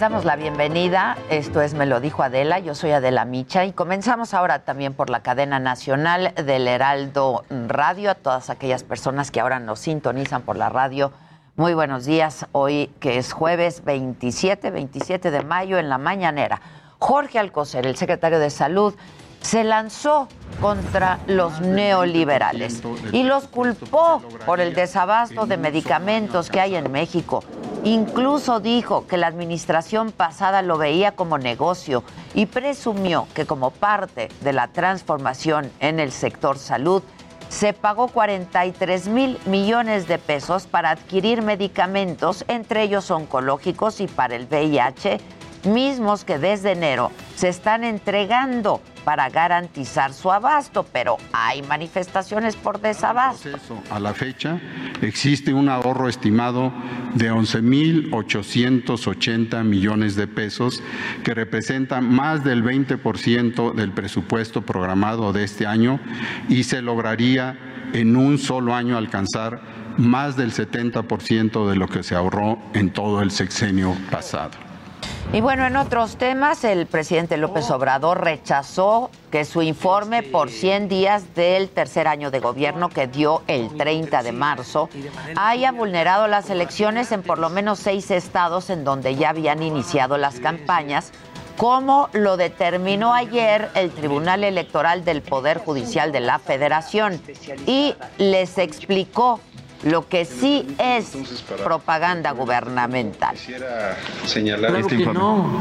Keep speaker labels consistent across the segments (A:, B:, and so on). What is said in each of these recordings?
A: Les damos la bienvenida. Esto es Me lo dijo Adela. Yo soy Adela Micha y comenzamos ahora también por la cadena nacional del Heraldo Radio. A todas aquellas personas que ahora nos sintonizan por la radio. Muy buenos días. Hoy que es jueves 27, 27 de mayo en la mañanera. Jorge Alcocer, el secretario de Salud, se lanzó contra los neoliberales y los culpó por el desabasto de medicamentos que hay en México. Incluso dijo que la administración pasada lo veía como negocio y presumió que como parte de la transformación en el sector salud, se pagó 43 mil millones de pesos para adquirir medicamentos, entre ellos oncológicos y para el VIH, mismos que desde enero se están entregando para garantizar su abasto, pero hay manifestaciones por desabasto.
B: A la fecha existe un ahorro estimado de 11.880 millones de pesos, que representa más del 20% del presupuesto programado de este año y se lograría en un solo año alcanzar más del 70% de lo que se ahorró en todo el sexenio pasado.
A: Y bueno, en otros temas, el presidente López Obrador rechazó que su informe por 100 días del tercer año de gobierno que dio el 30 de marzo haya vulnerado las elecciones en por lo menos seis estados en donde ya habían iniciado las campañas, como lo determinó ayer el Tribunal Electoral del Poder Judicial de la Federación y les explicó lo que sí es propaganda gubernamental.
C: Quisiera señalar
D: Claro
C: este
D: que
C: informe.
D: no.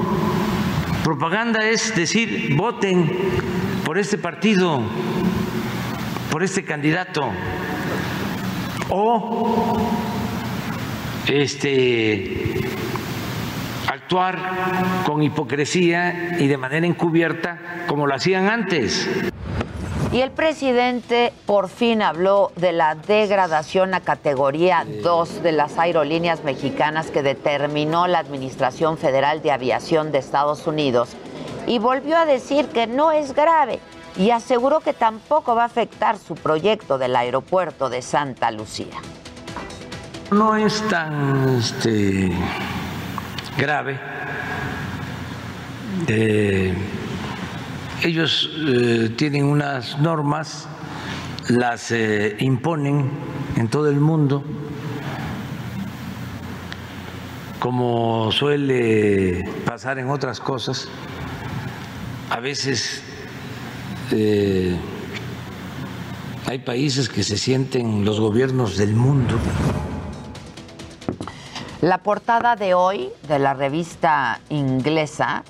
D: Propaganda es decir, voten por este partido, por este candidato. O este actuar con hipocresía y de manera encubierta como lo hacían antes.
A: Y el presidente por fin habló de la degradación a categoría 2 de las aerolíneas mexicanas que determinó la Administración Federal de Aviación de Estados Unidos y volvió a decir que no es grave y aseguró que tampoco va a afectar su proyecto del aeropuerto de Santa Lucía.
D: No es tan este, grave. Eh, ellos eh, tienen unas normas, las eh, imponen en todo el mundo, como suele pasar en otras cosas. A veces eh, hay países que se sienten los gobiernos del mundo.
A: La portada de hoy de la revista inglesa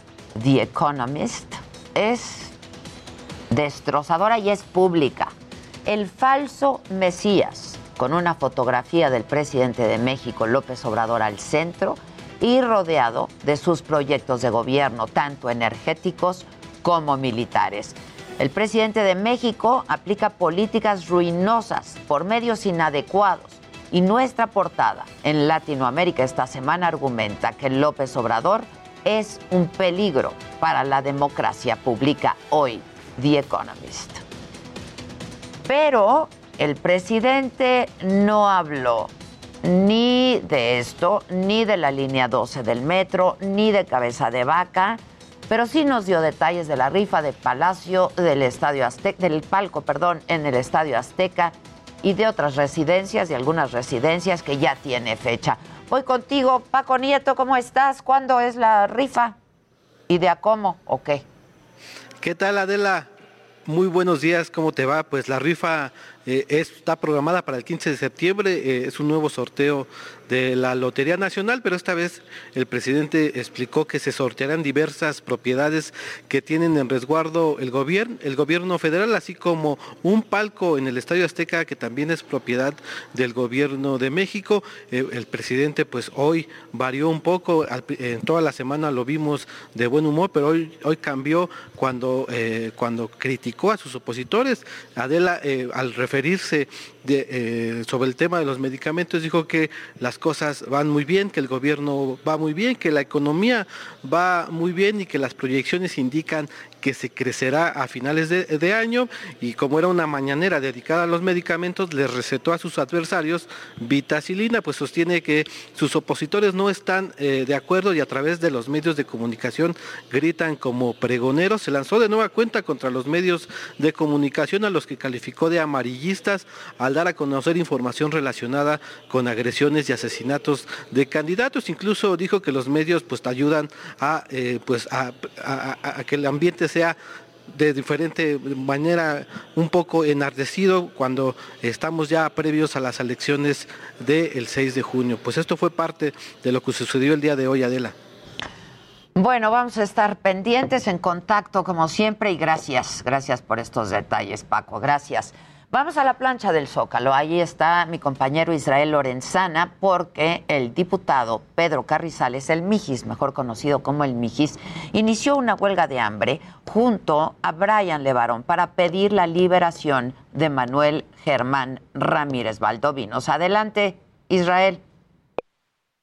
A: The Economist es destrozadora y es pública. El falso Mesías, con una fotografía del presidente de México, López Obrador, al centro y rodeado de sus proyectos de gobierno, tanto energéticos como militares. El presidente de México aplica políticas ruinosas por medios inadecuados y nuestra portada en Latinoamérica esta semana argumenta que López Obrador es un peligro para la democracia pública hoy, The Economist. Pero el presidente no habló ni de esto, ni de la línea 12 del metro, ni de cabeza de vaca, pero sí nos dio detalles de la rifa de Palacio del Estadio Azteca, del palco, perdón, en el Estadio Azteca y de otras residencias y algunas residencias que ya tiene fecha. Voy contigo, Paco Nieto, ¿cómo estás? ¿Cuándo es la rifa? ¿Y de a cómo o qué?
E: ¿Qué tal Adela? Muy buenos días, ¿cómo te va? Pues la rifa
C: eh, está programada para el 15 de septiembre, eh, es un nuevo sorteo de la Lotería Nacional, pero esta vez el presidente explicó que se sortearán diversas propiedades que tienen en resguardo el gobierno, el gobierno federal, así como un palco en el Estadio Azteca que también es propiedad del gobierno de México. Eh, el presidente pues hoy varió un poco, en toda la semana lo vimos de buen humor, pero hoy, hoy cambió cuando, cuando criticó a sus opositores. Adela, al referirse eh, sobre el tema de los medicamentos, dijo que las cosas van muy bien, que el gobierno va muy bien, que la economía va muy bien y que las proyecciones indican que se crecerá a finales de, año y como era una mañanera dedicada a los medicamentos, les recetó a sus adversarios vitacilina, pues sostiene que sus opositores no están eh, de acuerdo y a través de los medios de comunicación gritan como pregoneros. Se lanzó de nueva cuenta contra los medios de comunicación a los que calificó de amarillistas al dar a conocer información relacionada con agresiones y asesinatos de candidatos. Incluso dijo que los medios pues ayudan a, eh, pues, a que el ambiente sea de diferente manera un poco enardecido cuando estamos ya previos a las elecciones del 6 de junio. Pues esto fue parte de lo que sucedió el día de hoy, Adela.
A: Bueno, vamos a estar pendientes, en contacto como siempre y gracias, gracias por estos detalles, Paco, gracias. Vamos a la plancha del Zócalo. Ahí está mi compañero Israel Lorenzana, porque el diputado Pedro Carrizales, el Mijis, mejor conocido como el Mijis, inició una huelga de hambre junto a Brian Levarón para pedir la liberación de Manuel Germán Ramírez Valdovinos. Adelante, Israel.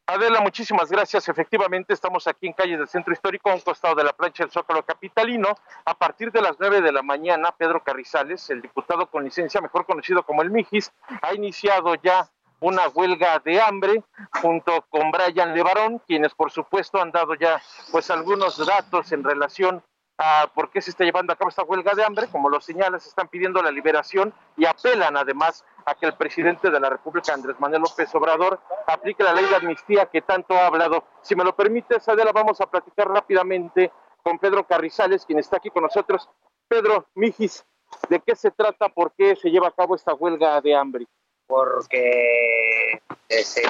E: Adela, muchísimas gracias. Efectivamente, estamos aquí en calle del Centro Histórico, a un costado de la plancha del Zócalo Capitalino. A partir de las nueve de la mañana, Pedro Carrizales, el diputado con licencia, mejor conocido como el Mijis, ha iniciado ya una huelga de hambre junto con Brian Levarón, quienes por supuesto han dado ya pues algunos datos en relación a por qué se está llevando a cabo esta huelga de hambre. Como lo señalas, están pidiendo la liberación y apelan además a que el presidente de la República, Andrés Manuel López Obrador, aplique la ley de amnistía que tanto ha hablado. Si me lo permite, Adela, vamos a platicar rápidamente con Pedro Carrizales, quien está aquí con nosotros. Pedro, Mijis, ¿de qué se trata? ¿Por qué se lleva a cabo esta huelga de hambre?
F: Porque este,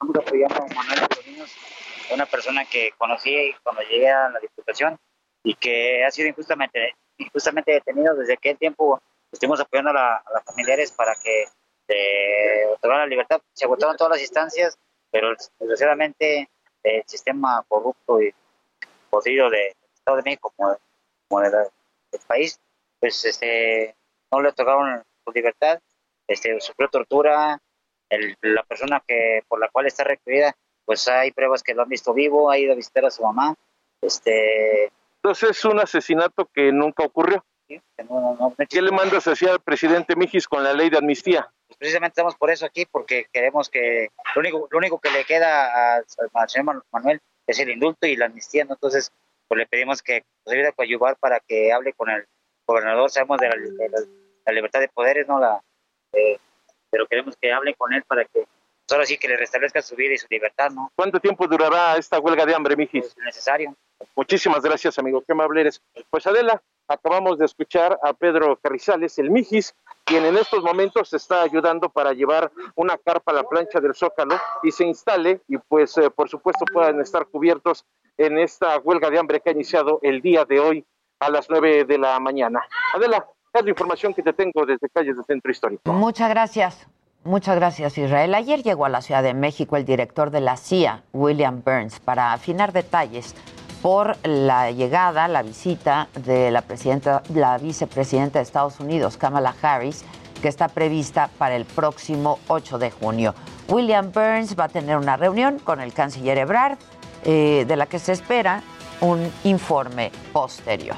F: estamos apoyando a Manuel Niños, una persona que conocí cuando llegué a la Diputación y que ha sido injustamente, injustamente detenido desde aquel tiempo estuvimos apoyando a, las familiares para que se otorgaran la libertad. Se agotaron todas las instancias, pero desgraciadamente el sistema corrupto y podrido del Estado de México como, del, país, pues este, no le otorgaron su libertad, este, sufrió tortura, la persona que por la cual está requerida, pues hay pruebas que lo han visto vivo, ha ido a visitar a su mamá. Este...
E: Entonces es un asesinato que nunca ocurrió. ¿Qué le mandas hacia al presidente Mijis con la ley de amnistía?
F: Pues precisamente estamos por eso aquí, porque queremos que lo único, lo único que le queda al, señor Manuel es el indulto y la amnistía, entonces pues le pedimos que nos ayude a coadyuvar para que hable con el gobernador, sabemos de la, libertad de poderes, no la, eh, pero queremos que hable con él para que pues, ahora sí que le restablezca su vida y su libertad, ¿no?
E: ¿Cuánto tiempo durará esta huelga de hambre, Mijis?
F: Pues, necesario.
E: Muchísimas gracias, amigo. Qué amable eres. Pues Adela, acabamos de escuchar a Pedro Carrizales, el Mijis, quien en estos momentos está ayudando para llevar una carpa a la plancha del Zócalo y se instale y pues eh, por supuesto puedan estar cubiertos en esta huelga de hambre que ha iniciado el día de hoy a las nueve de la mañana. Adela, es la información que te tengo desde calles del Centro Histórico.
A: Muchas gracias. Muchas gracias, Israel. Ayer llegó a la Ciudad de México el director de la CIA, William Burns, para afinar detalles por la llegada, la visita de la, presidenta, la vicepresidenta de Estados Unidos, Kamala Harris, que está prevista para el próximo 8 de junio. William Burns va a tener una reunión con el canciller Ebrard, eh, de la que se espera un informe posterior.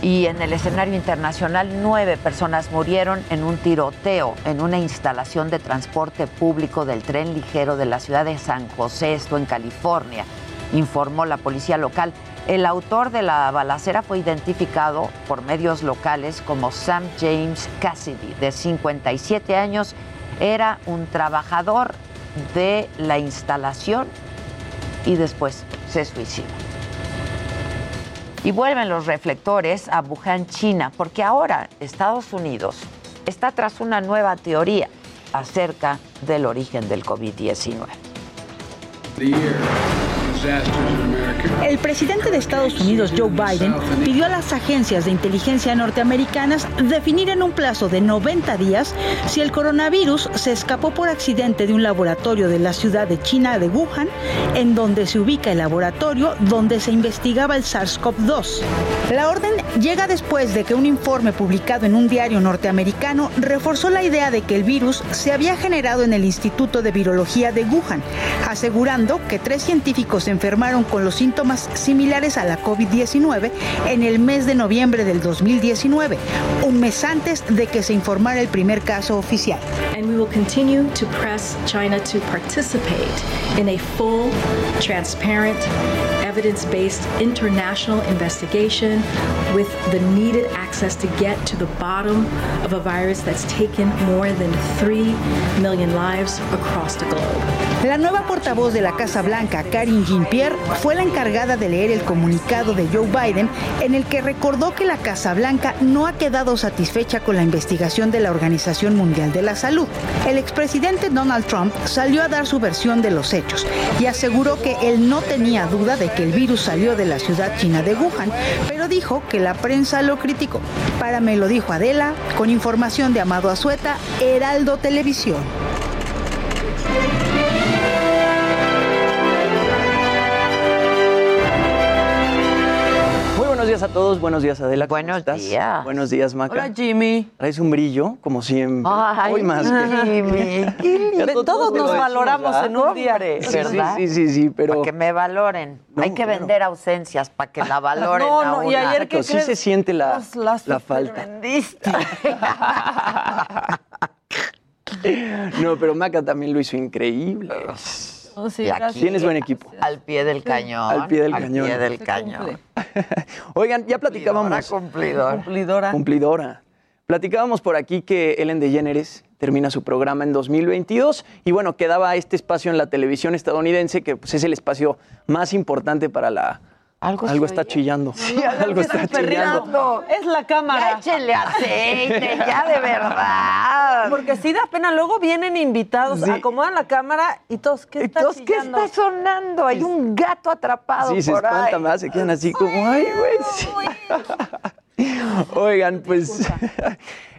A: Y en el escenario internacional, nueve personas murieron en un tiroteo en una instalación de transporte público del tren ligero de la ciudad de San José, esto en California, informó la policía local. El autor de la balacera fue identificado por medios locales como Sam James Cassidy, de 57 años. Era un trabajador de la instalación y después se suicidó. Y vuelven los reflectores a Wuhan, China, porque ahora Estados Unidos está tras una nueva teoría acerca del origen del COVID-19.
G: El presidente de Estados Unidos, Joe Biden, pidió a las agencias de inteligencia norteamericanas definir en un plazo de 90 días si el coronavirus se escapó por accidente de un laboratorio de la ciudad de China de Wuhan, en donde se ubica el laboratorio donde se investigaba el SARS-CoV-2. La orden llega después de que un informe publicado en un diario norteamericano reforzó la idea de que el virus se había generado en el Instituto de Virología de Wuhan, asegurando que tres científicos enfermaron con los síntomas similares a la COVID-19 en el mes de noviembre del 2019, un mes antes de que se informara el primer caso oficial.
H: And we will continue to China to participate in a full, evidence-based international investigation with the needed access to get to the bottom of a virus that's taken more than 3 million lives across the globe.
G: La nueva portavoz de la Casa Blanca, Karine Jean-Pierre, fue la encargada de leer el comunicado de Joe Biden en el que recordó que la Casa Blanca no ha quedado satisfecha con la investigación de la Organización Mundial de la Salud. El expresidente Donald Trump salió a dar su versión de los hechos y aseguró que él no tenía duda de que el virus salió de la ciudad china de Wuhan, pero dijo que la prensa lo criticó. Para me lo dijo Adela, con información de Amado Azueta, Heraldo Televisión.
I: Días a todos, buenos días Adela. ¿cómo
A: Buenos
I: estás?
A: días.
I: Buenos días, Maca.
J: Hola Jimmy.
I: Traes un brillo, como siempre.
A: Ay,
I: Hoy más.
A: Jimmy,
I: todos
J: nos valoramos
I: ¿verdad?
J: en un día.
A: Hombre,
I: Sí,
A: ¿verdad?
I: Sí, sí, sí, pero...
A: Para que me valoren.
I: No,
A: Hay que
I: claro.
A: vender ausencias para que la valoren
J: No,
A: a
J: no, y
A: una.
J: ayer
I: Exacto,
J: que
I: sí se siente la, la falta.
J: vendiste.
I: No, pero Maca también lo hizo increíble.
J: Oh, sí,
A: aquí-.
I: Tienes buen equipo.
A: Al pie del cañón.
I: Al pie del cañón.
A: Al pie del cañón.
I: Oigan, ya platicábamos...
A: Cumplidora, cumplidora.
J: Cumplidora.
I: Cumplidora. Platicábamos por aquí que Ellen DeGeneres termina su programa en 2022 y bueno, quedaba este espacio en la televisión estadounidense que pues, es el espacio más importante para la...
A: Algo, se
I: está
A: oye.
I: chillando. algo está chillando.
J: Es la
A: Ya
J: cámara.
A: échenle aceite, ya de verdad.
J: Porque sí da pena. Luego vienen invitados,
I: Sí.
J: acomodan la cámara y todos, ¿qué está
A: Entonces, ¿qué está sonando? Hay un gato atrapado
I: Sí, se
A: por
I: espanta
A: ahí.
I: más, se quedan así como, ay, güey. sí". Oigan, pues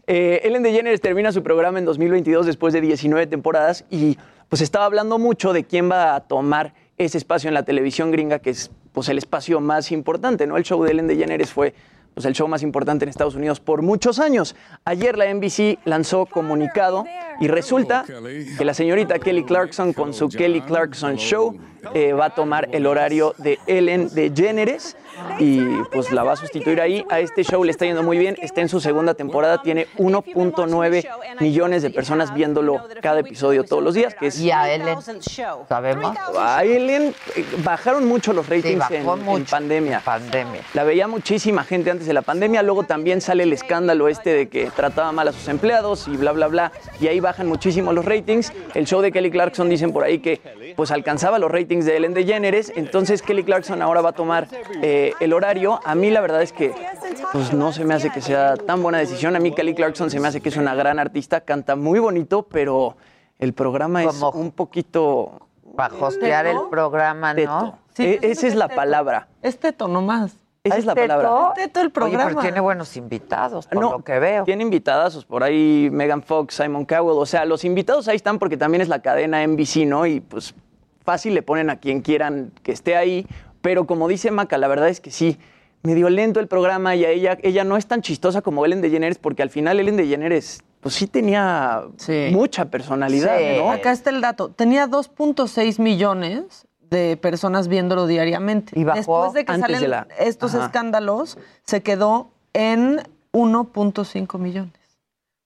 I: eh, Ellen DeGeneres termina su programa en 2022 después de 19 temporadas y pues estaba hablando mucho de quién va a tomar ese espacio en la televisión gringa, que es pues el espacio más importante, ¿no? El show de Ellen DeGeneres fue pues, el show más importante en Estados Unidos por muchos años. Ayer la NBC lanzó comunicado y resulta que la señorita Kelly Clarkson con su Kelly Clarkson Show eh, va a tomar el horario de Ellen DeGeneres y pues la va a sustituir ahí. A este show le está yendo muy bien, está en su segunda temporada, tiene 1.9 millones de personas viéndolo cada episodio todos los días, que es...
A: Y a Ellen, ¿sabemos?
I: A Ellen eh, bajaron mucho los ratings en, pandemia.
A: Pandemia.
I: La veía muchísima gente antes de la pandemia, luego también sale el escándalo este de que trataba mal a sus empleados y bla, bla, bla, y ahí bajan muchísimo los ratings. El show de Kelly Clarkson dicen por ahí que pues alcanzaba los ratings de Ellen DeGeneres, entonces Kelly Clarkson ahora va a tomar eh, el horario. A mí la verdad es que pues no se me hace que sea tan buena decisión. A mí Kelly Clarkson se me hace que es una gran artista, canta muy bonito, pero el programa es
A: Como-
I: un poquito
A: Para hostear el programa,
I: teto.
A: ¿no?
J: Sí,
I: E- esa es la
J: teto.
I: palabra.
J: Es teto nomás.
I: Esa es la
A: ¿Teto?
I: palabra.
J: Teto el
A: Oye, pero
J: programa.
A: tiene buenos invitados, por
I: No,
A: lo que veo.
I: Tiene invitadas, por ahí Megan Fox, Simon Cowell, o sea, los invitados ahí están porque también es la cadena NBC, ¿no? Y pues fácil le ponen a quien quieran que esté ahí, pero como dice Maca, la verdad es que sí, medio lento el programa y a ella, ella no es tan chistosa como Ellen DeGeneres porque al final Ellen DeGeneres pues sí tenía
J: Sí.
I: mucha personalidad,
A: Sí.
I: ¿no?
J: Acá está el dato. Tenía 2.6 millones de personas viéndolo diariamente.
A: ¿Y bajó?
J: Después de que
I: Antes
J: salen
I: de la-
J: estos
I: Ajá.
J: escándalos, se quedó en 1.5 millones.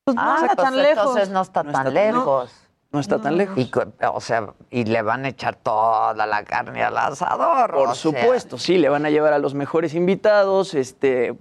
J: Pues no
A: Ah,
J: está
A: pues
J: tan lejos.
A: entonces no está
I: No
A: tan
I: está tan-
A: lejos.
I: No está tan lejos.
A: Y, co- o sea, y le van a echar toda la carne al asador.
I: Por
A: o sea.
I: supuesto, sí, le van a llevar a los mejores invitados. Este,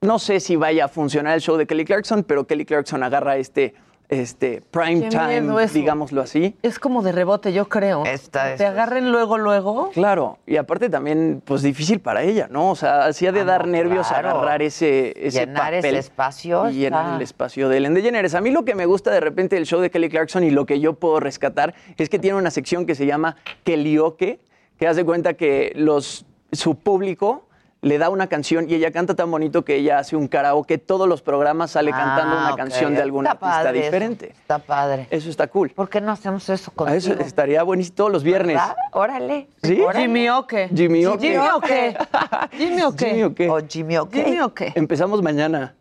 I: no sé si vaya a funcionar el show de Kelly Clarkson, pero Kelly Clarkson agarra este, este, prime
J: Qué
I: time, digámoslo así.
J: Es como de rebote, yo creo.
A: Esta
J: Te agarren luego, luego.
I: Claro, y aparte también, pues difícil para ella, ¿no? O sea, hacía de
A: Ah,
I: dar
A: no,
I: nervios
A: claro.
I: agarrar ese, ese
A: Llenar ese
I: papel
A: espacio
I: y llenar el espacio de Ellen DeGeneres. A mí lo que me gusta de repente del show de Kelly Clarkson y lo que yo puedo rescatar es que tiene una sección que se llama Kellyoke, que hace cuenta que los, su público le da una canción y ella canta tan bonito que ella hace un karaoke. Todos los programas sale cantando
A: Ah,
I: una
A: ok.
I: canción de algún
A: Está
I: artista
A: padre eso,
I: diferente.
A: Está padre.
I: Eso está cool.
A: ¿Por qué no hacemos eso
I: A
A: contigo?
I: eso estaría buenísimo todos los viernes.
A: ¿Verdad? Órale.
I: ¿Sí?
A: Órale.
J: Jimmy Oke.
I: Jimmy Oke.
J: Jimmy Oke. Jimmy Oke.
I: Jimmy Oke.
A: O Jimmy Oke.
J: Jimmy Oke.
I: Empezamos mañana.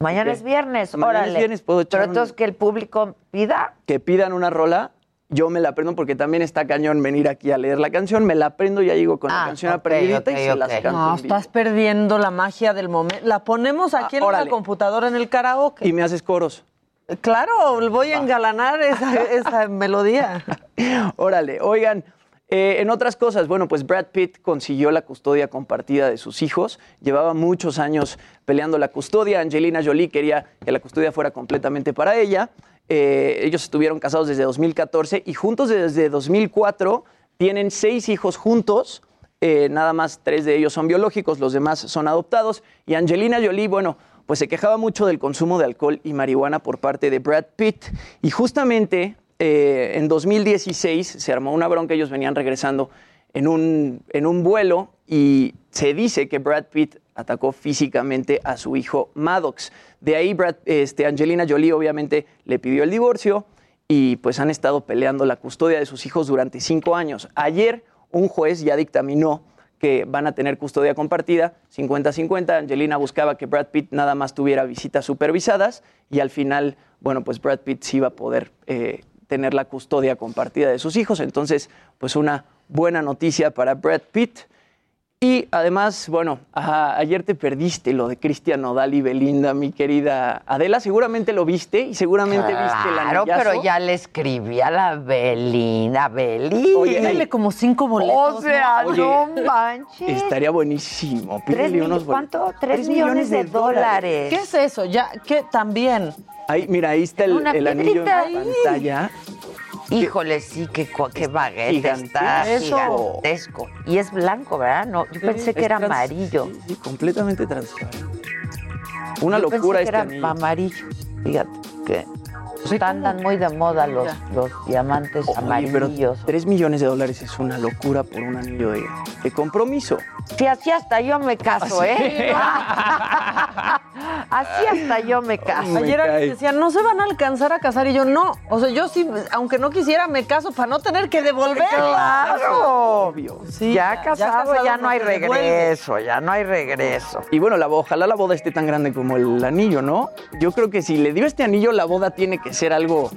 A: Mañana es viernes,
I: Mañana es
A: órale.
I: viernes, puedo echar
A: Pero
I: un-
A: entonces que el público pida.
I: que pidan una rola, yo me la aprendo porque también está cañón venir aquí a leer la canción, me la aprendo, ya llego con la
A: Ah,
I: canción
A: ok,
I: aprendida y se las canto.
J: No, estás perdiendo la magia del momento. La ponemos aquí en
I: órale.
J: la computadora en el karaoke.
I: Y me haces coros.
J: Claro, voy a engalanar esa, esa melodía.
I: Órale, oigan, eh, en otras cosas, bueno, pues Brad Pitt consiguió la custodia compartida de sus hijos. Llevaba muchos años peleando la custodia. Angelina Jolie quería que la custodia fuera completamente para ella. Eh, ellos estuvieron casados desde 2014 y juntos desde 2004 tienen seis hijos juntos. Eh, nada más tres de ellos son biológicos, los demás son adoptados. Y Angelina Jolie, bueno, pues se quejaba mucho del consumo de alcohol y marihuana por parte de Brad Pitt. Y justamente eh, en 2016 se armó una bronca, ellos venían regresando en un, en un vuelo y se dice que Brad Pitt atacó físicamente a su hijo Maddox. De ahí Brad, este, Angelina Jolie obviamente le pidió el divorcio y pues han estado peleando la custodia de sus hijos durante cinco años. Ayer un juez ya dictaminó que van a tener custodia compartida, 50-50. Angelina buscaba que Brad Pitt nada más tuviera visitas supervisadas y al final, bueno, pues Brad Pitt sí iba a poder eh, tener la custodia compartida de sus hijos. Entonces, pues una buena noticia para Brad Pitt. Y además, bueno, a- ayer te perdiste lo de Cristian Nodal y Belinda, mi querida Adela. Seguramente lo viste y seguramente viste el
A: Claro, pero ya le escribí a la Belinda, Beli.
I: Oye,
J: Dile como cinco boletos.
A: o sea,
I: ¿no?
A: no
I: Oye,
A: manches.
I: Estaría buenísimo.
A: Tres
I: Pídele
A: mil-
I: unos
A: ¿Cuánto? Tres,
I: Tres
A: millones, de, dólares.
J: ¿Qué es eso? Ya, ¿qué? También.
I: Ahí, mira, ahí está el, el anillo en
A: ahí.
I: pantalla.
A: Híjole, sí, qué, qué baguette está
I: Gigantesco.
A: gigantesco. Y es blanco, ¿verdad? No, yo pensé que era
I: trans-
A: amarillo.
I: Sí, sí, completamente transparente. Una
A: Yo
I: locura
A: pensé que
I: este
A: era
I: anillo.
A: amarillo. Fíjate que pues, andan muy de moda los, los diamantes
I: Oye, pero
A: amarillos.
I: 3 millones de dólares es una locura por un anillo de, de compromiso.
A: Sí, así hasta yo me caso,
I: Así.
A: ¿eh? así hasta yo me caso.
I: Me
J: Ayer alguien decía, no se van a alcanzar a casar. Y yo, no. O sea, yo sí, aunque no quisiera, me caso para no tener que devolverla.
A: ¡Claro!
I: Obvio.
J: Sí,
A: ya, casado, ya, no hay
J: devuelve.
A: regreso, ya no hay regreso.
I: Y bueno, la, ojalá la boda esté tan grande como el anillo, ¿no? Yo creo que si le dio este anillo, la boda tiene que ser algo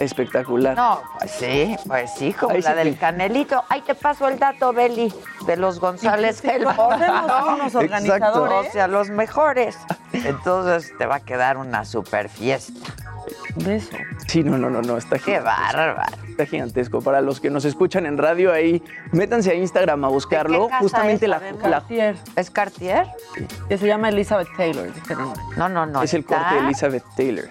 I: espectacular.
A: No, pues sí, pues sí, como
I: Ahí
A: la
I: sí
A: del
I: que-
A: canelito. Ahí te paso el dato, Beli, de los González Gelfond.
J: Conocemos unos organizadores.
A: O sea, los mejores. Entonces te va a quedar una super fiesta.
J: De eso.
I: Sí, no, no, no, no, está
A: Qué
I: gigantesco.
A: bárbaro.
I: Está gigantesco. Para los que nos escuchan en radio ahí, métanse a Instagram a buscarlo.
A: casa
I: Justamente
A: es,
I: la,
A: sabemos?
I: la-
J: Cartier,
A: ¿Es Cartier?
J: que se llama Elizabeth Taylor. dijeron.
A: No, no, no.
I: es el corte de Elizabeth Taylor.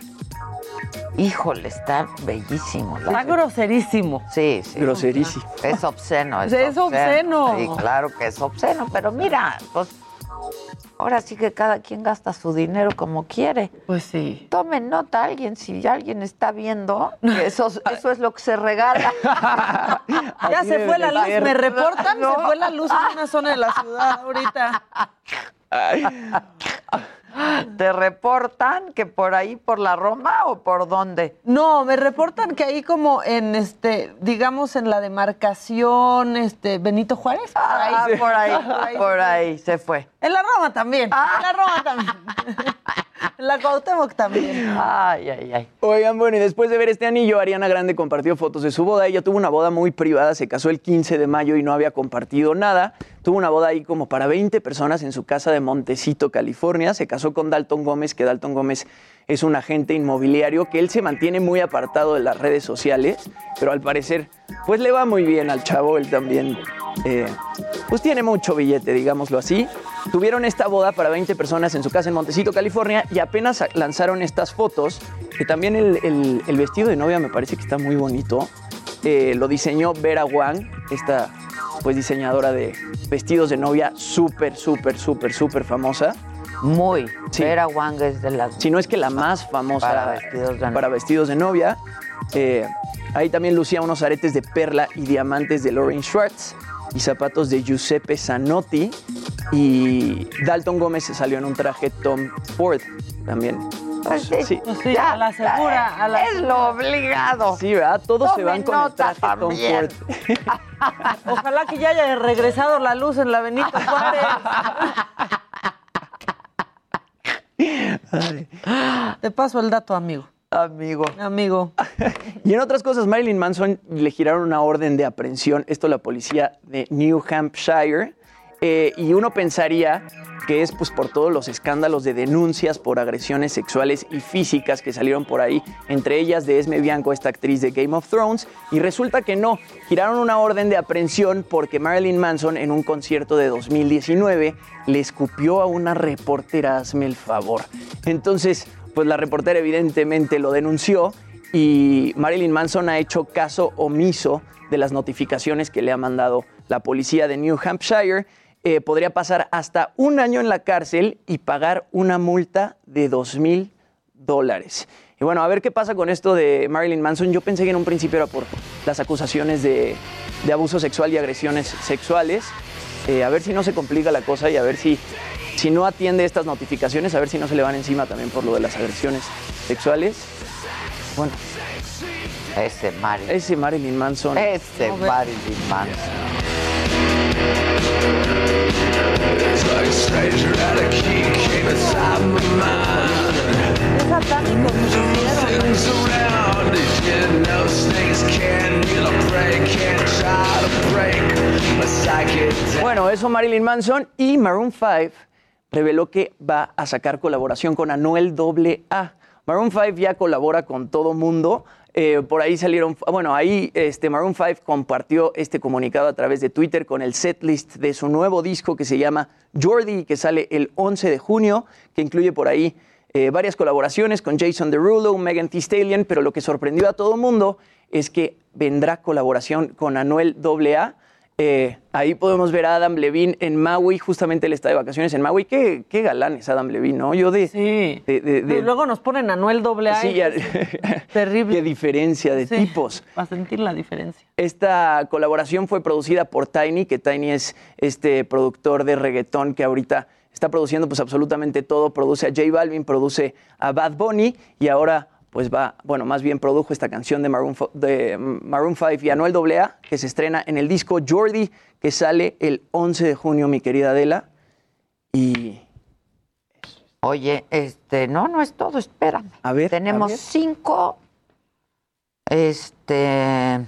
A: Híjole, está bellísimo. la
J: Está groserísimo.
A: Sí, sí.
I: Groserísimo.
A: Es obsceno. Es,
J: Es obsceno.
A: Sí, claro que es obsceno, pero mira, pues ahora sí que cada quien gasta su dinero como quiere.
J: Pues sí.
A: Tomen nota alguien, si alguien está viendo, que eso, eso es lo que se regala.
J: Ya se fue la luz, me reportan,
A: No.
J: se fue la luz en una zona de la ciudad ahorita.
A: ¿Te reportan que por ahí, por la Roma o por dónde?
J: No, me reportan que ahí como en este, digamos en la demarcación, este, Benito Juárez. por ahí.
A: Ah, por ahí,
J: Por ahí.
A: por ahí se fue.
J: En la Roma también.
A: Ah.
J: En la Roma también. la Cuauhtémoc también.
A: Ay, ay, ay.
I: Oigan, bueno, y después de ver este anillo, Ariana Grande compartió fotos de su boda. Ella tuvo una boda muy privada, se casó el 15 de mayo y no había compartido nada. Tuvo una boda ahí como para 20 personas en su casa de Montecito, California. Se casó con Dalton Gómez, que Dalton Gómez es un agente inmobiliario que él se mantiene muy apartado de las redes sociales, pero al parecer, pues le va muy bien al chavo. Él también, eh, pues tiene mucho billete, digámoslo así. Tuvieron esta boda para 20 personas en su casa en Montecito, California, y apenas lanzaron estas fotos, que también el, el- el vestido de novia me parece que está muy bonito. Eh, lo diseñó Vera Wang, esta pues diseñadora de vestidos de novia súper, súper, súper, súper famosa.
A: Muy.
I: Sí.
A: Vera Wang es de las...
I: Si no es que la más famosa
A: Para vestidos de novia.
I: para vestidos de novia. Eh, ahí también lucía unos aretes de perla y diamantes de Lauren Schwartz y zapatos de Giuseppe Zanotti. Y Dalton Gómez se salió en un traje Tom Ford también.
A: Pues sí.
I: Sí.
J: Pues sí, a la segura, a la
A: Es lo obligado.
I: Sí, ¿verdad? Todos se van con el traje Tom. Ford.
J: Ojalá que ya haya regresado la luz en la Benito Juárez. Te paso el dato, amigo.
A: Amigo.
J: Amigo.
I: Y en otras cosas, Marilyn Manson le giraron una orden de aprehensión, esto la policía de New Hampshire, eh, y uno pensaría que es pues por todos los escándalos de denuncias por agresiones sexuales y físicas que salieron por ahí, entre ellas de Esme Bianco, esta actriz de Game of Thrones, y resulta que no, giraron una orden de aprehensión porque Marilyn Manson en un concierto de 2019 le escupió a una reportera, hazme el favor. Entonces, pues la reportera evidentemente lo denunció y Marilyn Manson ha hecho caso omiso de las notificaciones que le ha mandado la policía de New Hampshire. Eh, podría pasar hasta un año en la cárcel y pagar una multa de dos mil dólares. Y bueno, a ver qué pasa con esto de Marilyn Manson. Yo pensé que en un principio era por las acusaciones de, de abuso sexual y agresiones sexuales. Eh, a ver si no se complica la cosa y a ver si, si no atiende estas notificaciones, a ver si no se le van encima también por lo de las agresiones sexuales. Bueno,
A: Ese Marilyn.
I: ese Marilyn Manson.
A: Ese Marilyn Manson.
I: Bueno, eso Marilyn Manson y Maroon 5 reveló que va a sacar colaboración con Anuel AA. Maroon 5 ya colabora con todo mundo. Eh, por ahí salieron, bueno, ahí este, Maroon 5 compartió este comunicado a través de Twitter con el setlist de su nuevo disco que se llama Jordi, que sale el 11 de junio, que incluye por ahí eh, varias colaboraciones con Jason Derulo, Megan Thee Stallion, pero lo que sorprendió a todo mundo es que vendrá colaboración con Anuel AA. Eh, ahí podemos ver a Adam Levine en Maui, justamente él está de vacaciones en Maui. Qué, qué galán es Adam Levine, ¿no? Yo de...
J: Sí.
I: de- de- de-
J: Y luego nos ponen Anuel AA.
I: sí,
J: y
I: ya-
J: es terrible.
I: qué diferencia de
J: Sí,
I: tipos.
J: Para sentir la diferencia.
I: Esta colaboración fue producida por Tiny, que Tiny es este productor de reggaetón que ahorita está produciendo pues absolutamente todo. Produce a J Balvin, produce a Bad Bunny y ahora pues va, bueno, más bien produjo esta canción de Maroon, de Maroon 5 y Anuel AA, que se estrena en el disco Jordi, que sale el 11 de junio, mi querida Adela. Y
A: Oye, este, no, no es todo, espérame.
I: A ver,
A: Tenemos
I: a ver.
A: cinco, este,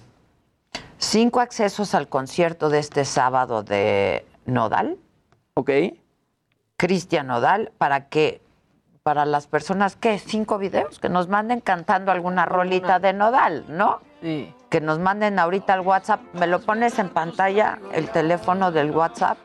A: cinco accesos al concierto de este sábado de Nodal,
I: ok,
A: Cristian Nodal, para que, para las personas que, cinco videos, que nos manden cantando alguna rolita de Nodal, ¿no?
J: Sí.
A: Que nos manden ahorita al WhatsApp, me lo pones en pantalla, el teléfono del WhatsApp,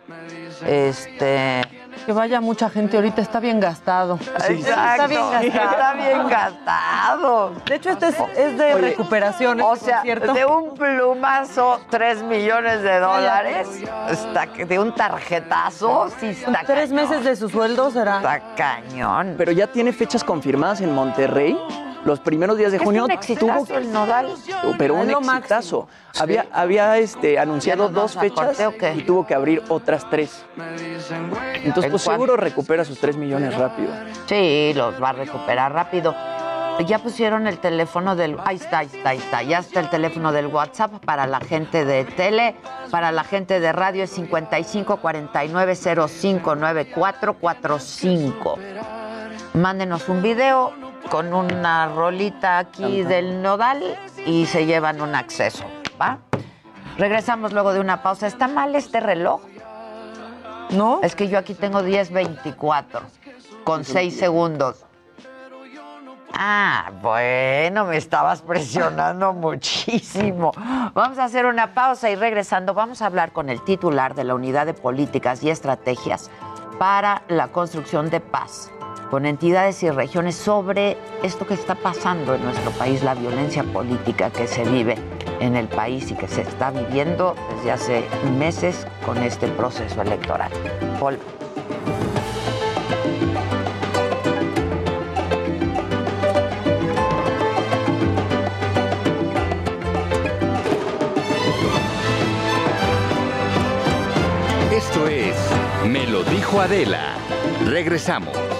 A: este...
J: Que vaya mucha gente ahorita, está bien gastado.
A: Exacto,
J: Está bien gastado.
A: Está bien gastado.
J: De hecho, este es, es de
A: Oye,
J: recuperación.
A: O sea,
J: concierto.
A: de un plumazo, 3 millones de dólares. Está, de un tarjetazo, sí está
J: Tres
A: cañón.
J: meses de su sueldo será.
A: Está cañón.
I: pero ya tiene fechas confirmadas en Monterrey. Los primeros días de
A: es
I: junio
A: un exitazo el Nodal.
I: pero un exitazo. Había, había este, anunciado
A: ¿Ya no
I: dos fechas y tuvo que abrir otras tres. Entonces,
A: ¿En
I: pues seguro recupera sus tres millones rápido.
A: Sí, los va a recuperar rápido. Ya pusieron el teléfono del... Ahí está, ahí está, ahí está. Ya está el teléfono del WhatsApp para la gente de tele, para la gente de radio es 55 49 05 9445. Mándenos un video con una rolita aquí del nodal y se llevan un acceso, ¿va? Regresamos luego de una pausa. ¿Está mal este reloj?
J: ¿No?
A: Es que yo aquí tengo 10.24 con 6 segundos. Ah, bueno, me estabas presionando muchísimo. Vamos a hacer una pausa y regresando vamos a hablar con el titular de la Unidad de Políticas y Estrategias para la Construcción de Paz con entidades y regiones sobre esto que está pasando en nuestro país, la violencia política que se vive en el país y que se está viviendo desde hace meses con este proceso electoral. Paul.
K: Esto es Me lo dijo Adela. Regresamos.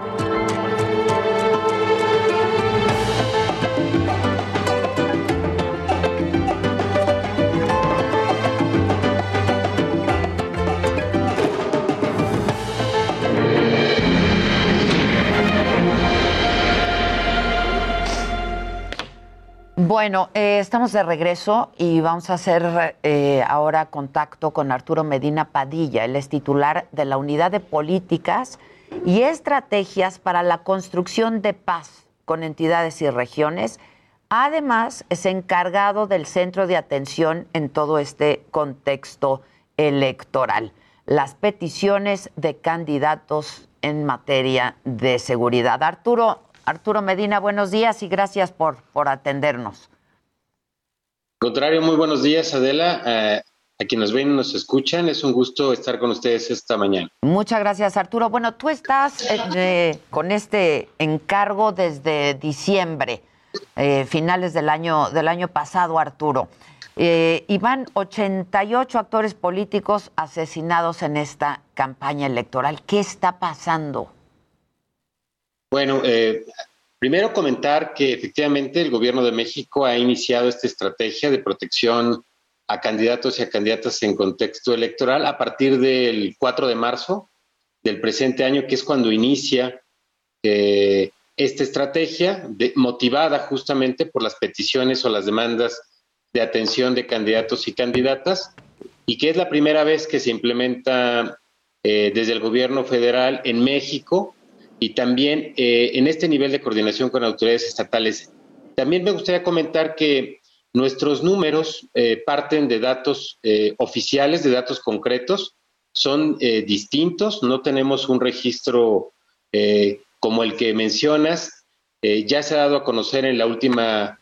A: Bueno, eh, estamos de regreso y vamos a hacer eh, ahora contacto con Arturo Medina Padilla. Él es titular de la Unidad de Políticas y Estrategias para la Construcción de Paz con entidades y regiones. Además, es encargado del centro de atención en todo este contexto electoral. Las peticiones de candidatos en materia de seguridad. Arturo, Arturo Medina, buenos días y gracias por, por atendernos.
L: Contrario, muy buenos días, Adela. Eh, a quienes nos ven y nos escuchan, es un gusto estar con ustedes esta mañana.
A: Muchas gracias, Arturo. Bueno, tú estás eh, con este encargo desde diciembre, eh, finales del año, del año pasado, Arturo. y van 88 actores políticos asesinados en esta campaña electoral. ¿Qué está pasando?
L: Bueno, eh, primero comentar que efectivamente el gobierno de México ha iniciado esta estrategia de protección a candidatos y a candidatas en contexto electoral a partir del 4 de marzo del presente año, que es cuando inicia eh, esta estrategia motivada justamente por las peticiones o las demandas de atención de candidatos y candidatas y que es la primera vez que se implementa eh, desde el gobierno federal en México y también eh, en este nivel de coordinación con autoridades estatales. También me gustaría comentar que nuestros números eh, parten de datos eh, oficiales, de datos concretos, son distintos, no tenemos un registro como el que mencionas. ya se ha dado a conocer en la última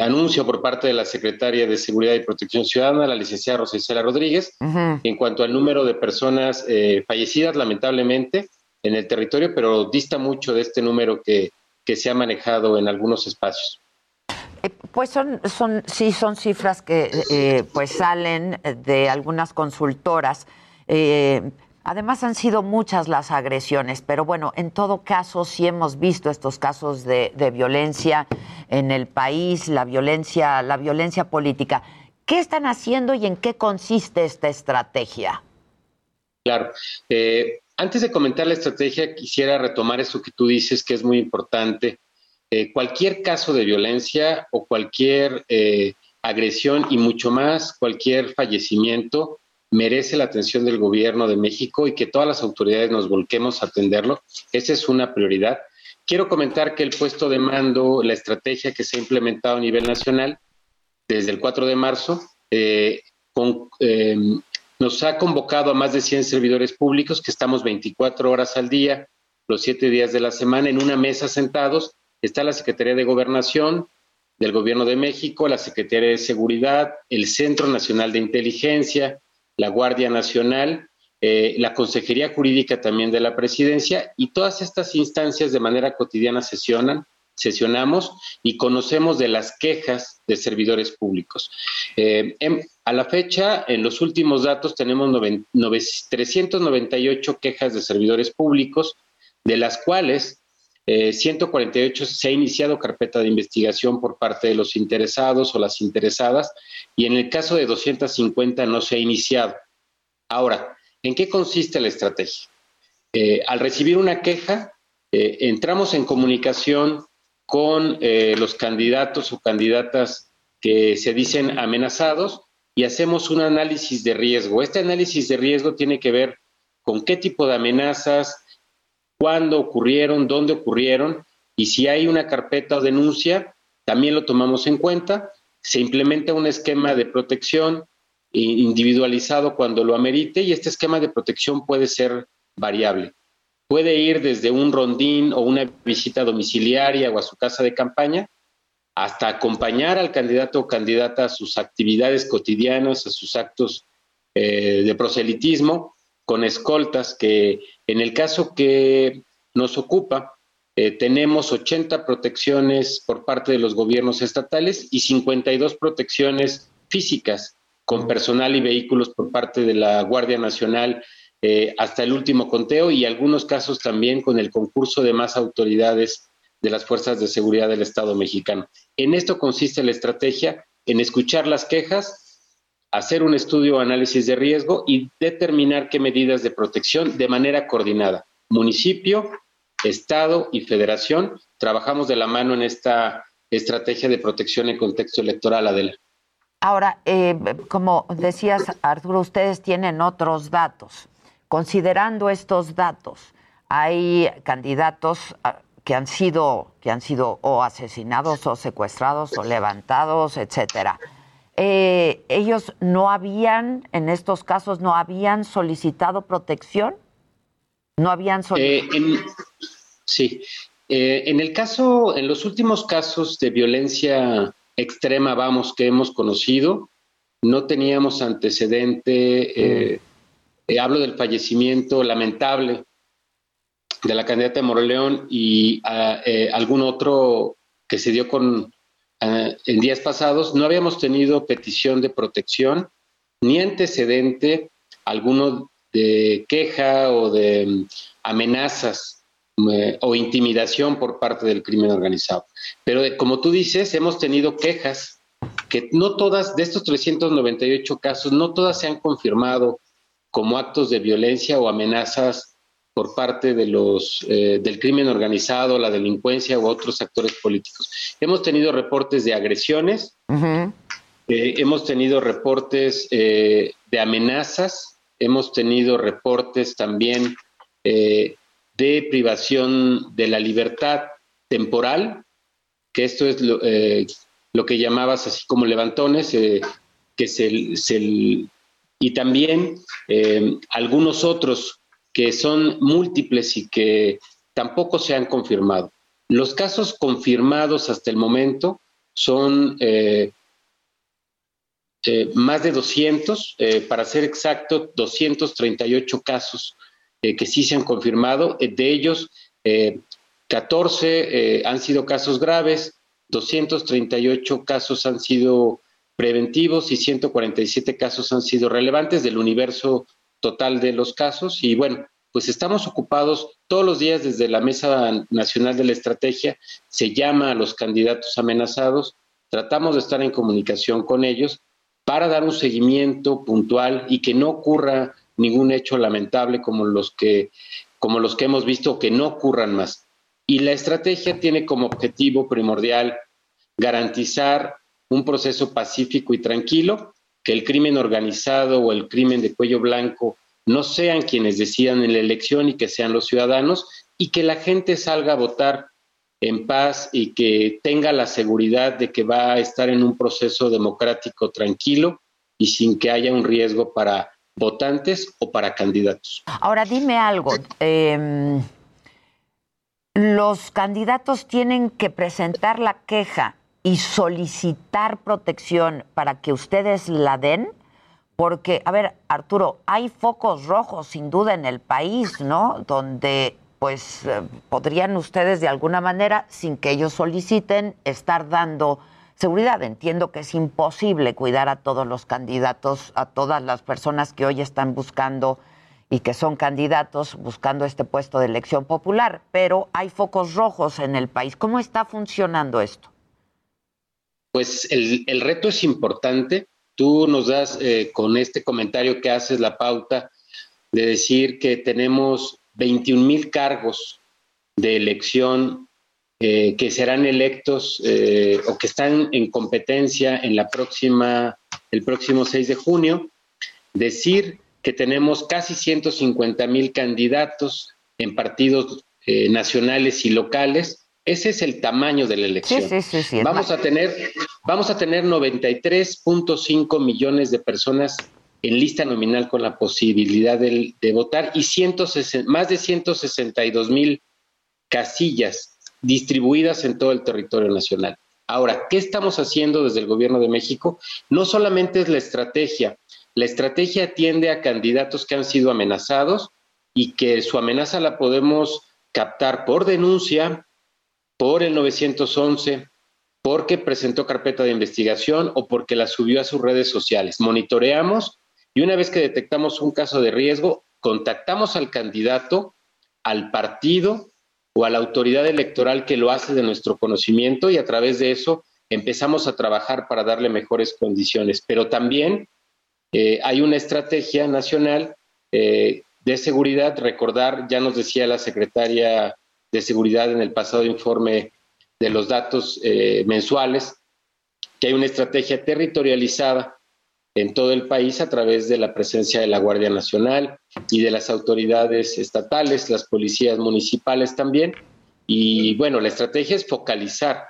L: anuncio por parte de la secretaria de Seguridad y Protección Ciudadana, la licenciada Rosicela Rodríguez, en cuanto al número de personas fallecidas, lamentablemente en el territorio, pero dista mucho de este número que, que se ha manejado en algunos espacios.
A: Eh, pues son, son, sí, son cifras que eh, pues salen de algunas consultoras. Eh, además han sido muchas las agresiones, pero bueno, en todo caso sí hemos visto estos casos de, de violencia en el país, la violencia, la violencia política. ¿Qué están haciendo y en qué consiste esta estrategia?
L: Claro. Antes de comentar la estrategia, quisiera retomar eso que tú dices, que es muy importante. Eh, cualquier caso de violencia o cualquier eh, agresión y mucho más cualquier fallecimiento merece la atención del gobierno de México y que todas las autoridades nos volquemos a atenderlo. Esa es una prioridad. Quiero comentar que el puesto de mando, la estrategia que se ha implementado a nivel nacional desde el 4 de marzo, eh, con, nos ha convocado a más de 100 servidores públicos que estamos 24 horas al día, los siete días de la semana, en una mesa sentados. Está la Secretaría de Gobernación del Gobierno de México, la Secretaría de Seguridad, el Centro Nacional de Inteligencia, la Guardia Nacional, eh, la Consejería Jurídica también de la Presidencia y todas estas instancias de manera cotidiana sesionan sesionamos y conocemos de las quejas de servidores públicos. Eh, a la fecha, en los últimos datos, tenemos 398 quejas de servidores públicos, de las cuales 148 eh, se ha iniciado carpeta de investigación por parte de los interesados o las interesadas, y en el caso de 250 no se ha iniciado. Ahora, ¿en qué consiste la estrategia? Eh, al recibir una queja, entramos en comunicación con eh, los candidatos o candidatas que se dicen amenazados y hacemos un análisis de riesgo. Este análisis de riesgo tiene que ver con qué tipo de amenazas, cuándo ocurrieron, dónde ocurrieron y si hay una carpeta o denuncia, también lo tomamos en cuenta. Se implementa un esquema de protección individualizado cuando lo amerite y este esquema de protección puede ser variable. Puede ir desde un rondín o una visita domiciliaria o a su casa de campaña hasta acompañar al candidato o candidata a sus actividades cotidianas, a sus actos eh, de proselitismo, con escoltas que en el caso que nos ocupa, eh, tenemos 80 protecciones por parte de los gobiernos estatales y 52 protecciones físicas con personal y vehículos por parte de la Guardia Nacional eh, hasta el último conteo y algunos casos también con el concurso de más autoridades de las fuerzas de seguridad del Estado mexicano. En esto consiste la estrategia, en escuchar las quejas, hacer un estudio o análisis de riesgo y determinar qué medidas de protección de manera coordinada. Municipio, Estado y Federación trabajamos de la mano en esta estrategia de protección en contexto electoral, Adela.
A: Ahora, eh, como decías, Arturo, ustedes tienen otros datos. Considerando estos datos, hay candidatos ah, que han sido que han sido o asesinados o secuestrados o levantados, etcétera. Eh, ellos no habían, en estos casos, no habían solicitado protección, no habían solicitado.
L: Eh, sí, en el caso, en los últimos casos de violencia extrema, vamos, que hemos conocido. No teníamos antecedente, eh, eh, hablo del fallecimiento lamentable de la candidata de Moroleón y ah, eh, algún otro que se dio con ah, en días pasados, no habíamos tenido petición de protección ni antecedente alguno de queja o de mm, amenazas o intimidación por parte del crimen organizado. Pero como tú dices, hemos tenido quejas que no todas, de estos 398 casos, no todas se han confirmado como actos de violencia o amenazas por parte de los eh, del crimen organizado, la delincuencia u otros actores políticos. Hemos tenido reportes de agresiones, eh, hemos tenido reportes eh, de amenazas, hemos tenido reportes también de privación de la libertad temporal, que esto es lo, que llamabas así como levantones, que se, y también eh, algunos otros que son múltiples y que tampoco se han confirmado. Los casos confirmados hasta el momento son más de 200, para ser exacto, 238 casos eh, que sí se han confirmado. Eh, de ellos, 14 eh, han sido casos graves, 238 casos han sido preventivos y 147 casos han sido relevantes del universo total de los casos. Y bueno, pues estamos ocupados todos los días desde la Mesa Nacional de la Estrategia, se llama a los candidatos amenazados, tratamos de estar en comunicación con ellos para dar un seguimiento puntual y que no ocurra ningún hecho lamentable como los que, como los que hemos visto, que no ocurran más. Y la estrategia tiene como objetivo primordial garantizar un proceso pacífico y tranquilo, que el crimen organizado o el crimen de cuello blanco no sean quienes decidan en la elección y que sean los ciudadanos, y que la gente salga a votar en paz y que tenga la seguridad de que va a estar en un proceso democrático tranquilo y sin que haya un riesgo para votantes o para candidatos.
A: Ahora dime algo. Em, los candidatos tienen que presentar la queja y solicitar protección para que ustedes la den. Porque, a ver, Arturo, hay focos rojos sin duda en el país, ¿no? Donde pues eh, podrían ustedes de alguna manera, sin que ellos soliciten, estar dando seguridad. Entiendo que es imposible cuidar a todos los candidatos, a todas las personas que hoy están buscando y que son candidatos buscando este puesto de elección popular, pero hay focos rojos en el país. ¿Cómo está funcionando esto?
L: Pues el, reto es importante. Tú nos das eh, con este comentario que haces la pauta de decir que tenemos 21 mil cargos de elección eh, que serán electos eh, o que están en competencia en la próxima, el próximo 6 de junio, decir que tenemos casi 150 mil candidatos en partidos eh, nacionales y locales Ese es el tamaño de la elección.
A: Sí, sí, sí,
L: vamos, a tener, vamos a tener 93.5 millones de personas en lista nominal con la posibilidad de, votar y más de 162 mil casillas distribuidas en todo el territorio nacional. Ahora, ¿qué estamos haciendo desde el Gobierno de México? No solamente es la estrategia, la estrategia atiende a candidatos que han sido amenazados y que su amenaza la podemos captar por denuncia, por el 911, porque presentó carpeta de investigación o porque la subió a sus redes sociales. Monitoreamos y una vez que detectamos un caso de riesgo, contactamos al candidato, al partido o a la autoridad electoral que lo hace de nuestro conocimiento y a través de eso empezamos a trabajar para darle mejores condiciones. Pero también eh, hay una estrategia nacional eh, de seguridad. Recordar, ya nos decía la secretaria de Seguridad en el pasado informe de los datos eh, mensuales, que hay una estrategia territorializada en todo el país a través de la presencia de la Guardia Nacional y de las autoridades estatales, las policías municipales también. Y bueno, la estrategia es focalizar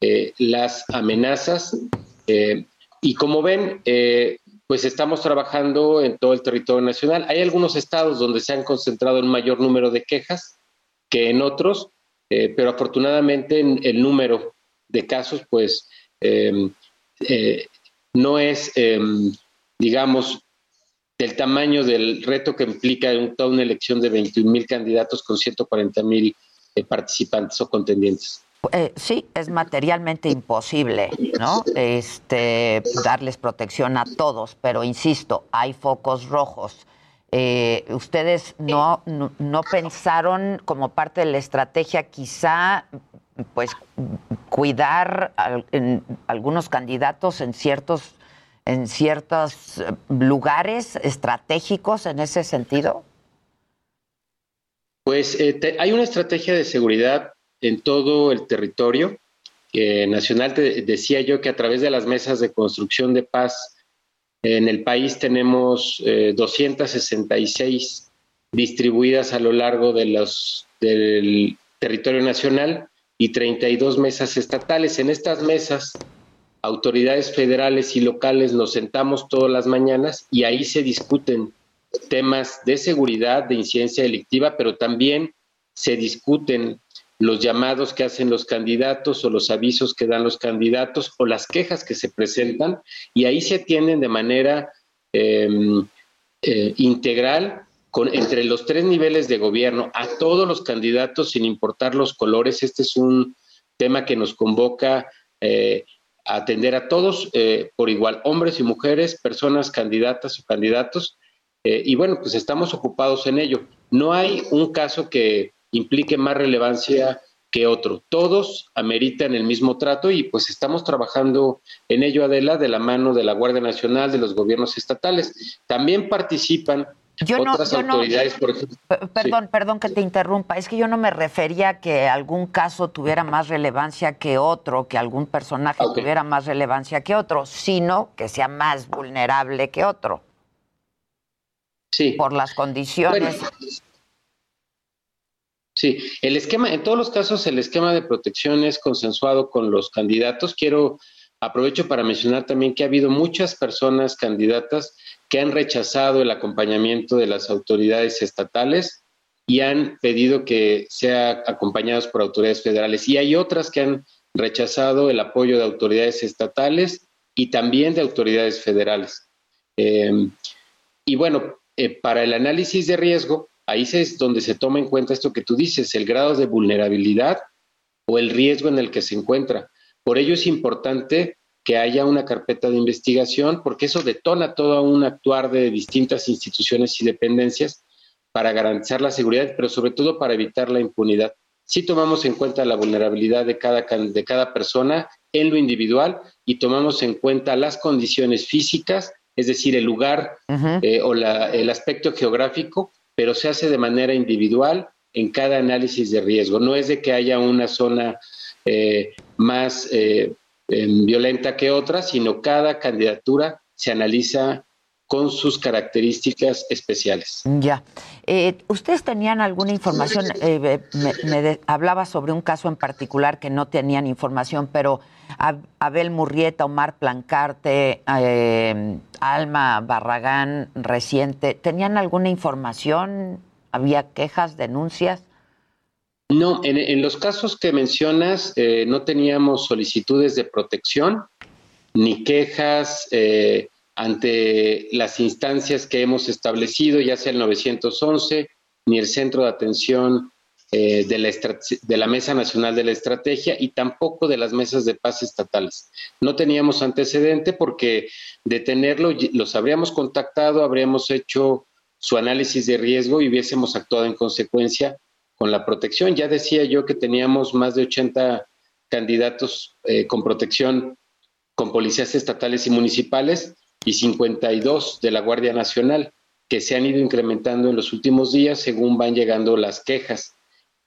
L: eh, las amenazas eh, y como ven, pues estamos trabajando en todo el territorio nacional. Hay algunos estados donde se han concentrado un mayor número de quejas que en otros, pero afortunadamente el número de casos, pues no es, em, digamos, del tamaño del reto que implica toda una elección de 21 mil candidatos con 140 mil eh, participantes o contendientes.
A: Eh, sí, es materialmente imposible, ¿no? Este, darles protección a todos, pero insisto, hay focos rojos. Eh, ¿Ustedes no, no, pensaron como parte de la estrategia quizá pues cuidar en algunos candidatos en ciertos en ciertos eh, lugares estratégicos en ese sentido?
L: Pues eh, hay una estrategia de seguridad en todo el territorio nacional. Te decía yo que a través de las mesas de construcción de paz en el país tenemos 266 eh, distribuidas a lo largo de los, del territorio nacional y 32 mesas estatales. En estas mesas, autoridades federales y locales nos sentamos todas las mañanas y ahí se discuten temas de seguridad, de incidencia delictiva, pero también se discuten los llamados que hacen los candidatos o los avisos que dan los candidatos o las quejas que se presentan y ahí se atienden de manera em, eh, integral entre los tres niveles de gobierno a todos los candidatos sin importar los colores. Este es un tema que nos convoca eh, a atender a todos eh, por igual, hombres y mujeres, personas candidatas o candidatos. Y bueno, pues estamos ocupados en ello. No hay un caso que implique más relevancia que otro. Todos ameritan el mismo trato y pues estamos trabajando en ello, Adela, de la mano de la Guardia Nacional, de los gobiernos estatales. También participan yo otras autoridades, por ejemplo.
A: Perdón, perdón que te interrumpa. Es que yo no me refería a que algún caso tuviera más relevancia que otro, que algún personaje tuviera más relevancia que otro, sino que sea más vulnerable que otro.
L: Sí.
A: Por las condiciones.
L: Sí, el esquema, en todos los casos, el esquema de protección es consensuado con los candidatos. Quiero aprovecho para mencionar también que ha habido muchas personas candidatas que han rechazado el acompañamiento de las autoridades estatales y han pedido que sea acompañados por autoridades federales. Y hay otras que han rechazado el apoyo de autoridades estatales y también de autoridades federales. Em, y bueno, eh, para el análisis de riesgo, ahí es donde se toma en cuenta esto que tú dices, el grado de vulnerabilidad o el riesgo en el que se encuentra. Por ello es importante que haya una carpeta de investigación, porque eso detona todo un actuar de distintas instituciones y dependencias para garantizar la seguridad, pero sobre todo para evitar la impunidad. Si tomamos en cuenta la vulnerabilidad de cada, de cada persona en lo individual y tomamos en cuenta las condiciones físicas, es decir, el lugar eh, o el aspecto geográfico, pero se hace de manera individual en cada análisis de riesgo. No es de que haya una zona eh, más eh, violenta que otra, sino cada candidatura se analiza con sus características especiales.
A: Ya. Eh, ¿Ustedes tenían alguna información? Eh, me, hablaba sobre un caso en particular que no tenían información, pero Abel Murrieta, Omar Plancarte, eh, Alma Barragán, reciente, ¿tenían alguna información? ¿Había quejas, denuncias?
L: No, en, los casos que mencionas no teníamos solicitudes de protección ni quejas ante las instancias que hemos establecido, ya sea el 911 ni el Centro de Atención eh, de, la de la Mesa Nacional de la Estrategia y tampoco de las mesas de paz estatales. No teníamos antecedente porque de tenerlo los habríamos contactado, habríamos hecho su análisis de riesgo y hubiésemos actuado en consecuencia con la protección. Ya decía yo que teníamos más de 80 candidatos eh, con protección con policías estatales y municipales y 52 de la Guardia Nacional, que se han ido incrementando en los últimos días según van llegando las quejas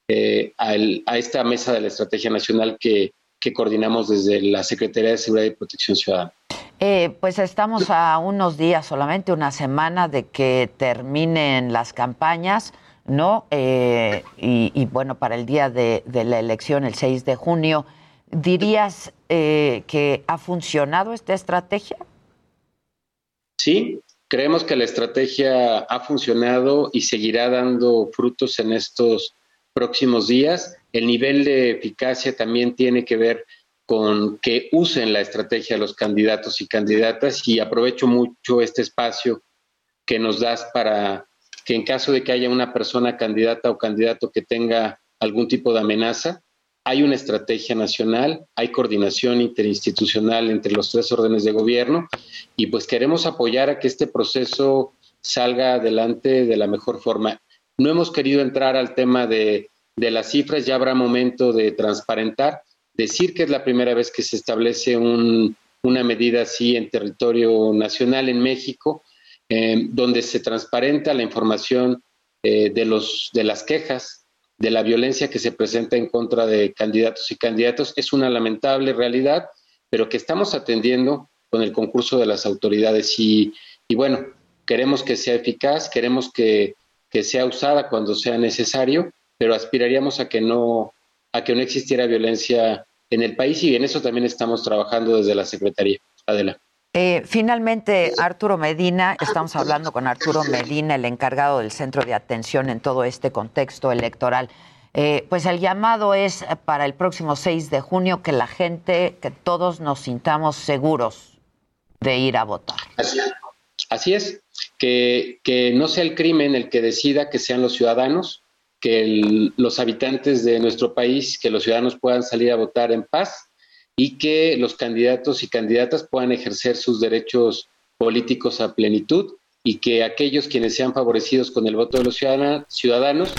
L: eh, a esta mesa de la Estrategia Nacional que, coordinamos desde la Secretaría de Seguridad y Protección Ciudadana.
A: Eh, pues estamos a unos días, solamente una semana de que terminen las campañas, ¿no? Eh, y, bueno, para el día de, la elección, el 6 de junio, ¿dirías que ha funcionado esta estrategia?
L: Sí, creemos que la estrategia ha funcionado y seguirá dando frutos en estos próximos días. El nivel de eficacia también tiene que ver con que usen la estrategia los candidatos y candidatas y aprovecho mucho este espacio que nos das para que en caso de que haya una persona candidata o candidato que tenga algún tipo de amenaza, hay una estrategia nacional, hay coordinación interinstitucional entre los tres órdenes de gobierno y pues queremos apoyar a que este proceso salga adelante de la mejor forma. No hemos querido entrar al tema de, las cifras, ya habrá momento de transparentar, decir que es la primera vez que se establece una medida así en territorio nacional en México, eh, donde se transparenta la información eh, de, los, de las quejas de la violencia que se presenta en contra de candidatos y candidatos. Es una lamentable realidad, pero que estamos atendiendo con el concurso de las autoridades. Y, bueno, queremos que sea eficaz, queremos que, sea usada cuando sea necesario, pero aspiraríamos a que no, a que no existiera violencia en el país y en eso también estamos trabajando desde la Secretaría. Adela.
A: Eh, finalmente, Arturo Medina, estamos hablando con Arturo Medina, el encargado del centro de atención en todo este contexto electoral. Eh, pues el llamado es para el próximo 6 de junio que la gente, que todos nos sintamos seguros de ir a votar.
L: Así, es, que, que, no sea el crimen el que decida que sean los ciudadanos, que los habitantes de nuestro país, que los ciudadanos puedan salir a votar en paz y que los candidatos y candidatas puedan ejercer sus derechos políticos a plenitud y que aquellos quienes sean favorecidos con el voto de los ciudadanos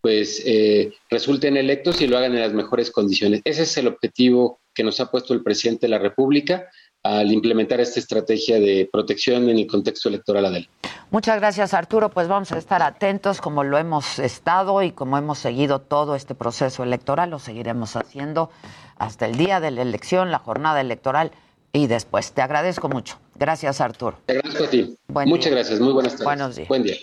L: pues eh, resulten electos y lo hagan en las mejores condiciones. Ese es el objetivo que nos ha puesto el presidente de la República al implementar esta estrategia de protección en el contexto electoral Adel.
A: Muchas gracias Arturo, pues vamos a estar atentos como lo hemos estado y como hemos seguido todo este proceso electoral, lo seguiremos haciendo hasta el día de la elección, la jornada electoral y después. Te agradezco mucho. Gracias, Arturo.
L: Te agradezco a ti. Muchas gracias. Muy buenas tardes.
A: Buenos días.
L: Buen día.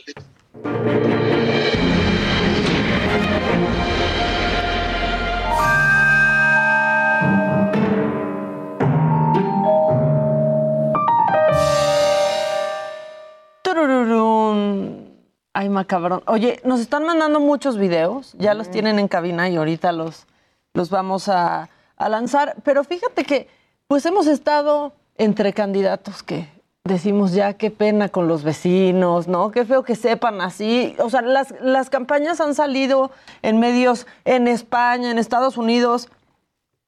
J: Ay, macabrón. Oye, nos están mandando muchos videos, ya los tienen en cabina y ahorita los, los vamos a, a lanzar. Pero fíjate que, pues hemos estado entre candidatos que decimos ya qué pena con los vecinos, ¿no? Qué feo que sepan así. O sea, las, las campañas han salido en medios en España, en Estados Unidos,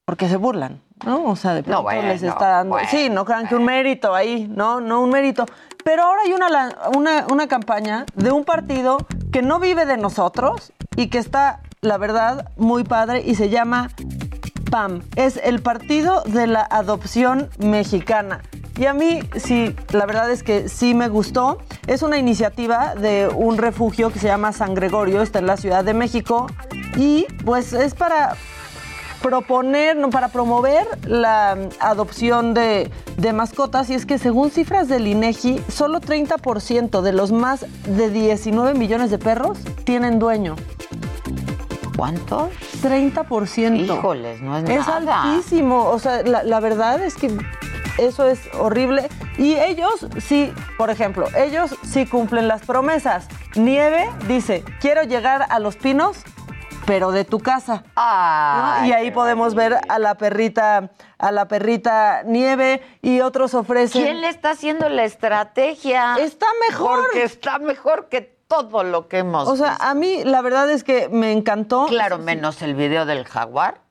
J: porque se burlan, ¿no? O sea, de pronto les está dando. sí, no crean que un mérito ahí, no, no un mérito. Pero ahora hay una, una, una campaña de un partido que no vive de nosotros y que está, la verdad, muy padre y se llama PAM. Es el Partido de la Adopción Mexicana. Y a mí, sí, la verdad es que sí me gustó. Es una iniciativa de un refugio que se llama San Gregorio, está en la Ciudad de México. Y pues es para proponer, no, para promover la adopción de, de mascotas. Y es que según cifras del INEGI, solo 30% de los más de 19 millones de perros tienen dueño.
A: ¿Cuántos?
J: 30%.
A: Híjoles, no es,
J: Es
A: nada.
J: altísimo. O sea, la, la verdad es que eso es horrible. Y ellos sí, por ejemplo, ellos sí cumplen las promesas. Nieve dice, quiero llegar a los pinos, pero de tu casa. ¿no?
A: Ay,
J: Y ahí podemos ver a la perrita, a la perrita Nieve y otros ofrecen.
A: ¿Quién le está haciendo la estrategia?
J: Está mejor.
A: Porque está mejor que todo lo que hemos
J: O sea,
A: visto.
J: a mí la verdad es que me encantó.
A: Claro, menos el video del jaguar.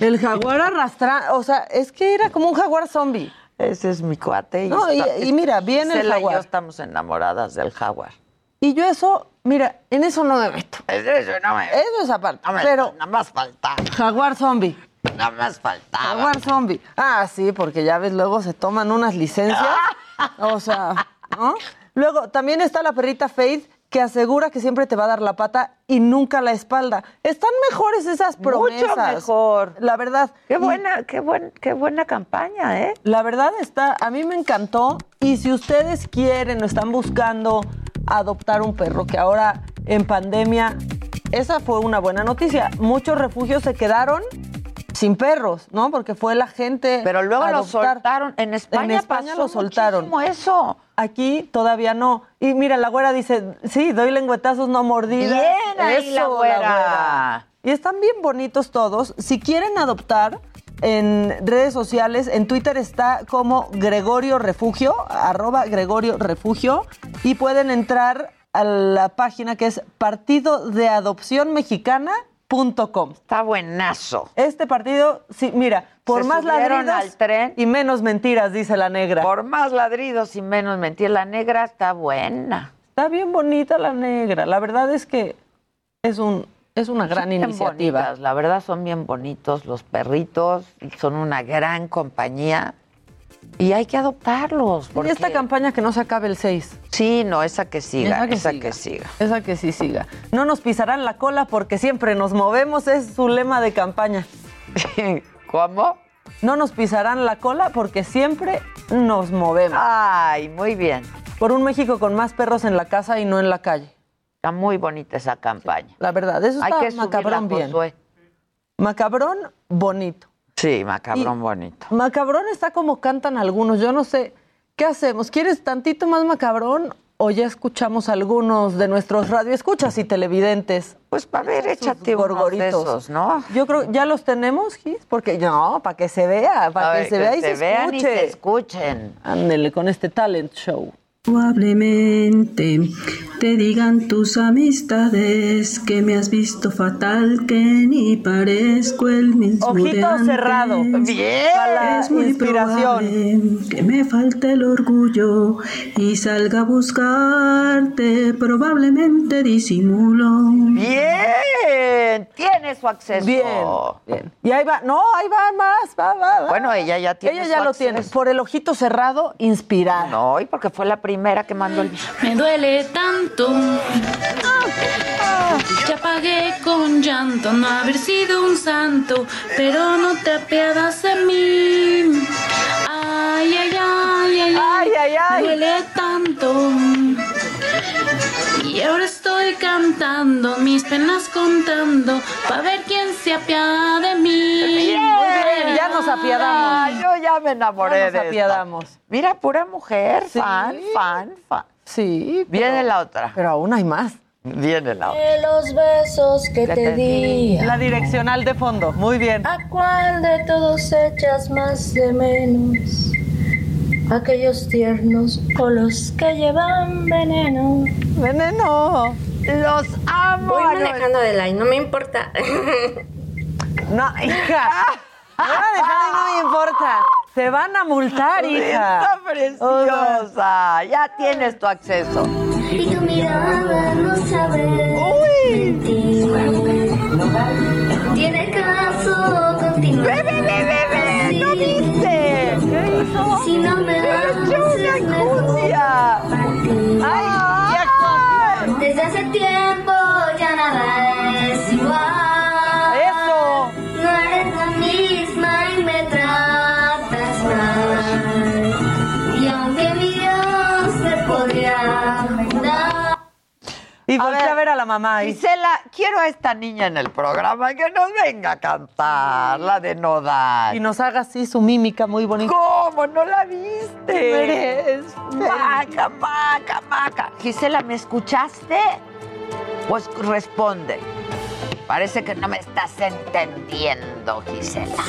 J: El jaguar arrastra, o sea, es que era como un jaguar zombie.
A: Ese es mi cuate.
J: No, y-
A: está-
J: y mira, viene el
A: Gisela y yo
J: jaguar.
A: estamos enamoradas del jaguar.
J: Y yo eso, mira, en eso no me meto.
A: Eso no me...
J: Eso es aparte.
A: no me-
J: pero
A: Nada más falta.
J: jaguar zombie.
A: Nada más faltaba.
J: Jaguar zombie. Ah, sí, porque ya ves, luego se toman unas licencias. O sea, ¿no? Luego, también está la perrita Faith, que asegura que siempre te va a dar la pata y nunca la espalda. Están mejores esas
A: Mucho
J: promesas.
A: mejor.
J: La verdad.
A: Qué
J: Y-
A: buena, qué, buen, qué buena campaña, ¿eh?
J: La verdad está, a mí me encantó. Y si ustedes quieren o están buscando adoptar un perro, que ahora en pandemia, esa fue una buena noticia. Muchos refugios se quedaron sin perros, ¿no? Porque fue la gente.
A: Pero luego
J: a
A: lo
J: adoptar.
A: soltaron. En España,
J: En España
A: pasó
J: lo soltaron.
A: eso.
J: Aquí todavía no. Y mira, la güera dice, sí, doy lengüetazos, no mordidas.
A: Bien ahí la güera.
J: güera. Y están bien bonitos todos. Si quieren adoptar en redes sociales, en Twitter está como Gregorio Refugio, arroba Gregorio Refugio, y pueden entrar a la página que es partido de adopción mexicana.com.
A: Está buenazo.
J: Este partido, sí, mira, por
A: Se
J: más ladridos
A: al tren.
J: y menos mentiras, dice la negra.
A: Por más ladridos y menos mentir, la negra está buena.
J: Está bien bonita la negra. La verdad es que es un es una gran iniciativa.
A: bonitas, la verdad son bien bonitos los perritos, son una gran compañía y hay que adoptarlos.
J: Y esta campaña que no se acabe el 6.
A: Sí, no, esa que siga,
J: Esa que
A: esa
J: siga.
A: que siga.
J: Esa que sí siga. No nos pisarán la cola porque siempre nos movemos, es su lema de campaña.
A: ¿Cómo?
J: No nos pisarán la cola porque siempre nos movemos.
A: Ay, muy bien.
J: Por un México con más perros en la casa y no en la calle.
A: Está muy bonita esa campaña.
J: La verdad, eso
A: Hay
J: está
A: que
J: macabrón bien.
A: Josué.
J: Macabrón bonito.
A: Sí, macabrón
J: Y-
A: bonito.
J: Macabrón está como cantan algunos. Yo no sé. ¿Qué hacemos? ¿Quieres tantito más macabrón o ya escuchamos algunos de nuestros radioescuchas y televidentes?
A: Pues para ver, échate unos de esos, ¿no?
J: Yo creo, ¿ya los tenemos, Gis? Porque no, para que se vea, para que
A: ver,
J: se vea y se,
A: vean y
J: escuche.
A: se escuchen.
J: Ándele con este talent show.
M: Probablemente te digan tus amistades que me has visto fatal, que ni parezco el mismo de
J: Ojito
M: antes.
J: cerrado.
A: Bien.
M: Es muy
J: inspiración.
M: probable que me falte el orgullo y salga a buscarte, probablemente disimulo.
A: Bien, tiene su acceso.
J: Bien, bien. Y ahí va, no, ahí va más, va, va, va.
A: Bueno, ella ya tiene
J: Ella ya
A: su
J: lo tiene.
A: acceso.
J: Por el ojito cerrado, inspirada.
A: No, y porque fue la primera que mandó el
N: Me duele tanto. Ya pagué con llanto no haber sido un santo, pero no te apiadas de mí. Ay, ay, ay, ay,
J: Ay, ay, ay.
N: Me duele tanto. Y ahora estoy cantando, mis penas contando, para ver quién se apiada de mí.
J: bien, ya nos apiadamos.
A: Ay, yo ya me enamoré
J: Ya nos
A: de esta.
J: apiadamos.
A: Mira, pura mujer,
J: Sí.
A: fan, fan, fan.
J: Sí.
A: Viene
J: pero-
A: la otra.
J: Pero aún hay más.
A: Viene la otra.
O: De los besos que
A: Que
O: te
A: te
O: di.
J: La direccional de fondo. Muy bien.
O: ¿A cuál de todos echas más de menos? Aquellos tiernos o los que llevan veneno.
J: Veneno.
A: Los amo.
O: Voy
A: a
O: manejando de la y no me importa.
J: No, hija. Ahora dejada y no me importa. Se van a multar, hija.
A: Está preciosa. Ya tienes tu acceso.
P: Y tu mirada no sabe mentir. Tiene caso continuar.
A: ¡Bebe, bebe, bebe! ¿No.
P: Si no me
A: ¡Se echó
P: haces
A: una
P: partir.
J: ¡Ay!
P: Desde hace tiempo ya nada
J: Y volteé a ver a la mamá ahí.
A: Gisela, quiero a esta niña en el programa que nos venga a cantar, la de Nodal.
J: Y nos haga así su mímica muy bonita.
A: ¿Cómo? ¿No la viste?
J: Mereces.
A: Maca, maca, maca. Gisela, ¿me escuchaste? Pues responde. Parece que no me estás entendiendo, Gisela.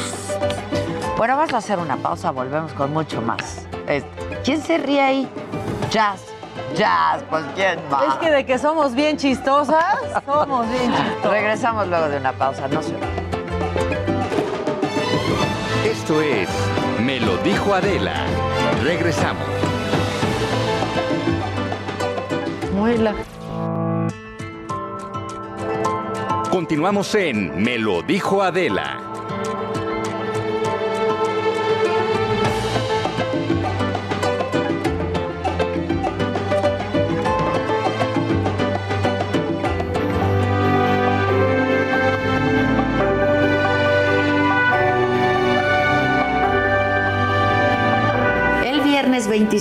A: Bueno, vamos a hacer una pausa, volvemos con mucho más. Este, ¿Quién se ríe ahí? Jazz. Jazz, pues ¿quién más?
J: Es que de que somos bien chistosas, somos bien chistosas.
A: Regresamos luego de una pausa, no se
K: Esto es Me lo dijo Adela. Regresamos.
A: Muela.
K: Continuamos en Me lo dijo Adela.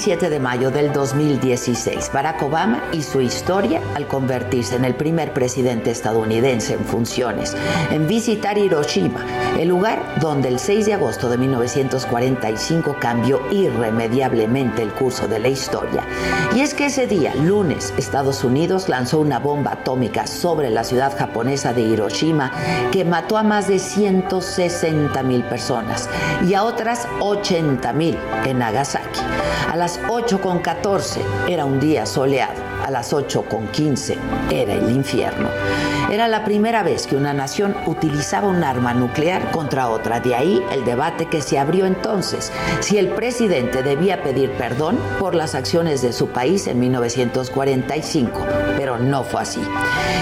A: 27 de mayo del 2016, Barack Obama y su historia al convertirse en el primer presidente estadounidense en funciones en visitar Hiroshima, el lugar donde el 6 de agosto de 1945 cambió irremediablemente el curso de la historia. Y es que ese día, lunes, Estados Unidos lanzó una bomba atómica sobre la ciudad japonesa de Hiroshima que mató a más de 160 mil personas y a otras 80 mil en Nagasaki. A las 8.14 era un día soleado, a las 8.15 era el infierno. Era la primera vez que una nación utilizaba un arma nuclear contra otra. De ahí el debate que se abrió entonces, si el presidente debía pedir perdón por las acciones de su país en 1945, pero no fue así.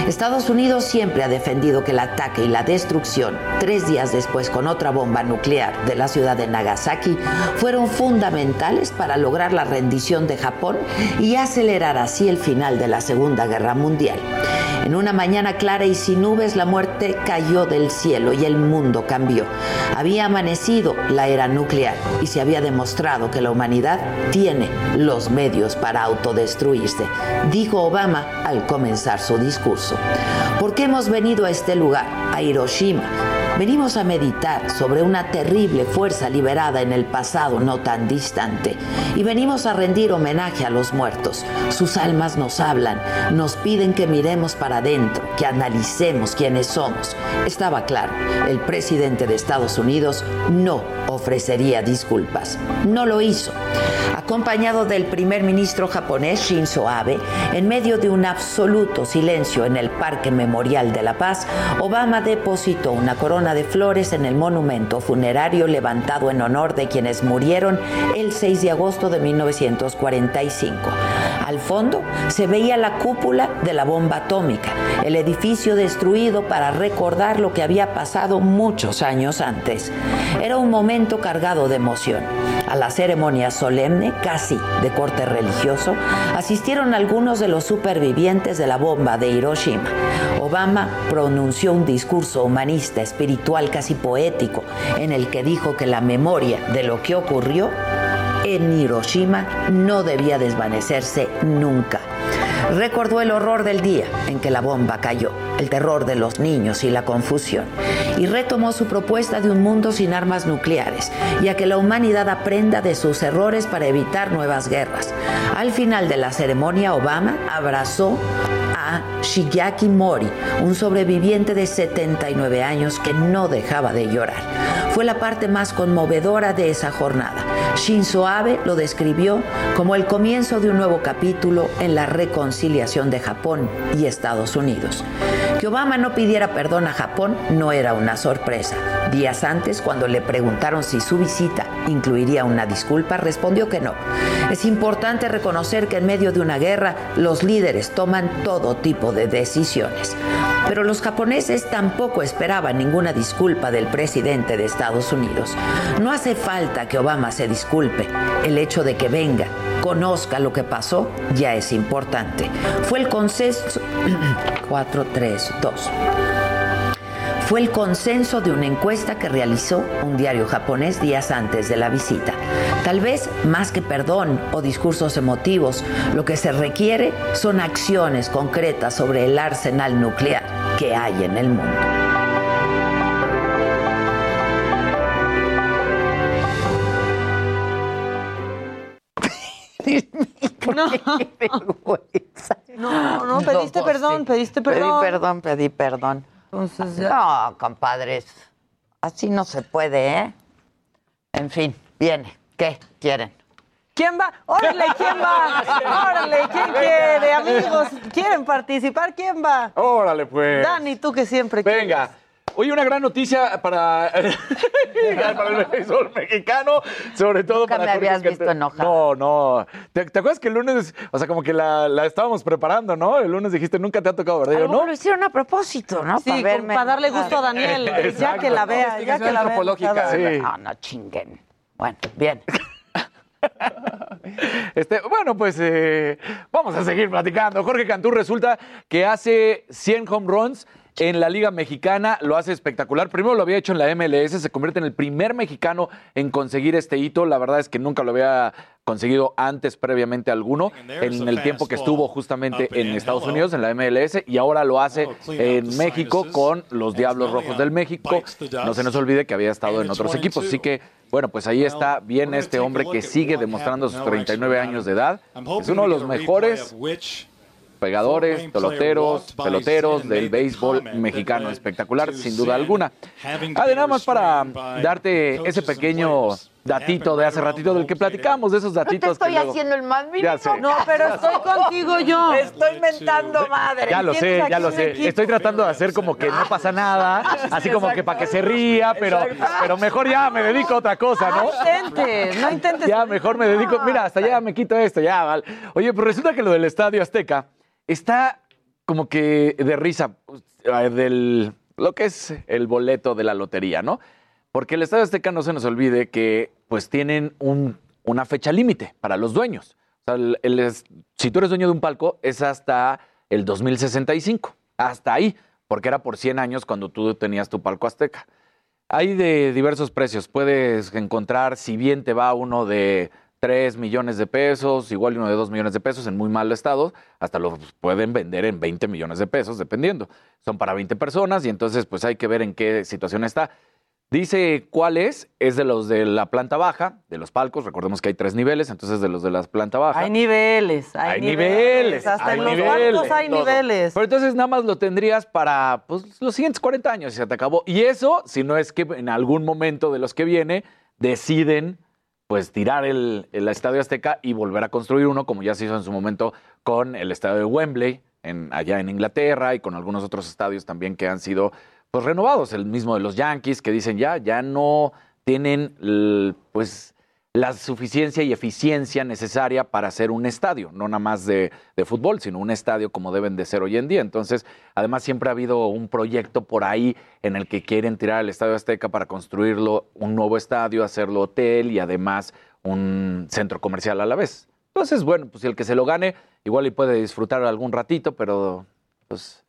A: Estados Unidos siempre ha defendido que el ataque y la destrucción, tres días después con otra bomba nuclear de la ciudad de Nagasaki, fueron fundamentales para lograr la rendición de Japón y acelerar así el final de la Segunda Guerra Mundial. En una mañana clara y sin nubes, la muerte cayó del cielo y el mundo cambió. Había amanecido la era nuclear y se había demostrado que la humanidad tiene los medios para autodestruirse, dijo Obama al comenzar su discurso. ¿Por qué hemos venido a este lugar, a Hiroshima? Venimos a meditar sobre una terrible fuerza liberada en el pasado no tan distante y venimos a rendir homenaje a los muertos. Sus almas nos hablan, nos piden que miremos para adentro, que analicemos quiénes somos. Estaba claro, el presidente de Estados Unidos no ofrecería disculpas. No lo hizo. Acompañado del primer ministro japonés Shinzo Abe, en medio de un absoluto silencio en el Parque Memorial de la Paz, Obama depositó una corona de flores en el monumento funerario levantado en honor de quienes murieron el 6 de agosto de 1945. Al fondo se veía la cúpula de la bomba atómica, el edificio destruido para recordar lo que había pasado muchos años antes. Era un momento cargado de emoción. A la ceremonia solemne, casi de corte religioso, asistieron algunos de los supervivientes de la bomba de Hiroshima. Obama pronunció un discurso humanista, espiritual, casi poético, en el que dijo que la memoria de lo que ocurrió en Hiroshima no debía desvanecerse nunca. Recordó el horror del día en que la bomba cayó, el terror de los niños y la confusión, y retomó su propuesta de un mundo sin armas nucleares y a que la humanidad aprenda de sus errores para evitar nuevas guerras. Al final de la ceremonia, Obama abrazó a Shigeaki Mori, un sobreviviente de 79 años que no dejaba de llorar. Fue la parte más conmovedora de esa jornada. Shinzo Abe lo describió como el comienzo de un nuevo capítulo en la reconciliación de Japón y Estados Unidos. Que Obama no pidiera perdón a Japón no era una sorpresa. Días antes, cuando le preguntaron si su visita incluiría una disculpa, respondió que no. Es importante reconocer que en medio de una guerra los líderes toman todo tipo de decisiones. Pero los japoneses tampoco esperaban ninguna disculpa del presidente de Estados Unidos. No hace falta que Obama se disculpe. El hecho de que venga, conozca lo que pasó, ya es importante. Fue el consenso 4, 3, 2. fue el consenso de una encuesta que realizó un diario japonés días antes de la visita. Tal vez más que perdón o discursos emotivos, lo que se requiere son acciones concretas sobre el arsenal nuclear que hay en el mundo.
J: No. No, no, pediste
A: pues
J: perdón,
A: sí.
J: pediste perdón.
A: Pedí perdón, pedí perdón.
J: Entonces ya.
A: No, compadres, así no se puede, ¿eh? En fin, viene. ¿Qué quieren?
J: ¿Quién va? ¡Órale, quién va! ¡Órale, quién quiere! Amigos, ¿quieren participar? ¿Quién va?
Q: Órale, pues.
J: Dani, tú que siempre
Q: Venga. Oye, una gran noticia para, para el béisbol mexicano, sobre todo
A: Nunca
Q: para
A: me habías visto enojado.
Q: No, no. ¿Te, te acuerdas que el lunes, o sea, como que la, la estábamos preparando, ¿no? El lunes dijiste, nunca te ha tocado, ¿verdad?
A: A
Q: Yo,
A: lo mejor
Q: ¿no?
A: lo hicieron a propósito, ¿no?
J: Sí, con- para darle gusto a Daniel. ya que la vea, ya que la vea. enojada.
Q: Sí.
A: No, no chinguen. Bueno, bien.
Q: Este, bueno, pues eh, vamos a seguir platicando. Jorge Cantú resulta que hace 100 home runs en la Liga Mexicana, lo hace espectacular. Primero lo había hecho en la MLS, se convierte en el primer mexicano en conseguir este hito. La verdad es que nunca lo había conseguido antes previamente alguno en el tiempo que estuvo justamente en Estados Unidos, en la MLS, y ahora lo hace en México con los Diablos Rojos del México. No se nos olvide que había estado en otros equipos, así que bueno, pues ahí está bien este hombre que sigue demostrando sus 39 años de edad. Es uno de los mejores pegadores, peloteros, peloteros del béisbol mexicano. Espectacular, sin duda alguna. Ah, de nada más para darte ese pequeño datito de hace ratito del que platicamos, de esos
A: No te
Q: datitos
A: estoy
Q: que luego-
A: haciendo el más mínimo.
J: No, pero estoy contigo yo.
A: Estoy mentando madre.
Q: Ya lo sé, ya lo sé.
J: equipo.
Q: Estoy tratando de hacer como que no pasa nada, así como que para que se ría, pero, pero mejor ya me dedico a otra cosa, ¿no?
J: No intentes, no intentes.
Q: Ya, mejor me dedico. Mira, hasta ya me quito esto, ya, vale. Oye, pues resulta que lo del Estadio Azteca está como que de risa del lo que es el boleto de la lotería, ¿no? Porque el Estadio Azteca no se nos olvide que pues tienen un- una fecha límite para los dueños. O sea, si tú eres dueño de un palco es hasta el 2065, hasta ahí, porque era por 100 años cuando tú tenías tu palco Azteca. Hay de diversos precios. Puedes encontrar, si bien te va uno de 3 millones de pesos, igual uno de 2 millones de pesos en muy mal estado, hasta lo pueden vender en 20 millones de pesos, dependiendo. Son para 20 personas y entonces pues hay que ver en qué situación está. Dice cuál es, es de los de la planta baja, de los palcos, recordemos que hay tres niveles, entonces de los de la planta baja.
J: Hay niveles, hay,
Q: Hay niveles,
J: Hasta
Q: hay
J: en los
Q: niveles,
J: hay
Q: todo.
J: niveles.
Q: Pero entonces nada más lo tendrías para pues, los siguientes 40 años y se te acabó. Y eso, si no es que en algún momento de los que viene deciden pues tirar el, el Estadio Azteca y volver a construir uno, como ya se hizo en su momento con el Estadio de Wembley, en, allá en Inglaterra, y con algunos otros estadios también que han sido pues renovados. El mismo de los Yankees, que dicen ya, ya no tienen pues la suficiencia y eficiencia necesaria para hacer un estadio, no nada más de, de fútbol, sino un estadio como deben de ser hoy en día. Entonces, además siempre ha habido un proyecto por ahí en el que quieren tirar el Estadio Azteca para construirlo un nuevo estadio, hacerlo hotel y además un centro comercial a la vez. Entonces, bueno, pues el que se lo gane, igual y puede disfrutar algún ratito, pero pues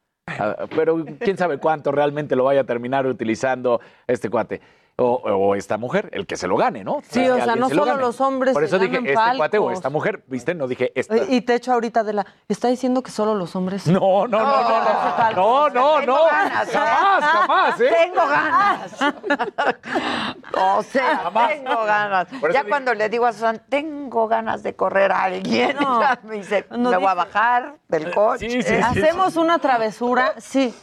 Q: pero quién sabe cuánto realmente lo vaya a terminar utilizando este cuate. O, o esta mujer, el que se lo gane, ¿no?
J: Sí, o sea, no
Q: se
J: solo los hombres
Q: Por
J: se
Q: eso dije, este cuate o esta mujer, ¿viste? No dije esta.
J: Y te echo ahorita de la. ¿Está diciendo que solo los hombres?
Q: No, no, no, no, no. No, no, no.
A: ganas, ¿eh?
Q: Jamás, jamás, ¿eh?
A: Tengo ganas. o sea,
Q: Jamás.
A: tengo ganas. Ya
Q: dije-
A: cuando le digo a Susan, tengo ganas de correr a alguien,
J: No.
A: me dice,
J: No
A: me voy a bajar del coche.
Q: Sí, sí, sí.
J: Hacemos una travesura, sí.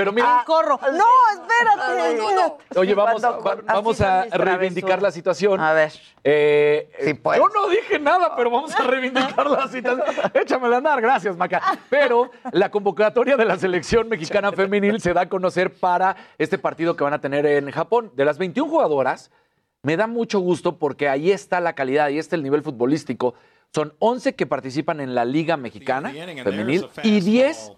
Q: Pero mira,
J: Ah, corro. No, espérate. espérate.
Q: oye, vamos, va- vamos a reivindicar la situación.
A: A ver.
Q: Eh,
A: Sí, pues.
Q: Yo no dije nada, pero vamos a reivindicar la situación. Échamela a andar, gracias, Maca. Pero la convocatoria de la selección mexicana femenil se da a conocer para este partido que van a tener en Japón. De las 21 jugadoras, me da mucho gusto porque ahí está la calidad, ahí está el nivel futbolístico. Son 11 que participan en la Liga Mexicana femenil y 10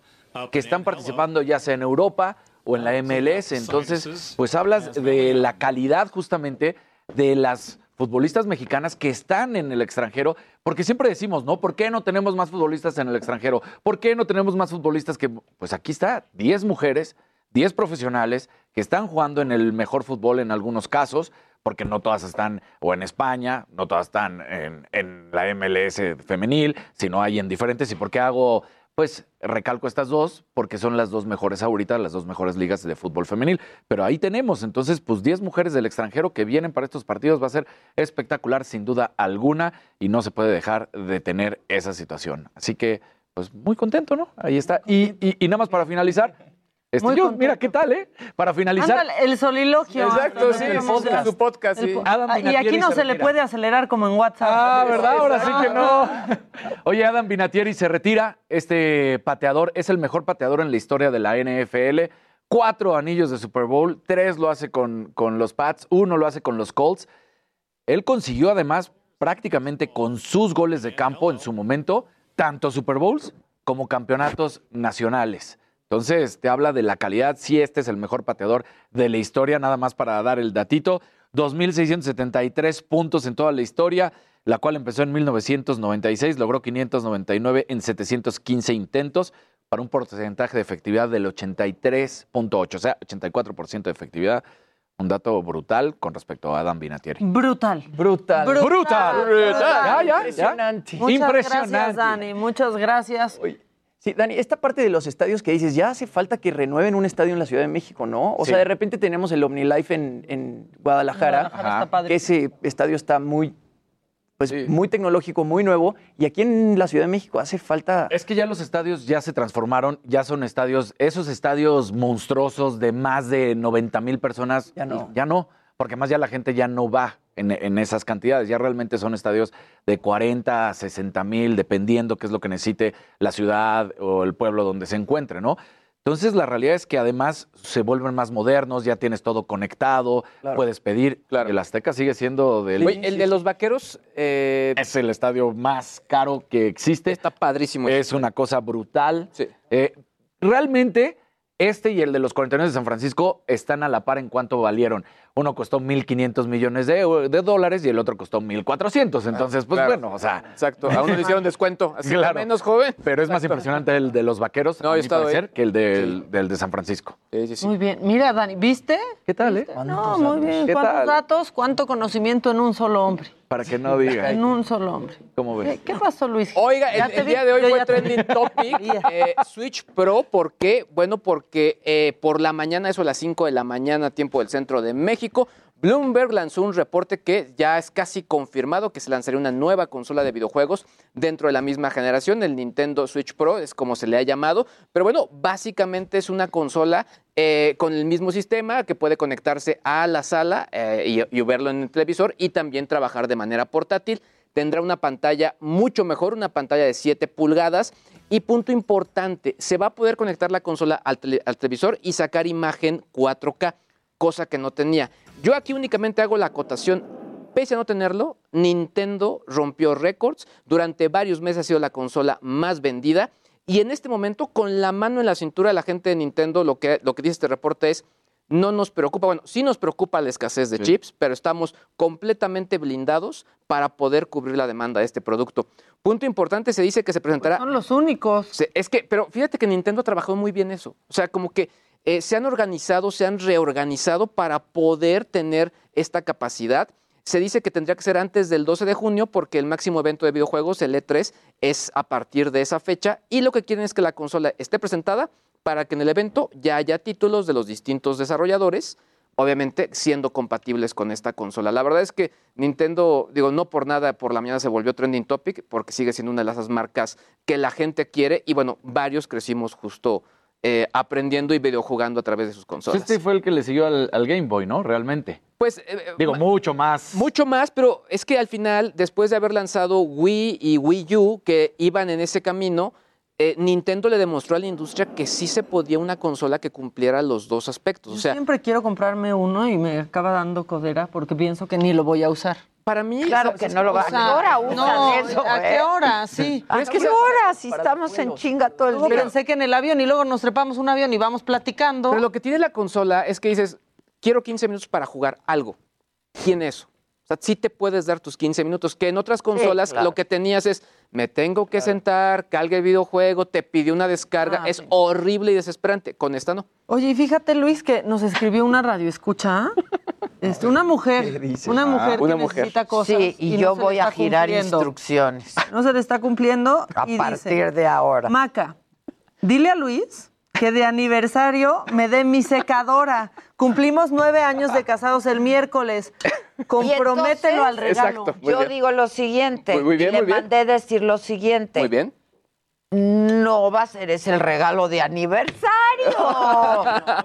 Q: que están participando ya sea en Europa o en la MLS. Entonces, pues hablas de la calidad justamente de las futbolistas mexicanas que están en el extranjero, porque siempre decimos, ¿no? ¿Por qué no tenemos más futbolistas en el extranjero? ¿Por qué no tenemos más futbolistas que, pues aquí está, 10 mujeres, 10 profesionales que están jugando en el mejor fútbol en algunos casos, porque no todas están o en España, no todas están en, en la MLS femenil, sino hay en diferentes. ¿Y por qué hago pues recalco estas dos porque son las dos mejores ahorita, las dos mejores ligas de fútbol femenil. Pero ahí tenemos, entonces, pues 10 mujeres del extranjero que vienen para estos partidos. Va a ser espectacular, sin duda alguna, y no se puede dejar de tener esa situación. Así que, pues muy contento, ¿no? Ahí está. Y, y- y nada más para finalizar. Este,
J: Muy
Q: yo,
J: contento.
Q: mira, ¿qué tal, eh? Para finalizar.
J: Ándale, el soliloquio.
Q: Exacto, sí, El podcast.
R: Su podcast,
J: El
R: sí.
J: po-
Q: Adam
J: Ah, y
Q: Vinatieri
J: aquí no
Q: se
J: se le
Q: retira.
J: puede acelerar como en WhatsApp.
Q: Ah, ¿verdad? Ahora sí que no. Oye, Adam Vinatieri se retira. Este pateador es el mejor pateador en la historia de la NFL. Cuatro anillos de Super Bowl, tres lo hace con, con los Pats, uno lo hace con los Colts. Él consiguió además prácticamente con sus goles de campo en su momento, tanto Super Bowls como campeonatos nacionales. Entonces, te habla de la calidad. Sí, este es el mejor pateador de la historia, nada más para dar el datito. 2.673 puntos en toda la historia, la cual empezó en 1996, logró 599 en 715 intentos para un porcentaje de efectividad del 83.8, o sea, 84% de efectividad. Un dato brutal con respecto a Adam Vinatieri.
J: Brutal.
I: Brutal.
Q: Brutal. Ya, ya, ya.
I: Impresionante.
J: Muchas
Q: Impresionante.
J: gracias, Dani. Muchas gracias.
I: Sí, Dani, esta parte de los estadios que dices, ya hace falta que renueven un estadio en la Ciudad de México, ¿no? O
Q: Sí.
I: sea, de repente tenemos el OmniLife en, en Guadalajara,
J: Guadalajara está padre.
I: que ese estadio está muy, pues, muy tecnológico, muy nuevo, y aquí en la Ciudad de México hace falta...
Q: Es que ya los estadios ya se transformaron, ya son estadios, esos estadios monstruosos de más de 90 mil personas,
I: Ya no.
Q: ya no, porque más ya la gente ya no va en, en esas cantidades, ya realmente son estadios de 40 a 60 mil, dependiendo qué es lo que necesite la ciudad o el pueblo donde se encuentre, ¿no? Entonces la realidad es que además se vuelven más modernos, ya tienes todo conectado,
I: Claro.
Q: puedes pedir. El Azteca sigue siendo del...
R: Güey, el de los vaqueros eh,
Q: Es el estadio más caro que existe.
R: está padrísimo.
Q: Es una cosa brutal.
R: Sí.
Q: Eh, realmente, este y el de los 49 de San Francisco están a la par en cuánto valieron. Uno costó 1.500 millones de, dólares y el otro costó 1.400. Entonces, pues
R: claro.
Q: bueno, o sea,
R: Exacto. A uno le hicieron descuento. Así
Q: Claro.
R: menos joven.
Q: pero es más impresionante el de los vaqueros,
R: No,
Q: a mi parecer, que el del, del de San Francisco.
R: Sí, sí, sí.
J: Muy bien. Mira, Dani, ¿viste?
Q: ¿Qué tal, eh?
J: No, muy bien.
Q: ¿Qué
J: ¿Cuántos
Q: tal?
J: datos? ¿Cuánto conocimiento en un solo hombre?
Q: Para que no diga.
J: En un solo hombre.
Q: ¿Cómo ves?
J: ¿Qué, qué pasó, Luis?
R: Oiga, el, día de hoy
J: yo
R: fue
J: te-
R: trending topic eh, Switch Pro. ¿Por qué? Bueno, porque eh, por la mañana, eso a las 5 de la mañana, tiempo del centro de México, Bloomberg lanzó un reporte que ya es casi confirmado que se lanzaría una nueva consola de videojuegos dentro de la misma generación, el Nintendo Switch Pro, es como se le ha llamado. Pero bueno, básicamente es una consola eh, con el mismo sistema que puede conectarse a la sala eh, y, verlo en el televisor y también trabajar de manera portátil tendrá una pantalla mucho mejor, una pantalla de 7 pulgadas. Y punto importante, se va a poder conectar la consola al, al televisor y sacar imagen 4K, cosa que no tenía. Yo aquí únicamente hago la acotación. Pese a no tenerlo, Nintendo rompió récords. Durante varios meses ha sido la consola más vendida. Y en este momento, con la mano en la cintura, la gente de Nintendo, lo que, lo que dice este reporte es, no nos preocupa, bueno, sí nos preocupa la escasez de chips, pero estamos completamente blindados para poder cubrir la demanda de este producto. Punto importante, se dice que se presentará...
J: Son los únicos.
R: Es que, pero fíjate que Nintendo ha trabajado muy bien eso. O sea, como que eh, se han organizado, se han reorganizado para poder tener esta capacidad. Se dice que tendría que ser antes del 12 de junio porque el máximo evento de videojuegos, el E3, es a partir de esa fecha y lo que quieren es que la consola esté presentada para que en el evento ya haya títulos de los distintos desarrolladores, obviamente siendo compatibles con esta consola. La verdad es que Nintendo, digo, no por nada por la mañana se volvió trending topic porque sigue siendo una de esas marcas que la gente quiere y bueno, varios crecimos justo eh, aprendiendo y videojugando a través de sus consolas.
Q: Este fue el que le siguió al, al Game Boy, ¿no? Realmente.
R: Pues eh,
Q: Digo,
R: ma-
Q: mucho más.
R: mucho más, pero es que al final, después de haber lanzado Wii y Wii U, que iban en ese camino, eh, Nintendo le demostró a la industria que sí se podía una consola que cumpliera los dos aspectos. O sea,
J: Siempre quiero comprarme uno y me acaba dando codera porque pienso que ni lo voy a usar.
R: Para mí...
A: Claro que no lo va
J: O
A: ¿A hora usan
J: no,
A: eso?
J: ¿A
A: eh?
J: qué hora? Sí.
A: ¿A qué hora? Si estamos en chinga todo el día.
J: pensé que en el avión y luego nos trepamos un avión y vamos platicando.
R: Pero lo que tiene la consola es que dices, quiero 15 minutos para jugar algo. Tiene eso. O sea, sí te puedes dar tus 15 minutos, que en otras consolas
A: claro.
R: lo que tenías es, me tengo que sentar, carga el videojuego, te pidió una descarga,
J: Ah,
R: es horrible y desesperante. Con esta no.
J: Oye, y fíjate, Luis, que nos escribió una radio escucha. Este, una mujer, una mujer
R: Una
J: que
R: mujer.
J: necesita cosas.
A: Sí, y, yo voy a girar
J: cumpliendo.
A: instrucciones
J: No se le está cumpliendo.
A: a
J: y
A: partir
J: dice,
A: de ahora.
J: Maca, dile a Luis que de aniversario me dé mi secadora. Cumplimos nueve años de casados el miércoles. Compromételo al regalo.
R: Exacto.
A: Yo
R: bien.
A: digo lo siguiente.
R: Muy- muy bien,
A: y le
R: muy bien.
A: mandé decir lo siguiente.
R: Muy bien.
A: No va a ser ese el regalo de aniversario.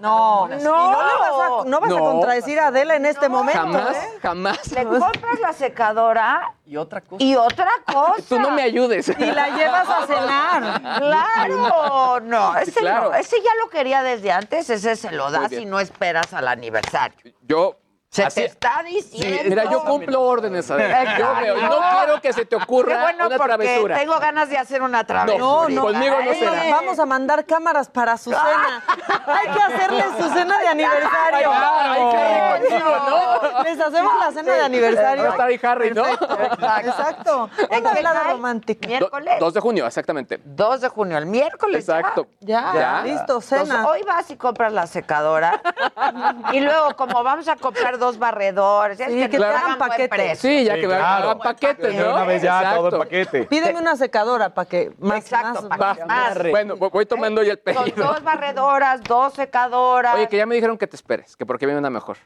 J: No,
A: no.
J: No, vas a, no vas a contradecir a Adela en este momento.
R: Jamás,
J: ¿eh?
R: jamás.
A: Le compras la secadora
I: Y otra cosa.
A: y otra cosa.
R: Tú no me ayudes.
J: Y la llevas a cenar.
A: Claro, no, ese
R: claro.
A: no, ese ya lo quería desde antes, ese se lo das y no esperas al aniversario.
R: Yo.
A: Se
R: así-
A: te está
R: Sí,
A: diciendo.
R: mira, yo cumplo órdenes. Adela. Yo veo, no quiero que se te
A: Qué
R: ocurra
A: bueno
R: una travesura.
A: tengo ganas de hacer una travesura.
J: No, no,
R: Conmigo no será.
J: Vamos a mandar cámaras para su cena. Hay que hacerle su cena de aniversario.
R: Ay, Harry, contigo, ¿no?
J: Les hacemos la cena de aniversario.
R: Va a estar ahí Harry, ¿no?
J: Exacto.
A: ¿En
J: Una
A: qué
J: velada romántica.
A: Miércoles.
R: 2 de junio, exactamente.
A: 2 de junio, el miércoles. ya.
R: Exacto.
J: Ya,
R: Ya.
J: listo,
A: Entonces,
J: cena.
A: hoy vas y compras la secadora y luego como vamos a comprar dos barredores, es
J: Sí,
A: que,
J: que
A: te
J: te hagan paquete.
R: Sí, ya
Q: Sí,
R: que
Q: claro.
R: hagan paquetes,
Q: De
R: ¿no?
Q: una vez ya todo
R: Exacto.
Q: el paquete.
J: Pídeme una secadora para que más,
A: Exacto,
J: más-
A: para
R: Va.
A: que más.
R: Bueno, voy tomando ya el
A: Con
R: pedido.
A: dos barredoras, dos secadoras.
R: Oye, que ya me dijeron que te esperes, que porque viene una mejor.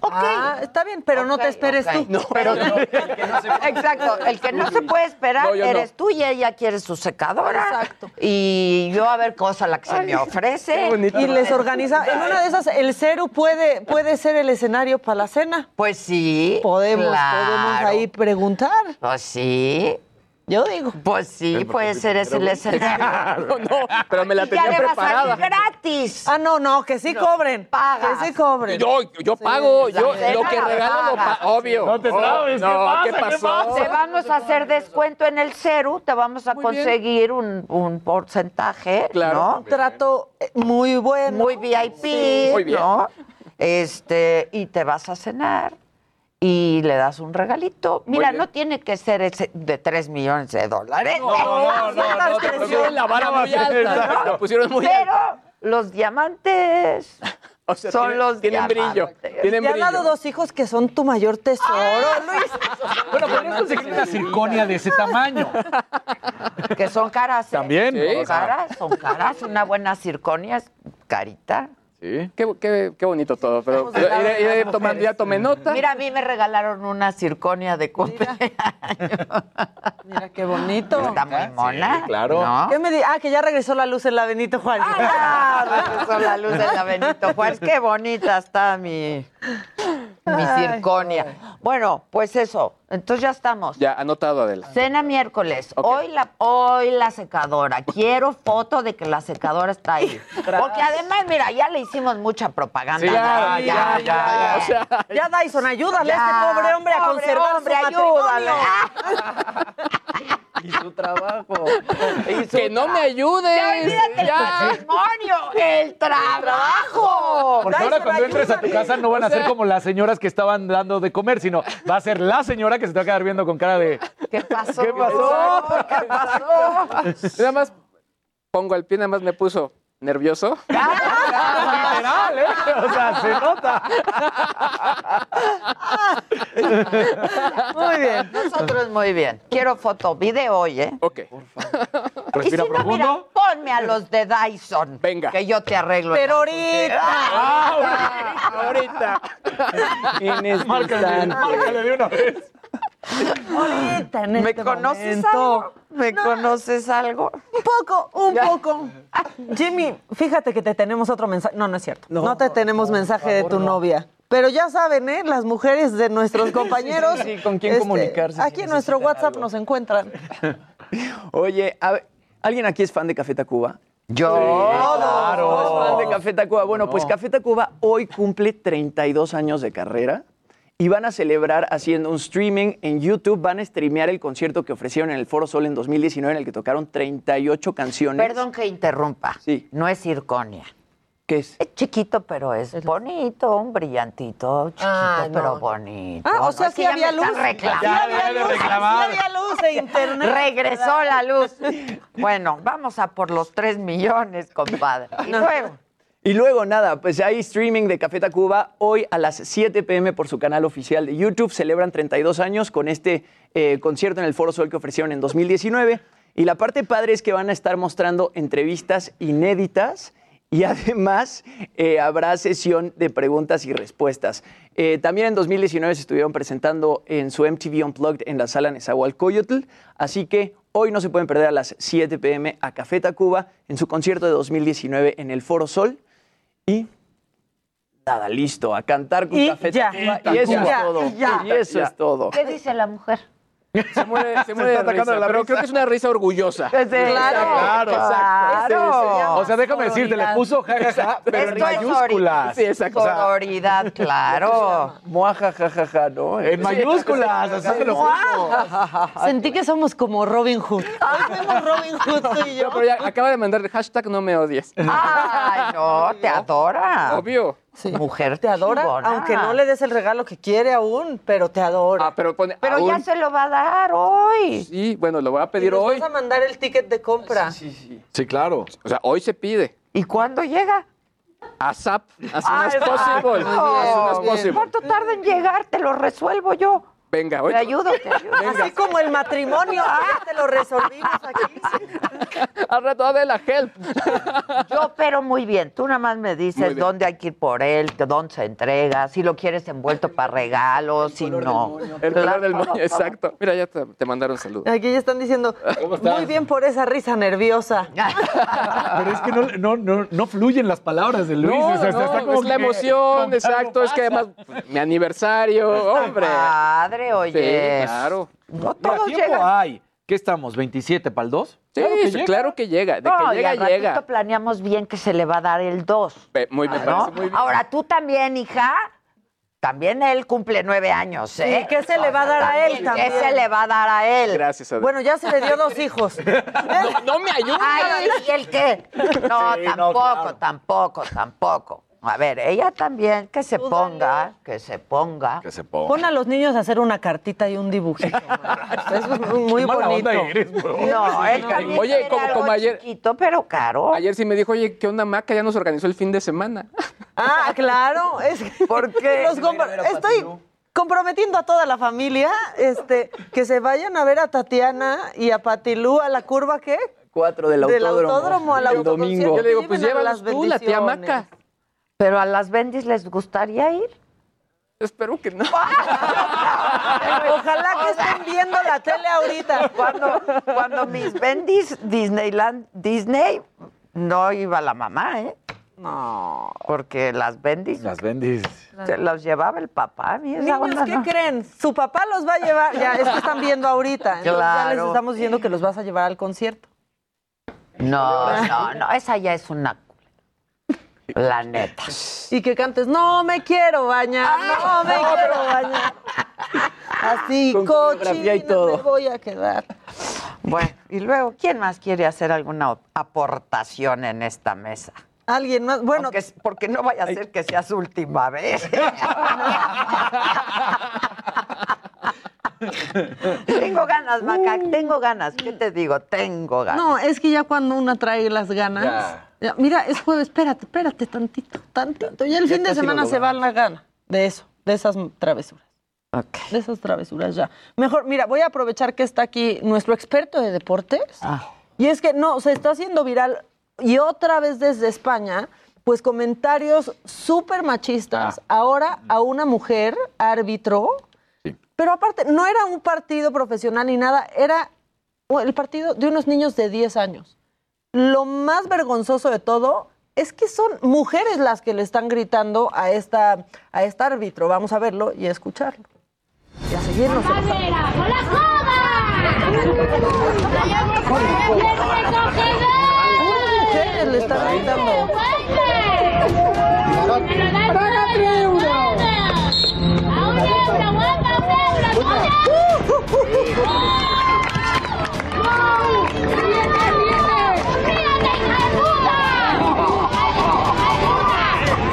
A: Ok.
J: Ah, está bien, pero no te esperes tú.
R: No,
A: Pero no, exacto, el que no se puede esperar
R: No, yo no.
A: eres tú y ella quiere su secadora.
J: Exacto.
A: Y yo a ver cosa la que se me
R: qué
A: ofrece.
R: bonito.
J: Y les organiza. En una de esas, el cero puede, puede ser el escenario para la cena.
A: Pues sí.
J: Podemos,
A: claro.
J: podemos ahí preguntar.
A: Pues sí.
J: Yo digo.
A: Pues sí, puede ser ese el escenario.
R: no, no, pero me la
A: ya
R: tenía
A: le va a
R: preparada.
A: salir gratis.
J: Ah, no, no, que sí cobren.
A: pagas.
J: Que sí cobren.
R: Yo, yo pago, yo lo que regalo lo pago, obvio.
Q: No te
R: Oh,
Q: sabes, ¿qué
R: no,
Q: pasa?
R: ¿qué
Q: ¿Qué
R: pasó?
A: Te vamos a hacer descuento en el cero, te vamos a
R: Muy
A: conseguir un, un porcentaje,
R: Claro.
J: Un trato eh, muy bueno.
A: ¿no? Muy VIP,
J: Sí.
R: Muy bien.
A: ¿no? Este, y te vas a cenar y le das un regalito. Mira, no tiene que ser ese de 3 millones de dólares.
R: No, no, no, no, te pusieron la vara muy alta. ¿no? Te pusieron muy
A: Pero
R: alta.
A: los diamantes
R: O sea,
A: son
R: tienen-
A: los
R: tienen brillo. Tienen
J: Te han dado dos hijos que son tu mayor tesoro, Luis.
Q: Bueno, pero no conseguir una circonia de ese tamaño.
A: Que son caras. ¿eh?
Q: También.
R: Sí.
A: Son caras, son caras. Una buena circonia es carita.
R: Sí. Qué, qué, qué bonito todo, pero iré, iré tomando, ya tomé nota.
A: Mira, a mí me regalaron una circonia de cumpleaños.
J: Mira qué bonito.
A: Está muy mona.
Q: claro.
A: ¿no?
J: ¿Qué me di- Ah, que ya regresó la luz en la Benito Juárez.
A: Ah, regresó la luz de la Benito Juárez. Qué bonita está mi, mi circonia. Bueno, pues eso. Entonces ya estamos.
R: Ya, anotado, Adela.
A: Cena miércoles. Hoy, la, hoy la secadora. Quiero foto de que la secadora está ahí. Porque además, mira, ya le hicimos mucha propaganda.
R: Sí,
A: ya,
R: ya,
A: ya, ya.
R: O sea,
J: Ya, Dyson, ayúdale a
A: Ya,
J: este pobre hombre a conservar
A: hombre,
J: su
A: ayúdale.
I: Y su trabajo.
R: que no me ayudes.
A: Ya el matrimonio, el trabajo.
Q: Porque ahora cuando entres a tu casa no van a ser como las señoras que estaban dando de comer, sino va a ser la señora que se te va a quedar viendo con cara de...
A: ¿Qué pasó?
Q: ¿Qué pasó?
A: ¿Qué pasó?
R: Nada más pongo el pie, nada más me puso nervioso.
Q: Literal, ¿eh? O sea, se nota.
J: Muy bien.
A: Nosotros muy bien. Quiero foto, video hoy, ¿eh?
R: Ok.
A: Y
Q: Respira
A: si no, mira,
Q: profundo.
A: ponme a los de Dyson.
R: Venga.
A: Que yo te arreglo.
J: Pero ahorita.
Q: Ah,
R: Ahorita.
I: En este
Q: Márcale,
I: instante.
Q: márcale de una vez.
J: Ahorita, en
A: ¿Me
J: este
A: conoces
J: momento.
A: algo? ¿Me conoces algo?
J: Un poco, un poco. Jimmy, fíjate que te tenemos otro mensaje. No, no es cierto. No, te tenemos mensaje de tu novia. Pero ya saben, ¿eh? Las mujeres de nuestros compañeros. este,
I: sí, ¿con quién comunicarse si
J: Aquí en nuestro WhatsApp
I: algo?
J: nos encuentran.
I: Oye, a ver, ¿alguien aquí es fan de Café Tacuba?
A: Yo.
I: ¿No es fan de Café Tacuba? Bueno, pues Café Tacuba hoy cumple 32 años de carrera y van a celebrar haciendo un streaming en YouTube. Van a streamear el concierto que ofrecieron en el Foro Sol en 2019 en el que tocaron 38 canciones.
A: Perdón que interrumpa.
I: Sí.
A: No es circonia.
I: ¿Qué es?
A: Es chiquito, pero es bonito, un brillantito, chiquito,
J: Ah, no.
A: pero bonito.
J: Ah, o sea,
A: que
J: sí
A: ya
J: había luz.
A: reclamando.
Q: Ya,
J: había
Q: de
J: luz.
Q: reclamar.
J: Sí había luz. puse internet.
A: Regresó la luz. Bueno, vamos a por los 3 millones, compadre. Y luego.
I: Y luego nada, pues hay streaming de Café Tacuba hoy a las 7 pm por su canal oficial de YouTube. Celebran 32 años con este eh, concierto en el Foro Sol que ofrecieron en 2019. Y la parte padre es que van a estar mostrando entrevistas inéditas y además eh, habrá sesión de preguntas y respuestas. Eh, también en 2019 se estuvieron presentando en su MTV Unplugged en la sala Nezahualcóyotl, así que hoy no se pueden perder a las 7 pm a Café Tacuba en su concierto de 2019 en el Foro Sol. Y nada, listo, a cantar con
J: Y
I: Café
J: ya.
I: Tacuba.
J: Y
I: Y eso
J: ya.
I: es todo.
J: Y ya.
I: Y eso es todo.
A: ¿Qué dice la mujer?
R: Se muere, se muere
Q: está
R: de
Q: atacando
R: risa,
Q: de la
R: pero
Q: risa.
R: creo que es una risa orgullosa.
A: Claro,
Q: Claro,
A: claro.
Q: O sea, déjame decirte, le puso jajaja, pero en mayúsculas.
R: Sí, exacto.
A: Sororidad, claro.
I: Muaja, jajaja, ¿no?
Q: en mayúsculas, así te lo.
J: Sentí que somos como Robin Hood. Hoy fuimos Robin Hood tú y yo.
R: No, pero ya acaba de mandar hashtag no me odies.
A: Ay, no, te adora.
R: Obvio.
J: Sí.
A: Mujer
J: Te adora,
A: chingona.
J: aunque no le des el regalo que quiere aún, pero te adora.
R: Ah, pero pone
A: Pero
R: aún.
A: ya se lo va a dar hoy.
R: Sí, bueno, lo voy a
J: Y
R: pedir
J: nos
R: hoy.
J: vas a mandar el ticket de compra.
I: Sí, sí.
Q: Sí, claro.
R: O sea, hoy se pide.
A: ¿Y cuándo llega?
R: ASAP. As soon
A: Ah,
R: as possible. As soon as possible.
A: ¿Cuánto tarda en llegar? Te lo resuelvo yo.
R: Venga, hoy.
A: Te ayudo, te ayudo.
J: Así como el matrimonio, ya te lo resolvimos aquí.
R: Al rato de la help.
A: Yo opero muy bien. Tú nada más me dices dónde hay que ir por él, dónde se entrega, si lo quieres envuelto para regalos, si no.
R: El color del moño, exacto. Mira, ya te, te mandaron saludos.
J: Aquí ya están diciendo, muy bien por esa risa nerviosa.
Q: Pero es que no, no, no, no fluyen las palabras de Luis.
R: No,
Q: o sea,
R: no,
Q: está como
R: es la emoción, exacto. Es que además, mi aniversario, hombre.
A: Padre, oye.
R: Sí, claro.
A: No
Q: Mira,
A: todos
Q: tiempo
A: llegan.
Q: hay. ¿Qué estamos? ¿27 para el 2?
R: Sí, sí, claro que llega. De
A: No,
R: que
A: y
R: llega,
A: al ratito
R: llega.
A: planeamos bien que se le va a dar el 2.
R: Ve- Muy bien,
A: ¿no?
R: parece muy bien.
A: Ahora tú también, hija. También él cumple nueve años, ¿eh?
J: Sí, ¿qué se le va a dar a él
A: ¿Qué
J: también?
A: se le va a dar a él?
R: Gracias a Dios.
J: Bueno, ya se le dio dos hijos.
R: no, no me ayuda.
A: Ay, ¿y el qué? No,
Q: Sí, no,
A: tampoco,
Q: claro.
A: tampoco, tampoco. A ver, ella también, que se ponga, que se ponga.
Q: Que se ponga.
J: Pon a los niños a hacer una cartita y un dibujito. Eso es muy
Q: Qué mala
J: bonito.
Q: onda eres, bro.
A: No, él también
R: Oye, como-
A: algo
R: como ayer-
A: chiquito, pero caro.
R: Ayer sí me dijo, oye, ¿qué onda, Maca? Ya nos organizó el fin de semana.
J: Ah, claro. Es que
A: ¿Por qué?
J: los compro- Estoy comprometiendo a toda la familia este, que se vayan a ver a Tatiana y a Patilú a la curva, ¿qué?
I: 4 del
J: Del
I: autódromo.
J: autódromo al
I: el
J: autoconcierto.
I: domingo.
R: Yo le digo, pues
J: a
R: llévalos
J: las
R: tú, la tía. Maca.
A: Pero a las bendis les gustaría ir.
R: Espero que no.
J: Ojalá que estén viendo la tele ahorita.
A: Cuando, cuando mis bendis Disneyland, Disney, no iba la mamá, ¿eh?
J: No.
A: Porque las bendis
Q: Las bendis.
A: se los llevaba el papá. A mí esa
J: Niños,
A: onda
J: ¿qué
A: no.
J: creen? Su papá los va a llevar. Ya, es que están viendo ahorita. Entonces Ya les
A: Claro.
J: estamos diciendo que los vas a llevar al concierto.
A: No, no, no, esa ya es una la neta.
J: Y que cantes, no me quiero bañar, no me quiero bañar. Así,
I: y
J: cochina
I: todo.
J: me voy a quedar.
A: Bueno, y luego, ¿quién más quiere hacer alguna aportación en esta mesa?
J: Alguien más, bueno,
A: Porque, porque no vaya a ser que sea su última vez. tengo ganas, Maca, tengo ganas. ¿Qué te digo? Tengo ganas.
J: no, es que ya cuando una trae las ganas. ya, mira, es jueves, espérate, espérate tantito, tantito. Ya el
I: Ya
J: fin de semana se va la gana de eso, de esas travesuras.
A: Ok.
J: De esas travesuras ya. Mejor, mira, voy a aprovechar que está aquí nuestro experto de deportes.
A: Ah.
J: Y es que no, se está haciendo viral y otra vez desde España, pues comentarios súper machistas. Ahora a una mujer árbitro, pero aparte no era un partido profesional ni nada, era el partido de unos niños de 10 años. Lo más vergonzoso de todo es que son mujeres las que le están gritando a esta, a esta árbitro. Vamos a verlo y a escucharlo. Y a seguirnos. Mujeres le están gritando.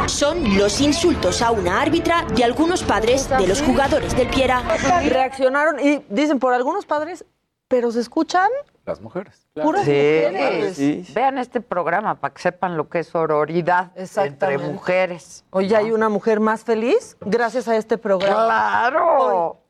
S: Son los insultos a una árbitra de algunos padres de los jugadores del Piera.
J: Reaccionaron y dicen por algunos padres pero se escuchan
Q: Las mujeres.
J: puras
A: Sí,
J: mujeres.
A: Vean este programa para que sepan lo que es sororidad entre mujeres.
J: Hoy hay una mujer más feliz gracias a este programa.
A: ¡Claro!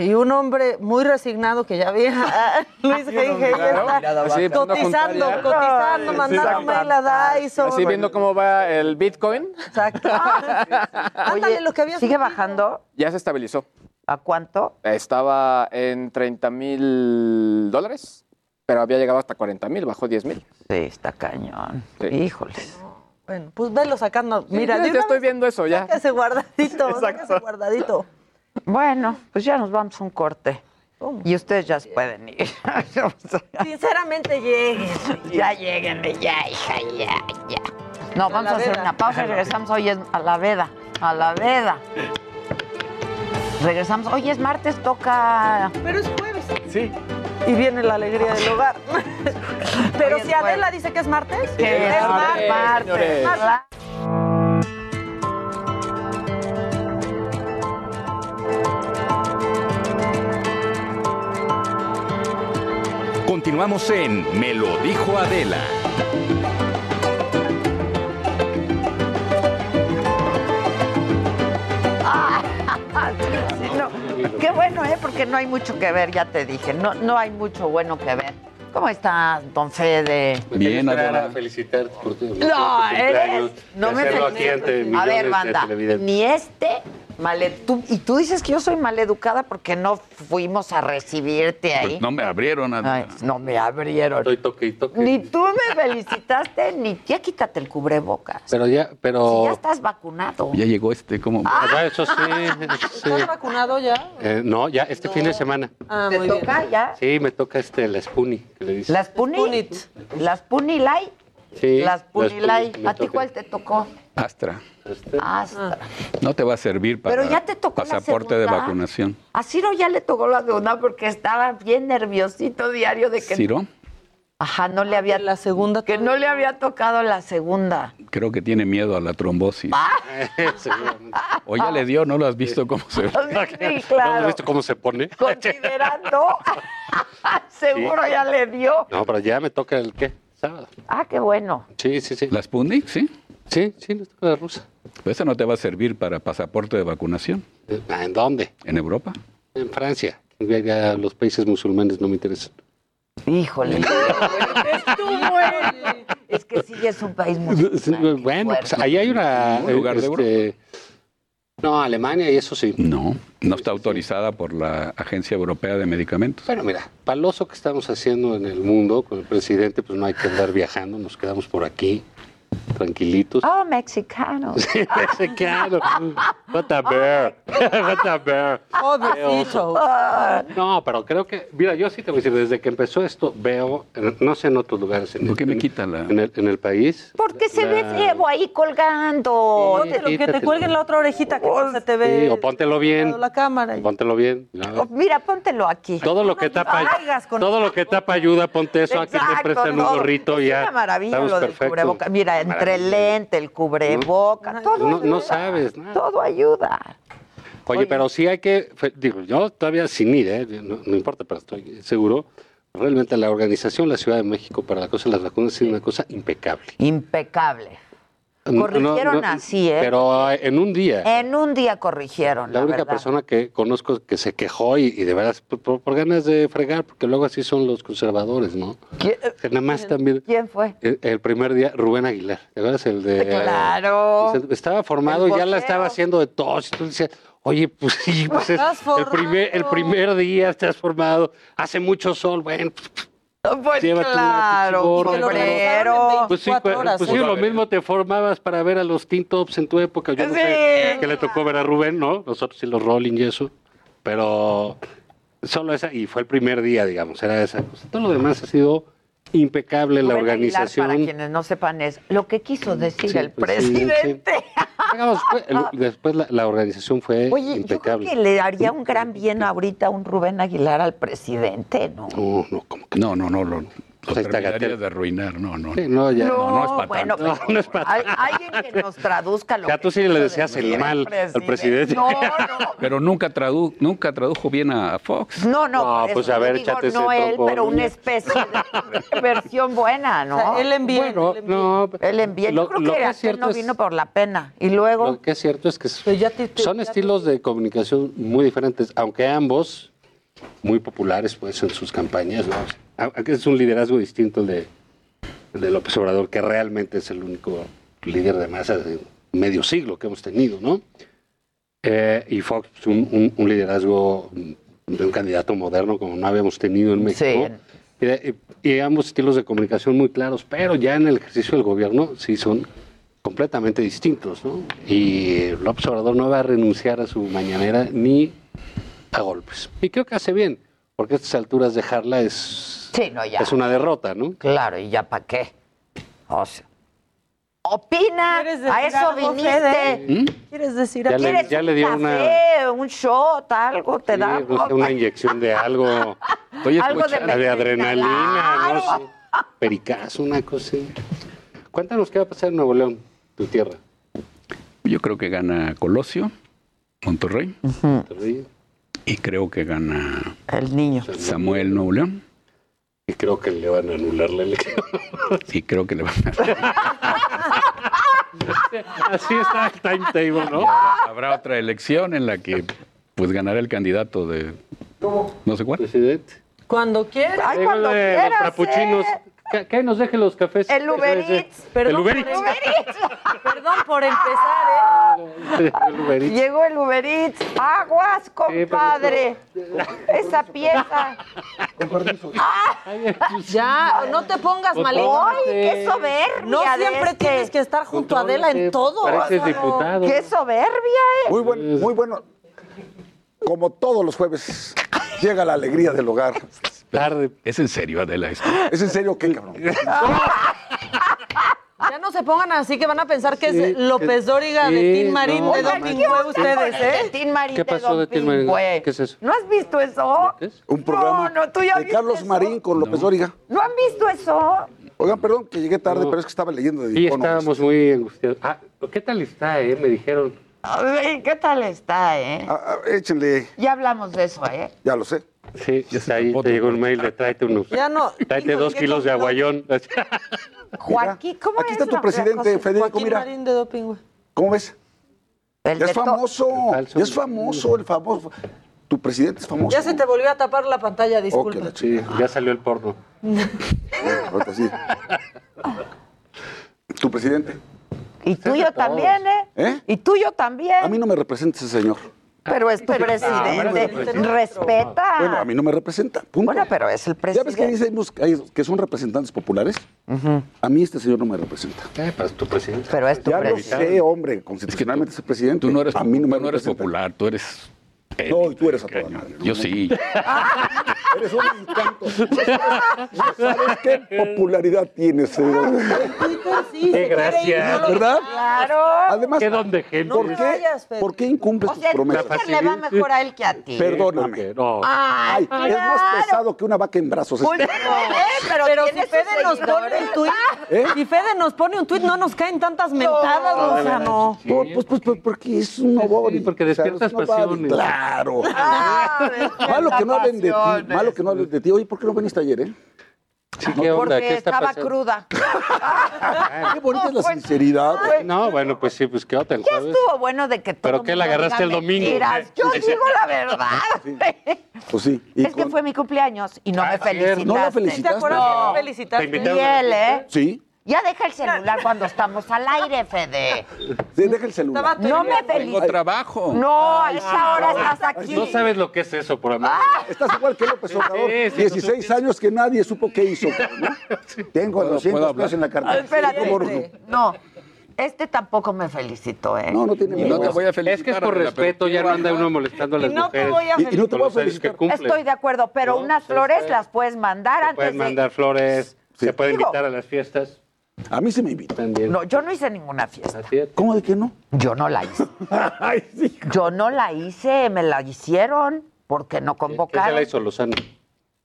J: Y un hombre muy resignado que ya vi a Luis
R: baja. Sí,
J: cotizando, cotizando,
R: sí,
J: mandando
R: sí.
J: mail a Dyson.
R: Así viendo cómo va el Bitcoin.
J: Exacto. Ándale, lo que había
A: ¿Sigue bajando?
R: Ya se estabilizó.
A: ¿A cuánto?
R: Estaba en 30 mil dólares, pero había llegado hasta 40 mil, bajó 10 mil.
A: Sí, está cañón. Híjoles.
J: Bueno, pues velo sacando. Mira,
R: ya,
J: de
R: ya estoy viendo eso ya.
J: sáquese guardadito, sáquese guardadito.
A: Bueno, pues ya nos vamos a un corte. Y ustedes ya se pueden ir.
J: Sinceramente lleguen.
A: ya lleguen, ya, hija, ya, ya. No, vamos a hacer una pausa y regresamos. Hoy es a la veda, a la veda. Regresamos. Hoy es martes, toca.
J: Pero es jueves.
Q: Sí.
J: Y viene la alegría del hogar. Pero
A: es
J: si Adela dice que es martes,
A: Que es
J: martes.
A: martes.
R: señores.
K: Continuamos en Me lo dijo Adela.
A: Sí, no. Qué bueno, ¿eh? Porque no hay mucho que ver, ya te dije. No, no hay mucho bueno que ver. ¿Cómo está, don Fede?
T: Bien, Adela.
U: felicitarte por tu
A: No, eres. No me
U: ante
A: A ver, banda, ni este male, tú, y tú dices que yo soy maleducada porque no fuimos a recibirte ahí.
T: Pues no me abrieron. Adela.
A: Ay, no me abrieron.
U: Estoy toque y toque.
A: Ni tú me felicitaste, ni ya quítate el cubrebocas.
U: Pero ya,
A: Si
U: pero...
A: ya estás vacunado.
T: Ya llegó este, como.
U: Ah, eso sí, sí.
J: ¿Estás vacunado ya?
U: Eh, no, ya este fin de semana.
J: Ah,
A: ¿Te
J: muy bien.
A: toca ya?
U: Sí, me toca este, la Spoonie, que le dice.
A: Las Puni. Las Puni Light.
U: Sí,
A: Las Puni
U: Spoonie
A: Light. ¿A ti cuál te tocó?
T: Astra.
A: Astra.
T: No te va a servir para
A: Pero ya te tocó la
T: pasaporte de vacunación.
A: A Ciro ya le tocó la segunda porque estaba bien nerviosito diario de que.
T: Ciro,
A: Ajá, no le había.
J: La segunda.
A: Que no le había tocado la segunda.
T: creo que tiene miedo a la trombosis.
A: Ah.
U: Seguramente.
T: O ya le dio, ¿no lo has visto cómo se?
A: Sí,
U: ¿No has
A: claro.
U: visto cómo se pone?
A: Considerando. Seguro ya le dio.
U: No, pero ya me toca el qué? Sábado.
A: Ah, qué bueno.
U: Sí, sí, sí.
T: ¿La Sputnik? Sí.
U: Sí, sí, nos toca la rusa.
T: Pues esa no te va a servir para pasaporte de vacunación.
U: Eh, ¿En dónde?
T: ¿En Europa?
U: En Francia. Ya los países musulmanes no me interesan.
A: Híjole. es que sí es un país muy.
U: Bueno, pues ahí hay una...
T: Un lugar de
U: este, No, Alemania y eso sí.
T: No, no está autorizada por la Agencia Europea de Medicamentos.
U: Bueno, mira, paloso que estamos haciendo en el mundo con el presidente, pues no hay que andar viajando, nos quedamos por aquí, tranquilitos.
A: Oh, mexicanos.
U: Mexicano. What a bear. What a bear.
J: Oh,
U: Qué oso. No, pero creo que, mira, yo sí te voy a decir, desde que empezó esto, veo, no sé en otros lugares, en,
T: ¿Por qué me
U: en-
T: quita la...?
U: en el, en el país.
A: Porque se ve
U: la-
A: feo ahí colgando.
U: Sí,
J: Lo que te cuelguen la otra orejita que no se te ve.
U: Sí, o póntelo bien,
J: La cámara. y-
U: póntelo bien.
A: Oh, Mira, póntelo aquí.
U: Todo lo que tapa, todo lo que tapa ayuda, ponte eso, aquí te
A: Exacto,
U: prestan un
A: no.
U: gorrito y
A: Es
U: ya.
A: una maravilla
U: estamos
A: lo del
U: perfectos.
A: Entre el lente, el cubreboca, todo
U: No,
A: ayuda.
U: no sabes nada.
A: Todo ayuda.
U: Oye, pero sí hay que, digo, yo todavía sin ir, ¿eh? no, no importa, pero estoy seguro, realmente la organización de la Ciudad de México para la cosa de las vacunas sido una cosa impecable.
A: Impecable. Corrigieron
U: no- no,
A: así, ¿eh?
U: Pero en un día.
A: En un día corrigieron,
U: La
A: la,
U: única
A: verdad.
U: persona que conozco que se quejó y, y de veras por, por- por ganas de fregar, porque luego así son los conservadores, ¿no?
A: ¿Quién,
U: Que nada más también.
A: quién fue?
U: El, el primer día, Rubén Aguilar, ¿te acuerdas? El de.
A: Claro.
U: Estaba formado y ya la estaba haciendo de tos. Y tú decías, oye, pues sí, pues es el primer, el primer día estás formado, hace mucho sol, bueno,
A: Pues
U: Llévate una
A: claro, sombrero.
U: Pues sí,
J: 24
U: pues,
J: horas,
U: pues sí, lo mismo te formabas para ver a los Teen Tops en tu época. Yo no sé que le tocó ver a Rubén, ¿no? Nosotros sí los Rolling y eso. Pero solo esa, y fue el primer día, digamos, era esa cosa. Todo lo demás ha sido impecable, la organización.
A: para quienes no sepan, es lo que quiso decir
U: Sí,
A: el
U: pues sí,
A: presidente.
U: Digamos, fue- el- después la, la organización fue
A: Oye, yo creo
U: impecable.
A: que le haría un gran bien ahorita un Rubén Aguilar al presidente, ¿no?
U: No, no, como que
T: No, no, no. lo- Lo terminarías
U: Gatell.
T: de arruinar, no, no.
U: Sí, no, ya.
T: No, no es para
A: bueno,
T: tanto.
A: pero
U: No es para
A: hay- alguien que nos traduzca lo
U: Ya
A: que
U: tú sí le decías el mal al presidente.
A: No, no,
T: Pero nunca, tradu nunca tradujo bien a Fox.
A: no, no,
U: No, pues, a ver,
A: digo, no él, pero una especie de versión buena, ¿no?
J: O sea, él envía.
U: Bueno, no.
A: Él envía,
U: lo-
A: yo creo
U: lo
A: que,
U: que es
A: no
U: es-
A: vino por la pena. Y luego,
U: Lo que es cierto es que
J: te-
U: son
J: te-
U: estilos de comunicación muy diferentes, aunque ambos muy populares pues en sus campañas. ¿no? Aunque es un liderazgo distinto de, de López Obrador, que realmente es el único líder de masas de medio siglo que hemos tenido, ¿no? Eh, y Fox, un, un- un liderazgo de un candidato moderno como no habíamos tenido en México. Y, de- y- y ambos estilos de comunicación muy claros, pero ya en el ejercicio del gobierno sí son completamente distintos, ¿no? Y López Obrador no va a renunciar a su mañanera ni a golpes. Y creo que hace bien, porque a estas alturas dejarla es,
A: sí, no, ya.
U: es una derrota, ¿no?
A: Claro, ¿y ya para qué? O sea, opina,
J: ¿Quieres decir
A: a eso viniste.
U: ¿Mm?
J: ¿Quieres decir
U: Ya
J: algo?
U: le-
A: ¿Quieres
U: ya
A: un
U: le dio una-
A: café, un shot, algo te
U: Sí,
A: da?
U: no sé, una inyección de algo,
T: Estoy
A: Algo de
U: de adrenalina, no sé, pericazo, una cosa. así. Cuéntanos qué va a pasar en Nuevo León, tu tierra.
T: Yo creo que gana Colosio, Monterrey,
U: Monterrey,
T: y creo que gana
A: El niño.
T: Samuel Nuevo León,
U: Y creo que le van a anular la elección.
T: y creo que le van a...
U: Así está el timetable, ¿no?
T: Habrá otra elección en la que pues ganará el candidato de no sé cuál.
U: Presidente.
J: Cuando quieras.
A: Ay, cuando
U: de los
A: ¿eh?
U: ¿Qué, qué nos deje los cafés?
A: El Uber Eats.
U: El
J: Perdón
U: Uber
J: por
U: Eats.
A: Eats.
J: Perdón por empezar, ¿eh?
U: El Uber Eats.
A: Llegó el Uber Eats. Aguas, compadre. Esa pieza.
J: Ya, no te pongas
U: Pues
J: malito.
A: ¡Ay, qué soberbia!
J: No
A: de
J: siempre
A: este.
J: tienes que estar junto a Adela en todo.
U: Pareces diputado.
A: ¡Qué soberbia, eh!
V: Muy, buen, muy bueno. Como todos los jueves, llega la alegría del hogar.
U: Tarde.
T: Es en serio, Adela. esto?
V: ¿Es en serio qué, cabrón?
J: Ya no se pongan así que van a pensar que
U: Sí,
J: es López
U: que-
J: Dóriga de
U: sí,
J: Tin Marín
U: no,
J: de
U: manches.
J: Fue ustedes,
A: De
J: ¿eh?
A: Tin Marín
U: ¿Qué
A: de
U: pasó de
A: Don
U: Tin Marín?
A: Pingüe.
U: ¿Qué es eso?
A: ¿No has visto eso?
U: ¿Qué es?
V: Un programa
A: No, no, tú ya
V: de
A: viste
V: Carlos
A: eso.
V: Marín con López Dóriga.
A: ¿No han visto eso?
V: Oigan, perdón que llegué tarde,
U: No.
V: pero es que estaba leyendo de
U: Sí, estábamos muy angustiados. Ah, ¿qué tal está, eh? Me dijeron.
A: Ay, ¿Qué tal está, eh?
V: Ah, ah, échenle,
A: Ya hablamos de eso, ¿eh?
V: ya lo sé.
U: Sí, ahí te llegó un mail de tráete unos.
J: Ya no.
U: Tráete dos kilos de aguayón.
A: Joaquín, ¿cómo
V: Aquí
A: es
V: está tu presidente? Federico,
J: Joaquín
V: mira.
J: Marín de Doping Fue.
V: ¿Cómo ves?
A: El
V: Ya
A: de
V: es famoso, ya es famoso, el famoso. Tu presidente es famoso.
J: Ya se te volvió a tapar la pantalla, disculpa.
V: la
U: Sí, ya salió el porno.
V: Ahorita sí. Tu presidente.
A: Y tuyo también, ¿eh?
V: ¿Eh?
A: Y tuyo también.
V: A mí no me representa ese señor.
A: Pero es tu presidente. Respeta.
V: Bueno, a mí no me representa. Punto.
A: Bueno, pero es el
V: ¿Ya
A: presidente.
V: ves que dicen que- que son representantes populares? A mí este señor no me representa.
U: Eh, pues tu presidente.
A: Pero es tu
V: Ya lo
A: presidente.
V: sé, hombre, constitucionalmente es el presidente.
T: Tú no eres,
V: a mí no me
T: tú no eres popular, tú eres...
V: No, y tú eres a toda madre.
T: Yo sí.
V: Eres un encanto. ¿Sabes qué popularidad tienes? eh?
J: Sí,
U: Qué gracia.
J: no
V: ¿Verdad?
A: Claro.
V: Además,
U: ¿Qué don de gente?
V: ¿por
J: No
V: qué,
J: vayas.
V: ¿por qué incumples
A: O
V: tus
A: sea,
V: promesas?
A: le va mejor a él que a ti.
V: Perdóname.
U: No.
A: Ay,
V: Ay, es más pesado que una vaca en brazos.
A: Pues,
V: Este-
A: eh, pero,
J: Pero si Fede nos pone un tuit,
V: ¿Eh?
J: si Fede nos pone un tuit, no nos caen tantas mentadas, Lozano.
V: Por- pues, pues, pues, porque es un nobody.
U: Sí, porque despiertas
V: O sea,
U: pasiones.
V: Claro.
A: Ah,
V: Malo que no hablen de ti. Malo que no hablen de ti. Oye, ¿por qué no viniste ayer, eh?
U: Sí, ¿qué onda?
A: Porque
U: ¿Qué está
A: estaba
U: pasando?
A: cruda.
V: Qué bonita es la sinceridad.
U: No, bueno, pues sí, pues qué otra el
A: Ya
U: jueves.
A: estuvo bueno de que todo
U: ¿Pero qué, la agarraste el domingo?
A: mentiras. Yo digo la verdad.
V: Pues sí. Y
A: Es que fue mi cumpleaños y no me
U: ayer.
A: felicitaste.
V: ¿No la
J: ¿Te
V: felicitaste?
J: acuerdas que no
U: Te
J: felicitaste?
A: Y él, ¿eh?
V: Sí.
A: Ya deja el celular cuando estamos al aire, Fede.
V: Sí, deja el celular.
J: Estaba
A: No me
T: Tengo
A: felicitaste.
T: trabajo.
A: No, a esa hora estás aquí.
U: No sabes lo que es eso, por amor.
V: Estás igual que López Obrador.
U: Sí, sí,
V: 16 años que nadie supo qué hizo. Tengo
T: ¿Puedo-
V: 200
T: puedo hablar?
V: pesos en la
A: Ah,
V: cartera.
A: Espérate.
V: ¿Cómo no?
A: No, este tampoco me felicitó, ¿eh?
V: No, no tiene
T: Y no te
V: miedo.
T: voy a felicitar.
U: Es que es por respeto, ya no anda uno molestando a las
J: Y no te
U: mujeres.
J: voy a
V: Y, y no te voy a felicitar.
A: Estoy de acuerdo, pero
U: No,
A: unas flores las puedes mandar antes
U: pueden
A: de...
U: mandar flores, se pueden
A: Digo-
U: invitar a las fiestas
V: A mí se me invita.
U: también.
A: No, yo no hice ninguna fiesta.
V: ¿Cómo de que no?
A: Yo no la hice.
V: Ay, sí.
A: Yo no la hice, me la hicieron porque no
U: ¿Quién se
A: convocaron.
U: la hizo Lozano?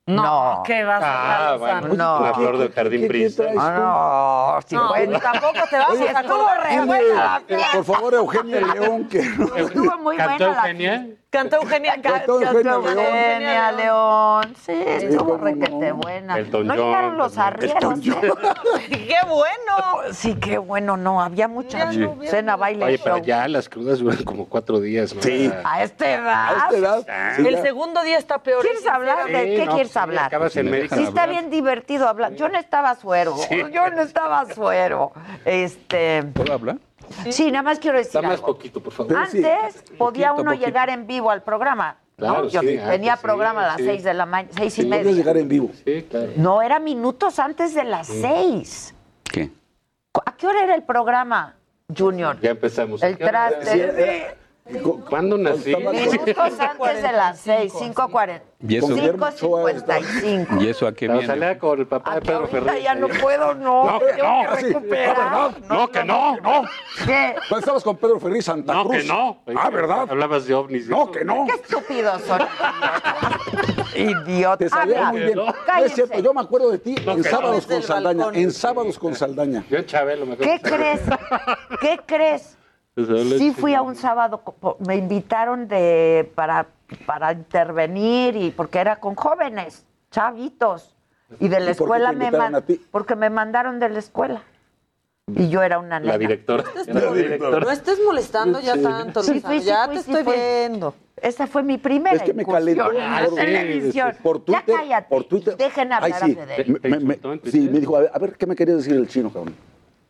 J: No, ¿qué vas a
U: Ah, bueno,
J: Lozano?
U: la flor del jardín príncipe.
A: Ah, no, sí,
J: No,
A: bueno.
J: tampoco te
A: Oye,
J: a
A: estuvo
J: acordar.
A: re buena la fiesta.
V: Por favor, Eugenia León, que
A: Estuvo muy
U: ¿Cantó
A: buena la
U: Eugenia?
J: Cantó Eugenia,
V: Cantó Eugenia León.
A: Eugenia León. Sí, estuvo requete
V: no.
A: buena.
U: Elton
A: No
U: John
A: llegaron los arrieros. ¿eh?
J: ¡Qué bueno!
A: Sí, qué bueno, no. Había mucha
U: Sí.
A: cena, baile,
U: Oye, pero
A: show.
U: ya las crudas duran como cuatro días. ¿no?
V: Sí.
A: A esta edad.
V: a esta edad. sí,
J: El
V: ya.
J: segundo día está peor.
A: ¿Quieres hablar de qué
U: no,
A: quieres
U: sí,
A: hablar?
U: Acabas en.
T: Sí,
A: está bien divertido hablar. Yo no estaba suero. Yo no estaba suero. Este.
T: ¿Puedo hablar?
A: Sí, nada más quiero decir
U: Da más
A: algo.
U: poquito, por favor.
V: Sí.
A: Antes podía
T: Poquito,
A: uno
T: poquito.
A: llegar en vivo al programa. ¿no?
U: Claro,
A: Yo
U: sí,
A: tenía
U: antes sí,
A: programa a las
U: sí.
A: seis de la mañana, seis y media.
V: llegar en vivo.
U: Sí, claro.
A: No, era minutos antes de las seis.
T: ¿Qué?
A: ¿A qué hora era el programa, Junior?
U: Ya empezamos.
A: El traste.
U: ¿Cuándo nací?
A: Minutos antes de las seis, 5.40.
T: ¿Y eso,
V: Guillermo Ochoa está-
A: 5.55.
T: ¿Y eso a qué
U: No,
T: viene?
U: salía con el papá de Pedro Ferrer.
A: ya no puedo, no.
U: No, que no,
A: recuperar.
V: Ah.
U: No, que no, no.
A: ¿Qué?
V: Cuando estabas con Pedro Ferri Santa
U: No,
V: Cruz.
U: que no.
V: Ah, ¿verdad?
U: Hablabas de ovnis.
V: No, que no.
A: Qué estúpidos son. Idiota.
V: Te salía
A: Habla.
V: muy bien.
U: No,
V: No es cierto, yo me acuerdo de ti
U: No,
V: en sábados
J: no.
V: con Saldaña. En sábados con Saldaña.
U: Yo en Chabelo me acuerdo.
A: ¿Qué crees? ¿Qué crees? Sí fui a un sábado, me invitaron de para, para intervenir y porque era con jóvenes, chavitos. Y de la
V: ¿Y por qué
A: escuela
V: te
A: me
V: invitaron
A: man-
V: a ti?
A: porque me mandaron de la escuela. Y yo era una nena.
U: La directora.
J: No
U: La directora.
J: No estés molestando ya tanto,
A: Sí, fui, sí,
J: ya
A: fui,
J: te
A: sí,
J: estoy
A: fui.
J: viendo.
A: Esa fue mi primera
V: Es que me
A: incursión en televisión.
V: Por Twitter.
A: ya cállate.
V: Por Twitter.
A: Dejen hablar
V: Ay, sí.
A: a Federico.
V: Me- me- sí, me dijo, a ver, a ver, ¿qué me quería decir el chino, cabrón?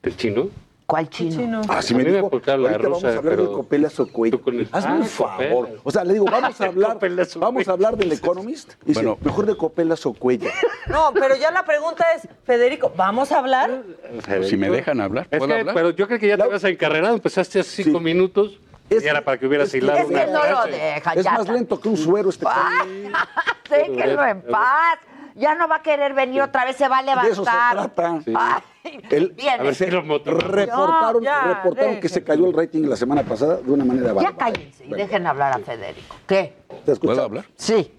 U: ¿El chino?
A: ¿Cuál chino?
V: Así
U: A
V: me dijo, ahorita vamos a hablar de Copelas o Cuello.
U: tú con el-
V: Hazme
U: Ah,
V: un favor.
U: Copelas.
V: O sea, le digo, vamos a hablar, vamos a hablar del Economist. Y dice,
T: Bueno.
V: mejor de Copelas o Cuello.
J: No, pero ya la pregunta es, Federico, ¿vamos a hablar?
T: Pues si me dejan hablar,
U: Es
T: ¿puedo
U: que,
T: hablar?
U: pero yo creo que ya te habías encarrerado, empezaste hace cinco minutos
V: Es
U: y era para que hubieras
V: es
U: hilado
A: Es
U: una
A: que no lo deja,
V: Es
A: ya
V: más
A: está.
V: lento que un suero este cabrón.
A: Déjenlo en paz. Ya no va a querer venir otra vez, se va a
V: De eso se
A: levantar.
V: trata.
A: Ay,
V: El-
A: bien.
U: A ver si.
V: Reportaron,
J: Ya, ya,
V: reportaron que se cayó el rating la semana pasada de una manera
A: Ya
V: bárbara.
A: cállense y dejen hablar a Federico. ¿Qué?
V: ¿Te escuchas?
T: ¿Puedo hablar?
A: Sí.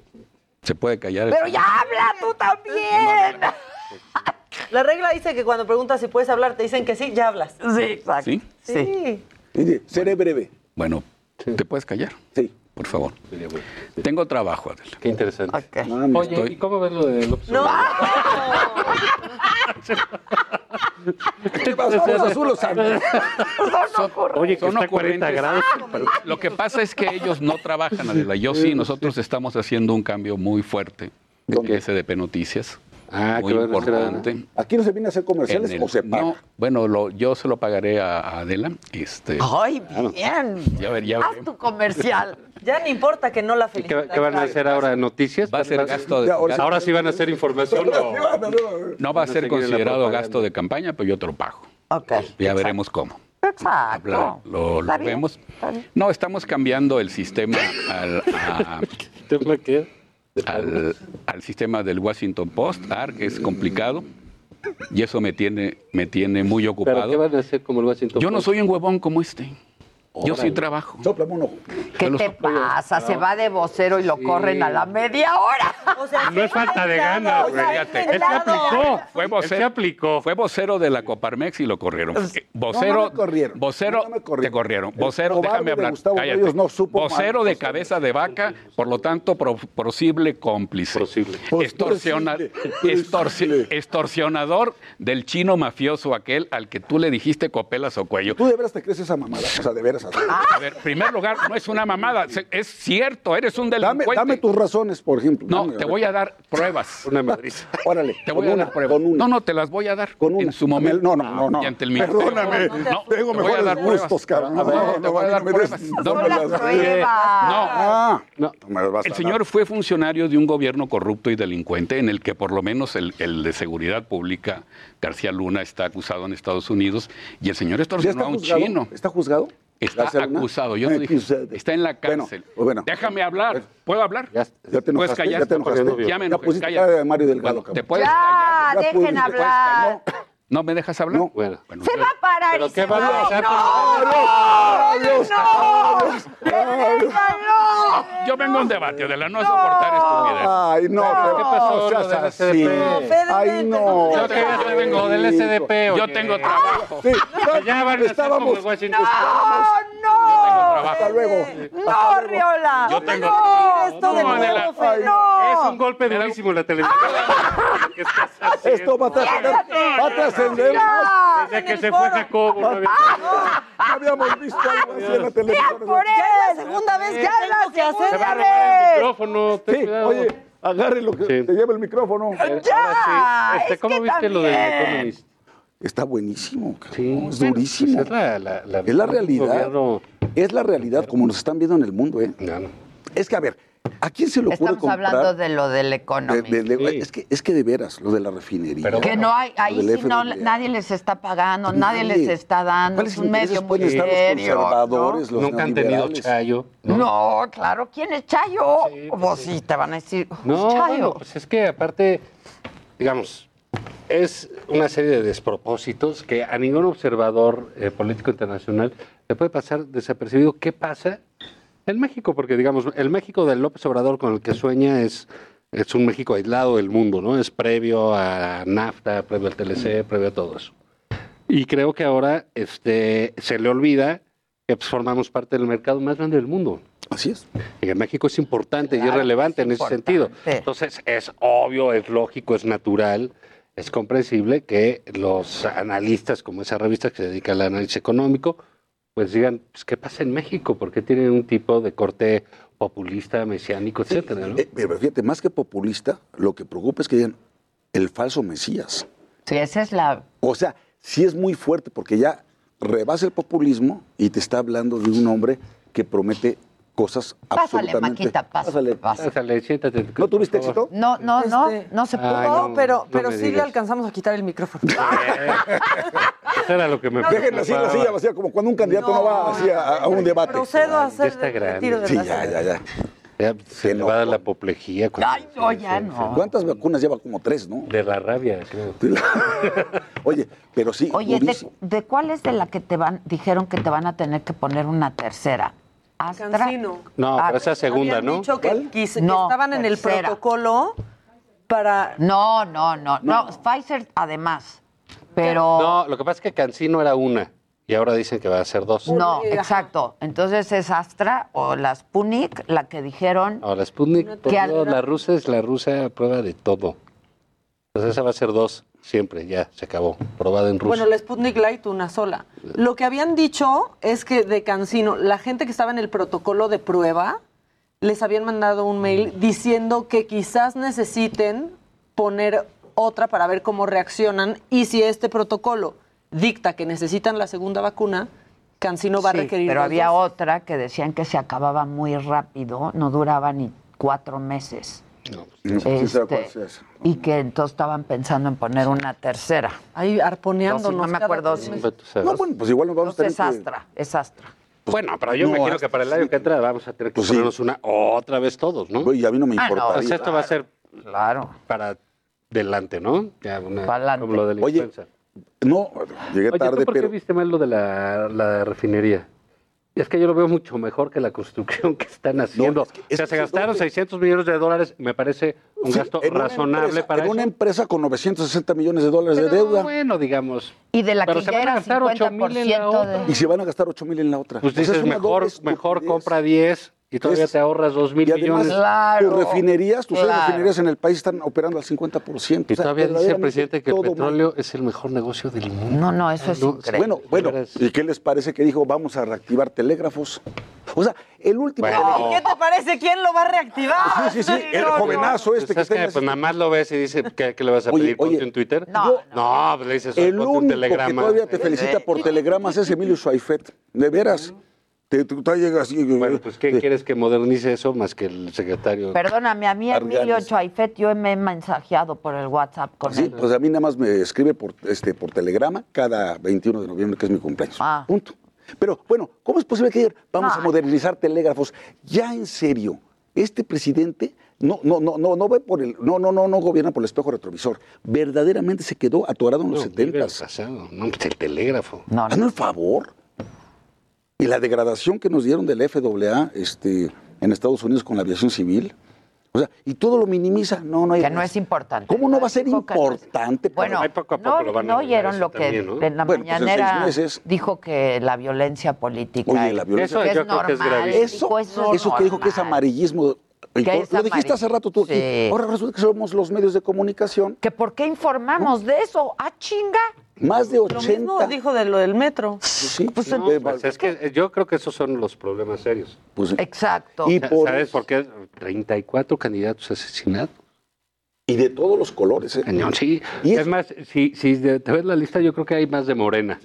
T: ¿Se puede callar?
A: Pero ya habla tú también.
J: La regla dice que cuando preguntas si puedes hablar, te dicen que sí, ya hablas.
A: Sí, exacto.
T: ¿Sí?
J: Sí.
V: Seré breve.
T: Bueno, ¿te puedes callar?
V: Sí.
T: Por favor. Tengo trabajo, Adela.
U: Qué interesante.
A: Ok.
V: Nada más.
U: Oye,
T: Estoy-
U: ¿y cómo ves lo de López
J: No.
V: ¿Qué pasó? Azul o Santos?
U: Oye, que
T: Son
U: está a 40
T: ocurrentes.
U: grados.
T: Lo que pasa es que ellos no trabajan, Adela. Yo sí, nosotros estamos haciendo un cambio muy fuerte
V: ¿Dónde?
T: en SDP Noticias.
U: Ah,
T: muy importante.
V: ¿Aquí no se viene a hacer comerciales
T: el-
V: o se paga?
T: no, bueno, lo- yo se lo pagaré a, a Adela. Este,
A: Ay, bien.
T: ya ver, ya
A: Haz tu comercial.
J: Ya no importa que no la
U: ¿Y
J: felicites.
U: ¿Qué, qué van a hacer ahora? ¿Noticias?
T: Va a ser
U: ¿Van
T: gasto de,
V: Ya, ahora sí.
U: Ahora sí van a hacer información o...
T: no va a ser considerado gasto de campaña, pero yo te lo pago.
A: Ok.
T: Ya veremos cómo.
A: Exacto.
T: Habla- lo, lo
A: bien,
T: vemos.
A: está bien.
T: No, estamos cambiando el sistema al, a-
U: ¿Tema qué?
T: Al, al sistema del Washington Post, AR, que es complicado. Y eso me tiene, me tiene muy
U: ¿Pero qué
T: ocupado.
U: van a hacer como el Washington
T: Yo no soy un huevón como este. Yo sí trabajo.
V: Sóplame un ojo.
A: ¿Qué te pasa? Se va de vocero y lo
U: Sí.
A: corren a la media hora.
J: O sea,
U: No es falta de ganas, güey.
T: Fíjate.
U: Él se aplicó.
T: Fue
U: Él se
T: vocero,
U: aplicó.
T: fue vocero de la Coparmex y lo corrieron. Eh, Vocero,
V: no me corrieron.
T: vocero,
V: No me corrieron.
T: te corrieron.
V: El
T: Vocero,
V: cobarde
T: déjame
V: de
T: hablar.
V: Gustavo
T: cállate.
V: Reyes no supo
T: vocero
V: mal-
T: de cabeza de vaca, por lo tanto, pro- posible cómplice.
U: Posible.
V: Pues,
T: Extorsiona-
V: posible,
T: extorsi-
V: posible.
T: extorsionador del chino mafioso aquel al que tú le dijiste copelas o cuello.
V: Tú de veras te crees esa mamada. O sea, de veras. Así.
T: A ver, en primer lugar, no es una mamada, es cierto, eres un
V: Dame,
T: delincuente.
V: dame tus razones, por ejemplo.
T: No,
V: Dame,
T: te
V: ver.
T: voy a dar pruebas.
U: Una madriza.
V: Órale.
T: Te voy a
V: una,
T: dar pruebas.
V: Con una.
T: No, no, te las voy a dar
V: Con una.
T: en su momento.
V: No, no, no, no.
T: Y ante el.
V: Perdóname.
T: No,
V: Tengo
T: te voy a
V: mejores
T: dar pruebas.
V: gustos, cabrón.
T: No,
V: No,
T: te
V: no,
T: voy a
V: no
T: dar pruebas.
V: no
A: Son
V: me
A: las
V: las-
A: pruebas.
V: Ah,
U: No.
V: no me las a
T: El señor fue funcionario de un gobierno corrupto y delincuente en el que por lo menos el, el de seguridad pública, García Luna, está acusado en Estados Unidos y el señor
V: ¿Ya
T: extorsionó
V: está
T: a un
V: juzgado?
T: chino.
V: ¿Está juzgado?
T: Está acusado, yo no dije. Está en la cárcel.
V: Bueno, bueno.
T: Déjame hablar. ¿Puedo hablar?
U: Ya,
V: Ya te
T: ¿Puedes
V: enojaste,
T: callar?
V: ya te enojaste.
T: Ya me
V: Ya
T: enojé,
V: pusiste
T: cállate.
V: cara de Mario Delgado,
T: Bueno,
V: cabrón.
T: ¿Te puedes
A: Ya,
T: callar?
V: Ya
A: dejen hablar.
T: ¿No me dejas hablar?
V: No.
T: Bueno,
A: Se va a parar
T: ¿Pero
A: y
T: qué
A: se
T: va a pasar?
A: ¡No! ¡No!
T: Yo vengo a un debate, de la no soportar estupidez.
V: Ay, no,
U: ¿Qué pasó?
V: no
U: del
V: así.
U: SDP.
V: Ay, no.
U: Yo ya vengo del SDP.
T: Yo tengo trabajo.
V: Sí,
U: Ya van a ser
V: estábamos.
U: como Washington.
A: ¡No!
V: Hasta luego.
A: ¡No, Riola!
T: Yo tengo-
A: ¡No! Esto de
T: No,
A: nuevo, ¡No!
U: Es un golpe durísimo la televisión. ¿Qué estás haciendo?
V: Esto va a más.
U: Desde que se fue Jacobo. no había-
V: No habíamos visto algo así en la televisión.
A: ¡Por eso!
J: la segunda vez que
A: ¡Ya es la
J: tengo que hacer
U: Se va a el micrófono. ten
V: Sí,
U: cuidado.
V: oye, agarre lo que te lleva el micrófono.
A: ¡Ya!
U: Sí. Este,
A: Es
U: ¿Cómo viste lo del
A: también.
U: Economist?
V: Está buenísimo.
U: Sí.
V: es durísimo.
U: pues es la, la, la,
V: Es la realidad.
U: gobierno-
V: Es la realidad como nos están viendo en el mundo, ¿eh?
U: No.
V: Es que, a ver, ¿a quién se le ocurre
A: Estamos
V: comprar?
A: hablando de lo del
V: de-
A: economista.
V: de- de-
U: Sí.
V: es, que, es que de veras, lo de la refinería.
U: Pero
A: Que no hay, ahí sí no, nadie les está pagando, nadie,
V: Nadie.
A: les está dando,
V: ¿Cuáles
A: es un medio muy
V: estar los
A: serio.
V: conservadores, los
U: Nunca han tenido chayo.
A: ¿no? No, claro, ¿quién es Chayo?
U: Sí,
A: Pues
U: pues
A: sí, te van a decir,
U: No,
A: Chayo.
U: bueno, pues es que aparte, digamos, es una serie de despropósitos que a ningún observador eh, político internacional le puede pasar desapercibido. ¿Qué pasa en México? Porque, digamos, el México del López Obrador con el que sueña es, es un México aislado del mundo, ¿no? Es previo a NAFTA, previo al TLC, previo a todo eso. Y creo que ahora este, se le olvida que pues, formamos parte del mercado más grande del mundo.
V: Así es.
U: Y que México es importante y es relevante
A: es
U: en ese sentido. Entonces es obvio, es lógico, es natural, es comprensible que los analistas, como esa revista que se dedica al análisis económico, pues digan, pues, ¿qué pasa en México? ¿Por qué tienen un tipo de corte populista, mesiánico, etcétera? ¿no?
V: Eh, pero fíjate, más que populista, lo que preocupa es que digan el falso Mesías.
A: Sí, esa es la...
V: O sea, sí es muy fuerte porque ya rebasa el populismo y te está hablando de un hombre que promete cosas
A: Pásale,
V: absolutamente...
A: Maquita, pásale.
V: Pásale.
U: Pásale, siéntate.
V: ¿No tuviste éxito?
A: No, no, no,
J: Este-
A: no se pudo.
U: Ay,
J: No,
U: no,
J: pero,
U: no
J: pero sí le alcanzamos a quitar el micrófono.
U: Eso era lo que me
V: Déjenla así la silla vacía, como cuando un candidato no, va así a, a un debate.
J: Procedo a
U: Ya
J: hacer
U: está
J: el
U: grande.
J: retiro de
V: Sí,
J: la
V: ya, ya, ya.
U: Ya se le va a dar la apoplejía.
A: Ay, no, ya no.
V: ¿Cuántas vacunas lleva? Como tres, ¿no?
U: De la rabia, creo.
V: Oye, pero sí,
A: Oye, ¿de, de cuál es de la que te van, dijeron que te van a tener que poner una tercera? Astra.
J: Cancino.
U: No,
A: Ah,
U: pero esa segunda,
J: Habían
U: ¿no?
J: dicho que, quis- que
A: No,
J: estaban en el
A: tercera.
J: protocolo para...
A: No, no, no, no, Pfizer además, pero
U: No, lo que pasa es que Cancino era una y ahora dicen que va a ser dos.
A: no,
J: Ajá.
A: exacto. Entonces es Astra o la Sputnik la que dijeron
U: Ahora Sputnik, por
A: Que al-
U: la rusa es la rusa prueba de todo. Entonces esa va a ser dos siempre, ya, se acabó. Probada en Rusia.
J: Bueno, la Sputnik Light, una sola. Lo que habían dicho es que de Cancino, la gente que estaba en el protocolo de prueba, les habían mandado un mail diciendo que quizás necesiten poner otra para ver cómo reaccionan y si este protocolo dicta que necesitan la segunda vacuna, Cancino va
A: Sí,
J: a requerir
A: pero había
J: dos.
A: otra que decían que se acababa muy rápido, no duraba ni cuatro meses.
V: No, sí sabe
A: Este,
V: cuál es esa.
A: y que entonces estaban pensando en poner una tercera.
J: Ahí arponeándonos.
A: No, me acuerdo si-.
U: Pues.
V: No, bueno, pues igual nos vamos a tener
A: es
V: que...
A: Astra, es Astra.
U: Bueno, pero yo
V: no,
U: me imagino que para el año que entra vamos a tener que
V: Pues sí.
U: una otra vez todos, ¿no?
V: Oye, a mí no me
A: Ah, no,
V: importa.
U: Entonces esto va a ser
A: Claro.
U: para delante, ¿no? Ya una,
A: Pa'lante.
U: como lo de la
V: Oye. No, llegué
U: Oye,
V: tarde,
U: ¿tú por qué viste mal lo de la, la refinería? Es que yo lo veo mucho mejor que la construcción que están haciendo.
V: es que- es
U: o sea, se gastaron
V: trata-
U: 600 millones de dólares, me parece un
V: Sí,
U: gasto razonable
V: empresa-
U: para
V: En
U: eso.
V: una empresa con 960 millones de dólares de deuda.
U: bueno, digamos.
A: Y de la
U: Pero
A: que
U: se
A: ya
U: van a gastar 8 mil en la
A: 50%
U: otra.
A: de...
V: Y se van a gastar 8 mil en la otra.
U: Pues
V: sea,
U: dices, mejor, mejor compra 10 y todavía
V: Es-
U: te ahorras 2 mil millones.
A: Claro,
V: tus refinerías, tus
A: claro.
V: refinerías en el país están operando al 50%.
U: Y
V: O sea,
U: todavía dice el presidente que el
V: mal.
U: petróleo es el mejor negocio del mundo.
A: No, no, eso es
U: No,
A: increíble.
V: Bueno, bueno. ¿y qué les parece que dijo vamos a reactivar telégrafos? O sea, el último...
U: Bueno.
J: ¿Y qué te parece? ¿Quién lo va a reactivar?
V: Sí, sí, sí, el
J: no, no.
V: jovenazo este
U: Pues
V: que
U: pues nada más lo ves y dice, ¿qué, qué le vas a
V: Oye,
U: pedir? Ponte
V: oye,
U: en Twitter.
A: No,
U: no, pues le dices,
V: El
U: ponte un
V: único que
U: telegrama.
V: todavía te felicita por telegramas es Emilio Schweifert. De veras. Te, tú llegas así...
U: Bueno, pues ¿qué
V: eh,
U: quieres que modernice eso más que el secretario?
A: Perdóname, a mí Emilio. Chuaifet, yo me he mensajeado por el WhatsApp con
V: Sí,
A: él.
V: pues a mí nada más me escribe por, este, por telegrama cada 21 de noviembre, que es mi cumpleaños.
A: Ah.
V: Punto. Pero bueno, ¿cómo es posible que vamos
A: No.
V: a modernizar telégrafos? Ya en serio, Este presidente no, no, no, no, no ve por el, no, no, no, no gobierna por el espejo retrovisor. Verdaderamente se quedó atorado en los
U: No, vive el
V: 70.
U: pasado. No, pues el telégrafo.
V: Hazme el favor. Y la degradación que nos dieron del FAA este, en Estados Unidos con la aviación civil. O sea, y todo lo minimiza. No, no hay
A: Que no es importante.
V: ¿Cómo no va a ser importante?
A: Bueno,
V: Ay, poco a poco
A: no,
V: lo van a
A: no oyeron
V: eso
A: lo que
V: también, ¿no?
A: en la
V: Bueno, pues en
A: mañanera dijo que la violencia política
V: Oye, la violencia
A: que
V: yo
A: es
V: creo que es
A: normal. dijo,
V: Eso,
A: es
V: eso que dijo que es amarillismo. Y lo dijiste hace rato tú aquí.
A: Sí.
V: Ahora resulta que somos los medios de comunicación.
A: ¿Que por qué informamos de eso? ¡Ah, chinga!
V: Más de
J: Lo
V: 80.
J: mismo dijo de lo del metro.
V: Sí,
A: Pues
U: No, pues es que yo creo que esos son los problemas serios.
V: Pues,
A: Exacto.
V: Y por-
U: ¿Sabes por qué? 34 candidatos asesinados.
V: Y de todos los colores, ¿eh?
U: Cañón, sí. es más, si, si te ves la lista, yo creo que hay más de Morena.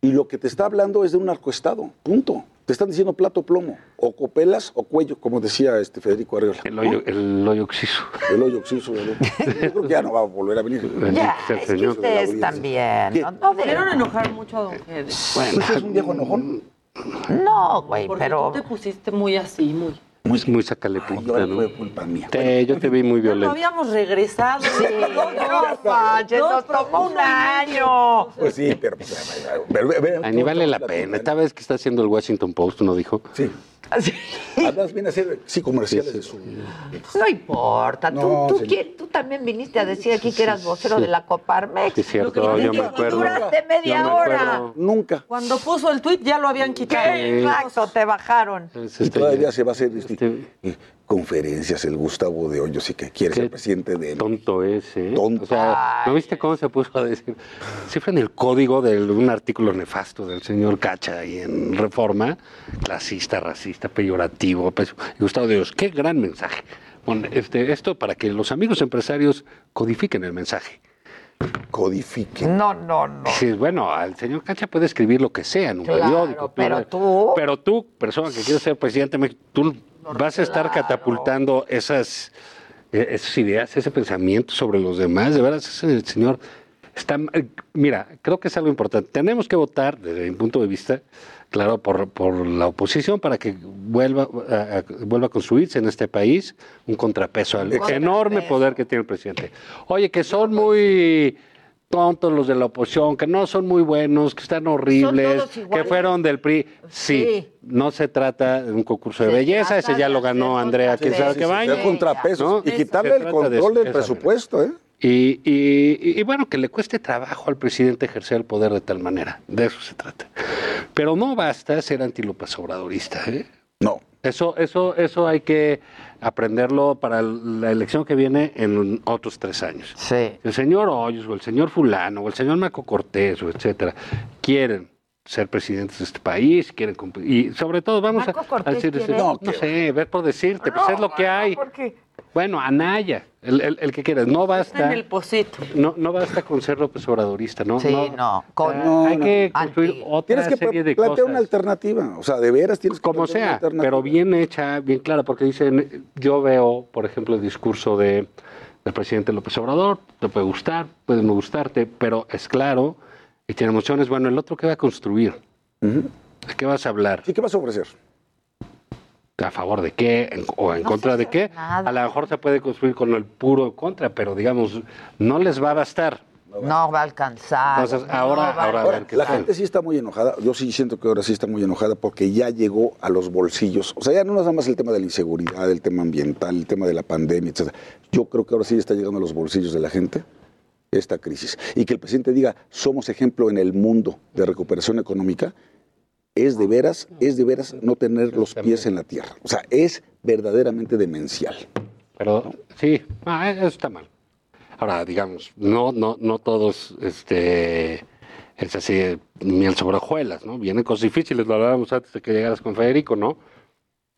V: Y lo que te está hablando es de un narcoestado. Punto. Te están diciendo plato plomo. O copelas o cuello, como decía este Federico Arreola.
U: El hoyo, el hoyo oxiso.
V: El hoyo oxiso. ¿verdad? Yo creo que ya no va a volver a venir.
A: Ya, es que ustedes también. No, no,
J: Hicieron enojar mucho a Don Fede.
V: Bueno, es un viejo enojón.
A: No, güey,
J: Porque
A: pero...
J: tú te pusiste muy así, muy...
U: Muy, muy sacale punta, ¿no?
V: Fue culpa mía.
U: Te- yo te vi muy
J: No
U: violento.
J: habíamos regresado.
A: Sí, no nos tomó un año.
V: Pues sí, pero... pues, pero- pero- pero-
U: Ay, ni vale la pena. Esta vez que está haciendo el Washington Post, ¿no dijo?
V: Sí. Además viene a hacer, sí, comerciales de su...
A: No importa, tú,
V: No,
A: tú,
V: señor.
A: quién- tú también viniste a decir aquí que eras vocero
U: sí.
A: de la Coparmex.
U: Sí, es cierto,
A: Lo que
U: yo me acuerdo.
A: Duraste media
U: Yo me
A: hora.
U: acuerdo.
V: Nunca.
J: Cuando puso el tweet ya lo habían quitado.
A: Exacto, te bajaron.
V: Y
U: este-
V: todavía se va a hacer este, conferencias el Gustavo de Hoyos y que quiere ser presidente de...
U: Tonto ese. ¿eh?
V: Tonto.
U: O sea, ¿no viste cómo se puso a decir? Cifra en el código de un artículo nefasto del señor Cacha ahí en Reforma, clasista, racista, peyorativo. pues, y Gustavo de Dios, qué gran mensaje. Bueno, este, esto para que los amigos empresarios codifiquen el mensaje.
V: Codifiquen.
A: No, no, no.
U: Sí, bueno, al señor Cacha puede escribir lo que sea en un
A: Claro,
U: periódico.
A: pero tú-
U: Pero tú, persona que quieres ser presidente, de México, tú vas a estar catapultando esas, eh, esas ideas, ese pensamiento sobre los demás. De veras, ese señor está. eh, Mira, creo que es algo importante. Tenemos que votar, desde mi punto de vista, claro, por, por la oposición para que vuelva a, a- vuelva a construirse en este país un contrapeso al enorme poder que tiene el presidente. Oye, que son muy tontos los de la oposición, que no son muy buenos, que están horribles, que fueron del PRI. Sí,
A: Sí.
U: no se trata de un concurso de
A: Se
U: belleza, ese ya lo ganó Andrea, quién sabe qué baño.
V: Contrapesos
U: ¿no?
V: y quitarle el
U: de
V: control del presupuesto, ¿eh?
U: Y, y- y bueno, que le cueste trabajo al presidente ejercer el poder de tal manera. De eso se trata. Pero no basta ser anti-López Obradorista. ¿eh?
V: No.
U: Eso, eso, eso hay que aprenderlo para la elección que viene en otros tres años.
A: Sí.
U: El señor Hoyos o el señor Fulano o el señor Marco Cortés o etcétera quieren ser presidentes de este país, quieren cumplir- y sobre todo vamos a,
A: Marco
U: a
A: Cortés
U: decir,
A: quiere.
U: no, no sé, ver por decirte, pues es lo que hay. Bueno, Anaya, el, el, el que quieras, no
J: Está
U: basta.
J: en el posito.
U: No, no basta con ser López Obradorista, ¿no?
A: Sí, no, con-
U: Ah,
V: No,
U: hay
V: no.
U: que construir otra
V: Tienes que
U: serie de
V: plantear
U: cosas.
V: una alternativa. O sea, de veras tienes que
U: Como
V: plantear una
U: sea,
V: alternativa.
U: pero bien hecha, bien clara, porque dicen, yo veo, por ejemplo, el discurso de, del presidente López Obrador, te puede gustar, puede no gustarte, pero es claro y tiene emociones. Bueno, el otro que va a construir, ¿de qué vas a hablar?
V: ¿Y qué vas a ofrecer?
U: ¿A favor de qué? en- ¿O en
A: No
U: contra de qué?
A: nada.
U: A lo mejor se puede construir con el puro contra, pero digamos, no les va a bastar.
A: No va a alcanzar.
U: Entonces,
A: no
U: ahora- ahora a
V: Ahora,
U: qué
V: la gente sí está muy enojada. Yo sí siento que ahora sí está muy enojada porque ya llegó a los bolsillos. O sea, ya no es nada más el tema de la inseguridad, el tema ambiental, el tema de la pandemia, etc. Yo creo que ahora sí está llegando a los bolsillos de la gente esta crisis. Y que el presidente diga, somos ejemplo en el mundo de recuperación económica, es de veras, es de veras no tener los pies en la tierra. O sea, es verdaderamente demencial.
U: Pero sí, ah, eso está mal. Ahora, digamos, no, no, no todos, este, es así, miel sobre hojuelas, ¿no? Vienen cosas difíciles, lo hablábamos antes de que llegaras con Federico, ¿no?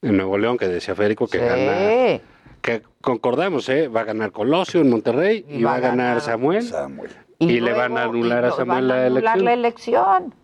U: En Nuevo León, que decía Federico que
A: Sí.
U: gana, que concordamos, ¿eh? Va a ganar Colosio en Monterrey y, va, a ganar, Samuel.
V: Samuel.
U: Y, le
A: luego-
U: van a anular a Samuel
A: van a
U: la
A: anular
U: elección.
A: la elección.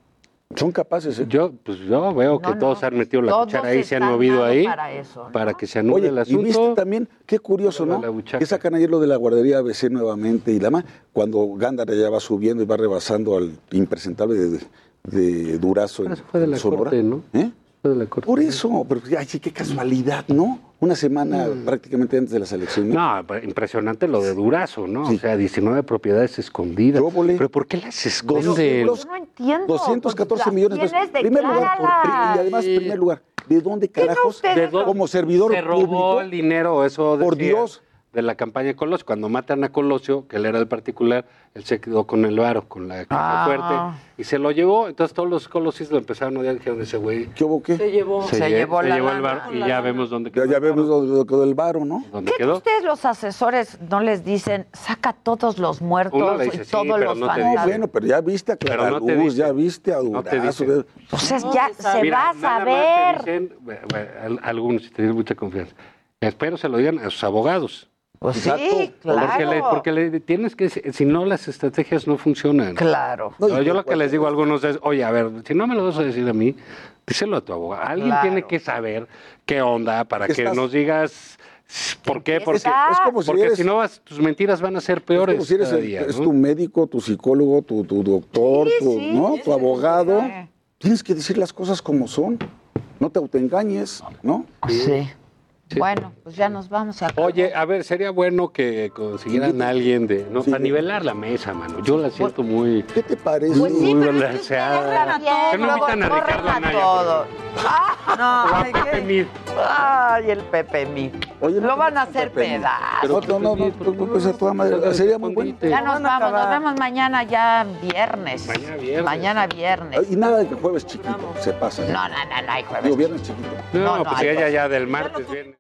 V: Son capaces, ¿eh?
U: Yo, pues yo veo que
A: No,
U: todos
A: no.
U: han metido la cuchara ahí, se han movido ahí
A: para eso, ¿no?
U: para que se anule
V: Oye,
U: el
V: y viste también, qué curioso, ¿no?
U: la.
V: Que sacan ayer lo de la guardería ABC nuevamente y la más, cuando Gándara ya va subiendo y va rebasando al impresentable de, de Durazo
U: Pero
V: en,
U: eso fue de
V: en
U: la
V: Sonora.
U: corte, ¿no?
V: ¿Eh?
U: después de la corte.
V: Por eso, pero ay, sí, qué casualidad, ¿no? Una semana prácticamente antes de las elecciones.
U: No, pero impresionante lo de Durazo, ¿no? O sea, 19 propiedades escondidas. Pero ¿por qué las esconden?
V: Los-
A: No entiendo.
V: 214
A: pues,
V: millones de pesos. Primer lugar, por- y además, primer lugar, ¿de dónde carajos?
U: ¿De dónde
V: como servidor
U: se robó
V: público?
U: el dinero? Eso
V: Por
U: decía,
V: Dios.
U: De la campaña de Colosio. Cuando matan a Colosio, que él era el particular, él se quedó con el varo, con la caja
A: Ah.
U: fuerte, y se lo llevó. Entonces todos los colosios lo empezaron a odiar, dijeron ese güey.
V: ¿Qué hubo qué?
J: Se llevó.
U: Se,
A: Se
U: lle-
A: llevó
U: se
A: la
U: llevó el varo y ya vemos dónde quedó.
V: Ya, ya vemos lo, lo que del varo, ¿no?
U: ¿Dónde
A: ¿Qué
U: quedó?
A: ustedes los asesores no les dicen, saca todos los muertos
U: Uno le dice,
A: y
U: sí,
A: todos los
U: no te
A: fantasmas?
V: No, bueno, pero ya viste a
U: Pero no
V: Claraluz,
U: dice.
V: ya viste a
U: No
V: Durazo.
U: dice.
A: Pues es ya se
U: Mira,
A: va a saber.
U: dicen, bueno, algunos, si tienes mucha confianza. Espero se lo digan a sus abogados.
A: Pues sí,
U: Porque
A: claro.
U: le, porque le tienes que, si no las estrategias no funcionan.
A: Claro.
U: No, yo lo que les digo a algunos es, oye, a ver, si no me lo vas a decir a mí, díselo a tu abogado. Alguien
A: Claro.
U: tiene que saber qué onda para que
V: Estás-
U: nos digas por qué, porque,
V: Es como si
U: porque
V: eres-
U: si no vas, tus mentiras van a ser peores
V: Es como si eres
U: cada
V: el-
U: día,
V: es tu médico, tu psicólogo, tu, tu doctor, tu, ¿no? tu abogado. Tienes que decir las cosas como son. No te autoengañes, ¿no?
A: Sí. Bueno, pues ya nos vamos a
U: Oye, a ver, sería bueno que consiguieran a alguien de, no, para nivelar la mesa, mano. Yo la siento muy.
V: ¿Qué te parece?
U: Muy,
A: Pues sí,
U: muy
A: que
U: balanceada.
A: Bien,
U: ¿Qué no invitan a
A: corren
U: Ricardo
A: a
U: Anaya?
A: todo.
U: O a Pepe Mid.
A: Ay, el Pepe Mí. Lo van a hacer pedazos.
V: Pero no, no, no, no, pues a toda madre. Sería muy bueno.
A: Ya nos vamos, nos vemos mañana ya viernes.
V: Mañana viernes.
A: Mañana viernes.
V: Y nada de que jueves chiquito, se pasa.
A: No, no, no, no hay jueves.
V: Digo, viernes chiquito.
U: No,
A: No, no,
U: pues ella ya del martes viene.